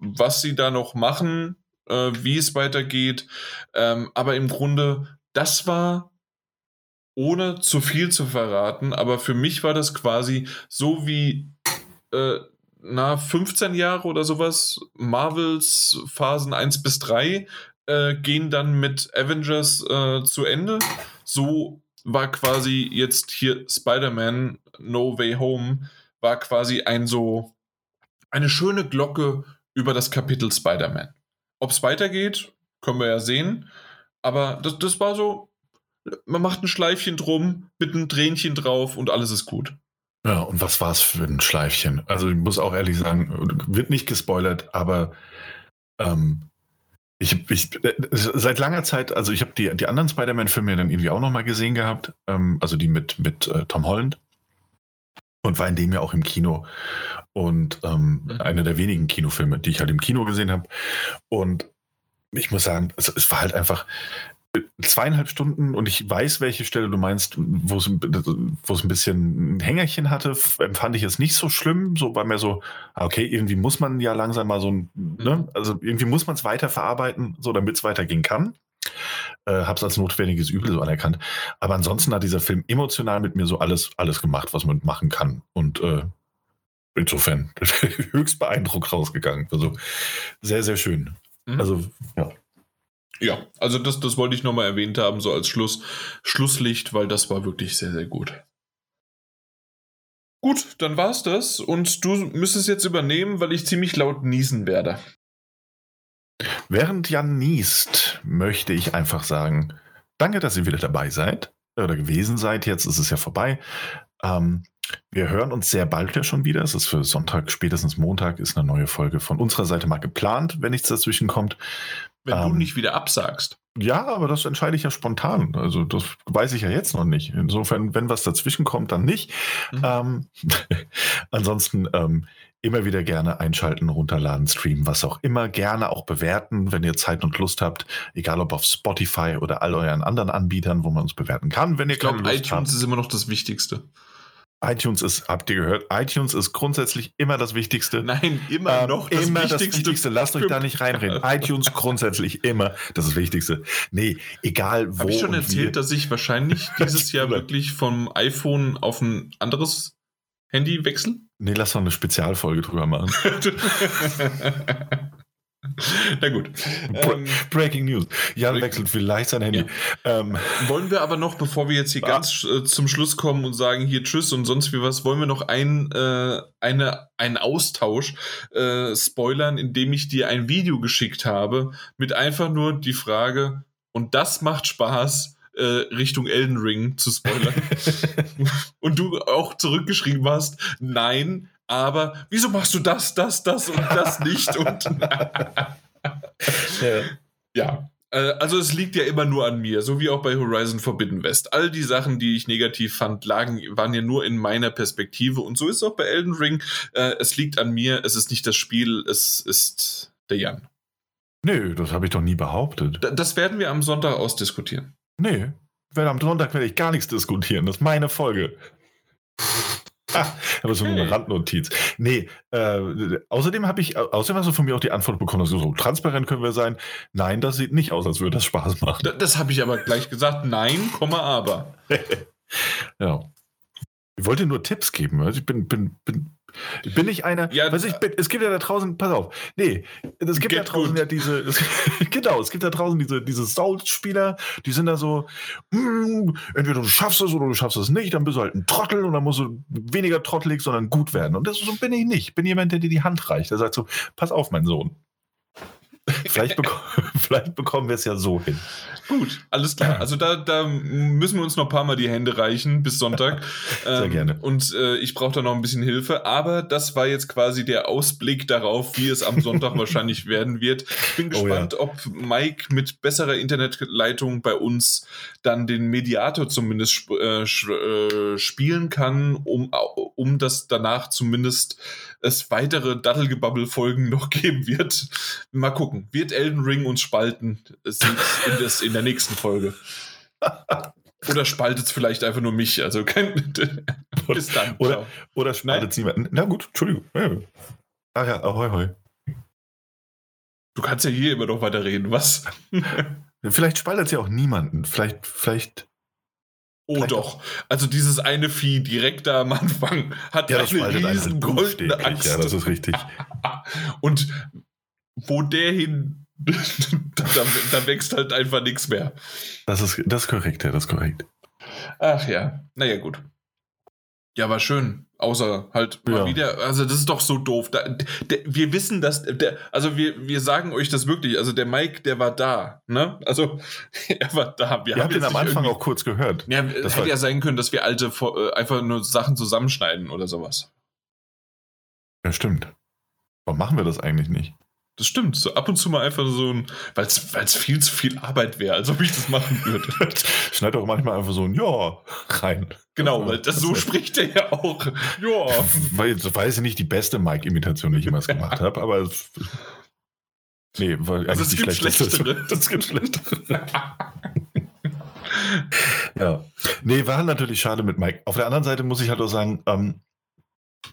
was sie da noch machen äh, wie es weitergeht. Ähm, aber im Grunde, das war, ohne zu viel zu verraten, aber für mich war das quasi so wie, äh, na, 15 Jahre oder sowas, Marvels Phasen 1 bis 3 äh, gehen dann mit Avengers äh, zu Ende. So war quasi jetzt hier Spider-Man No Way Home, war quasi ein so eine schöne Glocke über das Kapitel Spider-Man. Ob es weitergeht, können wir ja sehen. Aber das, das war so, man macht ein Schleifchen drum mit einem Tränchen drauf und alles ist gut. Ja, und was war es für ein Schleifchen? Also ich muss auch ehrlich sagen, wird nicht gespoilert, aber ähm, Ich, ich, seit langer Zeit, also ich habe die, die anderen Spider-Man-Filme dann irgendwie auch nochmal gesehen gehabt, ähm, also die mit, mit äh, Tom Holland und war in dem ja auch im Kino und ähm, mhm. einer der wenigen Kinofilme, die ich halt im Kino gesehen habe und ich muss sagen, es, es war halt einfach, zweieinhalb Stunden und ich weiß, welche Stelle du meinst, wo es, wo es ein bisschen ein Hängerchen hatte, empfand ich es nicht so schlimm. So war mir so, ah, okay, irgendwie muss man ja langsam mal so ein, ne? Mhm. also irgendwie muss man es weiter verarbeiten, so damit es weitergehen kann. Äh, hab's als notwendiges Übel so anerkannt. Aber ansonsten hat dieser Film emotional mit mir so alles, alles gemacht, was man machen kann. Und äh, insofern höchst beeindruckt rausgegangen. Also sehr, sehr schön. Mhm. Also, ja. Ja, also das, das wollte ich nochmal erwähnt haben, so als Schluss, Schlusslicht, weil das war wirklich sehr, sehr gut. Gut, dann war's das und du müsstest jetzt übernehmen, weil ich ziemlich laut niesen werde. Während Jan niest, möchte ich einfach sagen, danke, dass ihr wieder dabei seid oder gewesen seid. Jetzt ist es ja vorbei. Ähm, wir hören uns sehr bald ja schon wieder. Es ist für Sonntag, spätestens Montag, ist eine neue Folge von unserer Seite mal geplant, wenn nichts dazwischen kommt. Wenn ähm, du nicht wieder absagst. Ja, aber das entscheide ich ja spontan. Also das weiß ich ja jetzt noch nicht. Insofern, wenn was dazwischen kommt, dann nicht. Mhm. Ähm, ansonsten ähm, immer wieder gerne einschalten, runterladen, streamen, was auch immer. Gerne auch bewerten, wenn ihr Zeit und Lust habt. Egal ob auf Spotify oder all euren anderen Anbietern, wo man uns bewerten kann. Wenn ihr ich glaube, iTunes habt. ist immer noch das Wichtigste iTunes ist, habt ihr gehört, iTunes ist grundsätzlich immer das Wichtigste. Nein, immer ähm, noch das immer Wichtigste. das Wichtigste. Lasst euch da nicht reinreden. iTunes grundsätzlich immer das Wichtigste. Nee, egal wo. Habe ich schon erzählt, wie. dass ich wahrscheinlich dieses Jahr wirklich vom iPhone auf ein anderes Handy wechsle? Nee, lass doch eine Spezialfolge drüber machen. Na gut. Ähm, Breaking News. Jan wechselt vielleicht sein Handy. Ja. Ähm. Wollen wir aber noch, bevor wir jetzt hier ah. ganz äh, zum Schluss kommen und sagen hier Tschüss und sonst wie was, wollen wir noch ein, äh, eine, einen Austausch äh, spoilern, indem ich dir ein Video geschickt habe mit einfach nur die Frage, und das macht Spaß, Richtung Elden Ring zu spoilern. und du auch zurückgeschrieben hast, nein, aber wieso machst du das, das, das und das nicht? Und ja. ja. Äh, also es liegt ja immer nur an mir, so wie auch bei Horizon Forbidden West. All die Sachen, die ich negativ fand, lagen, waren ja nur in meiner Perspektive. Und so ist es auch bei Elden Ring. Äh, es liegt an mir, es ist nicht das Spiel, es ist der Jan. Nö, das habe ich doch nie behauptet. das werden wir am Sonntag ausdiskutieren. Nee, am Sonntag werde ich gar nichts diskutieren. Das ist meine Folge. Aber so eine Randnotiz. Nee, äh, außerdem habe ich, außerdem hast du von mir auch die Antwort bekommen, so transparent können wir sein. Nein, das sieht nicht aus, als würde das Spaß machen. Das, das habe ich aber gleich gesagt. Nein, Komma, aber. ja. Ich wollte nur Tipps geben. Also ich bin, bin, bin bin ich einer, ja, was ich bin, es gibt ja da draußen, pass auf, nee, es gibt ja draußen gut. ja diese, es, genau, es gibt da draußen diese, diese Souls-Spieler, die sind da so, mm, entweder du schaffst es oder du schaffst es nicht, dann bist du halt ein Trottel und dann musst du weniger trottelig, sondern gut werden. Und das so bin ich nicht. Ich bin jemand, der dir die Hand reicht. Der sagt so, pass auf, mein Sohn. Vielleicht, beko vielleicht bekommen wir es ja so hin. Gut, alles klar. Also da, da müssen wir uns noch ein paar Mal die Hände reichen bis Sonntag. Sehr ähm, gerne. Und äh, ich brauche da noch ein bisschen Hilfe. Aber das war jetzt quasi der Ausblick darauf, wie es am Sonntag wahrscheinlich werden wird. Ich bin gespannt, oh, ja. ob Mike mit besserer Internetleitung bei uns dann den Mediator zumindest äh, äh, spielen kann, um, um das danach zumindest es weitere Dattelgebabbel-Folgen noch geben wird. Mal gucken. Wird Elden Ring uns spalten? In, das, in der nächsten Folge. Oder spaltet es vielleicht einfach nur mich? Also kein. Bis dann. Oder, oder spaltet es niemanden. Na gut, Entschuldigung. Ach ja, ahoi, ahoi. Du kannst ja hier immer noch weiter reden, was? vielleicht spaltet es ja auch niemanden. Vielleicht, vielleicht Oh Vielleicht doch. Also dieses eine Vieh direkt da am Anfang hat ja, eine riesen goldene Axt. Ja, das ist richtig. Und wo der hin, da, da, wächst halt einfach nichts mehr. Das ist, das ist korrekt, ja, das ist korrekt. Ach ja, naja, gut. Ja, war schön. Außer halt ja. mal wieder, also das ist doch so doof. Da, der, wir wissen, dass, der, also wir, wir sagen euch das wirklich, also der Mike, der war da, ne? Also er war da. Wir Ihr habt ihn am Anfang auch kurz gehört. Ja, das hätte ja sein können, dass wir alte äh, einfach nur Sachen zusammenschneiden oder sowas. Ja, stimmt. Warum machen wir das eigentlich nicht? Das stimmt. So ab und zu mal einfach so ein, weil es viel zu viel Arbeit wäre, als ob ich das machen würde. Schneid doch manchmal einfach so ein Ja rein. Genau, weil das, so spricht er ja auch. Ja. Weil, das war jetzt nicht die beste Mike-Imitation, die ich jemals gemacht habe, aber. Nee, weil also es gibt schlechtere. Das gibt schlechtere. ja. Nee, war natürlich schade mit Mike. Auf der anderen Seite muss ich halt auch sagen, ähm,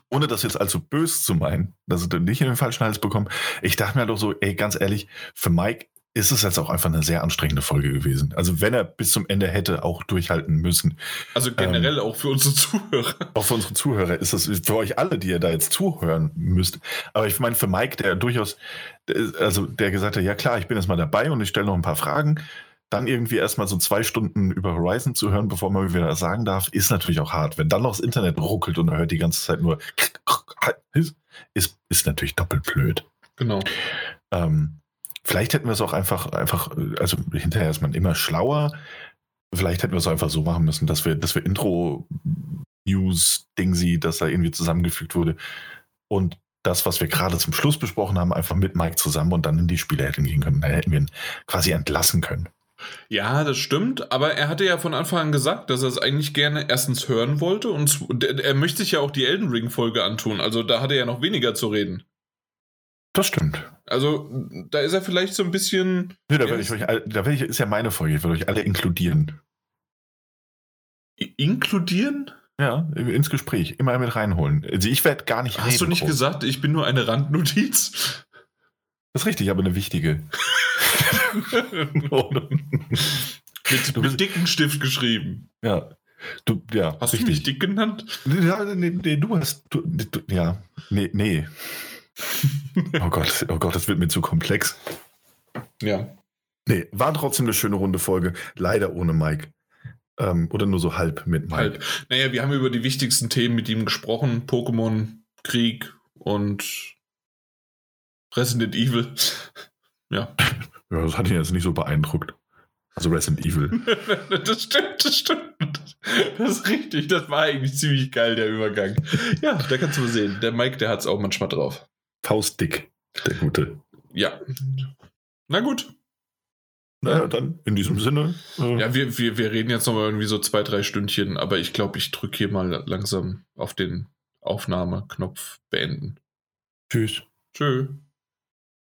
ohne das jetzt allzu böse zu meinen, dass er nicht in den falschen Hals bekommt, ich dachte mir doch so, ey, ganz ehrlich, für Mike ist es jetzt auch einfach eine sehr anstrengende Folge gewesen. Also wenn er bis zum Ende hätte auch durchhalten müssen. Also generell ähm, auch für unsere Zuhörer. Auch für unsere Zuhörer ist das für euch alle, die ihr da jetzt zuhören müsst. Aber ich meine für Mike, der durchaus, also der gesagt hat, ja klar, ich bin jetzt mal dabei und ich stelle noch ein paar Fragen dann irgendwie erstmal so zwei Stunden über Horizon zu hören, bevor man wieder sagen darf, ist natürlich auch hart. Wenn dann noch das Internet ruckelt und er hört die ganze Zeit nur, ist, ist natürlich doppelt blöd. Genau. Ähm, vielleicht hätten wir es auch einfach, einfach, also hinterher ist man immer schlauer. Vielleicht hätten wir es einfach so machen müssen, dass wir, dass wir Intro-News-Dingsy, dass da irgendwie zusammengefügt wurde. Und das, was wir gerade zum Schluss besprochen haben, einfach mit Mike zusammen und dann in die Spiele hätten gehen können. Dann hätten wir ihn quasi entlassen können. Ja, das stimmt, aber er hatte ja von Anfang an gesagt, dass er es eigentlich gerne erstens hören wollte und er möchte sich ja auch die Elden Ring-Folge antun, also da hat er ja noch weniger zu reden. Das stimmt. Also, da ist er vielleicht so ein bisschen. Nee, da werde ich euch, da werde ich, ist ja meine Folge, ich werde euch alle inkludieren. inkludieren? Ja, ins Gespräch, immer mit reinholen. Also ich werde gar nicht Hast reden. Hast du nicht groß. gesagt, ich bin nur eine Randnotiz? Das ist richtig, aber eine wichtige. mit, mit dicken Stift geschrieben. Ja. Du, ja, hast richtig. du mich dick genannt? Ja, nee, nee du hast. Du, du, ja, nee, nee. oh Gott, oh Gott, das wird mir zu komplex. Ja. Nee, war trotzdem eine schöne runde Folge. Leider ohne Mike. Ähm, oder nur so halb mit Mike. Halb. Naja, wir haben über die wichtigsten Themen mit ihm gesprochen: Pokémon, Krieg und Resident Evil. ja. Ja, das hat ihn jetzt nicht so beeindruckt. Also Resident Evil. das stimmt, das stimmt. Das ist richtig. Das war eigentlich ziemlich geil, der Übergang. Ja, da kannst du mal sehen. Der Mike, der hat es auch manchmal drauf. Faustdick, der Gute. Ja. Na gut. Naja, dann in diesem Sinne. Äh ja, wir, wir, wir reden jetzt noch mal irgendwie so zwei, drei Stündchen, aber ich glaube, ich drücke hier mal langsam auf den Aufnahmeknopf beenden. Tschüss. Tschüss.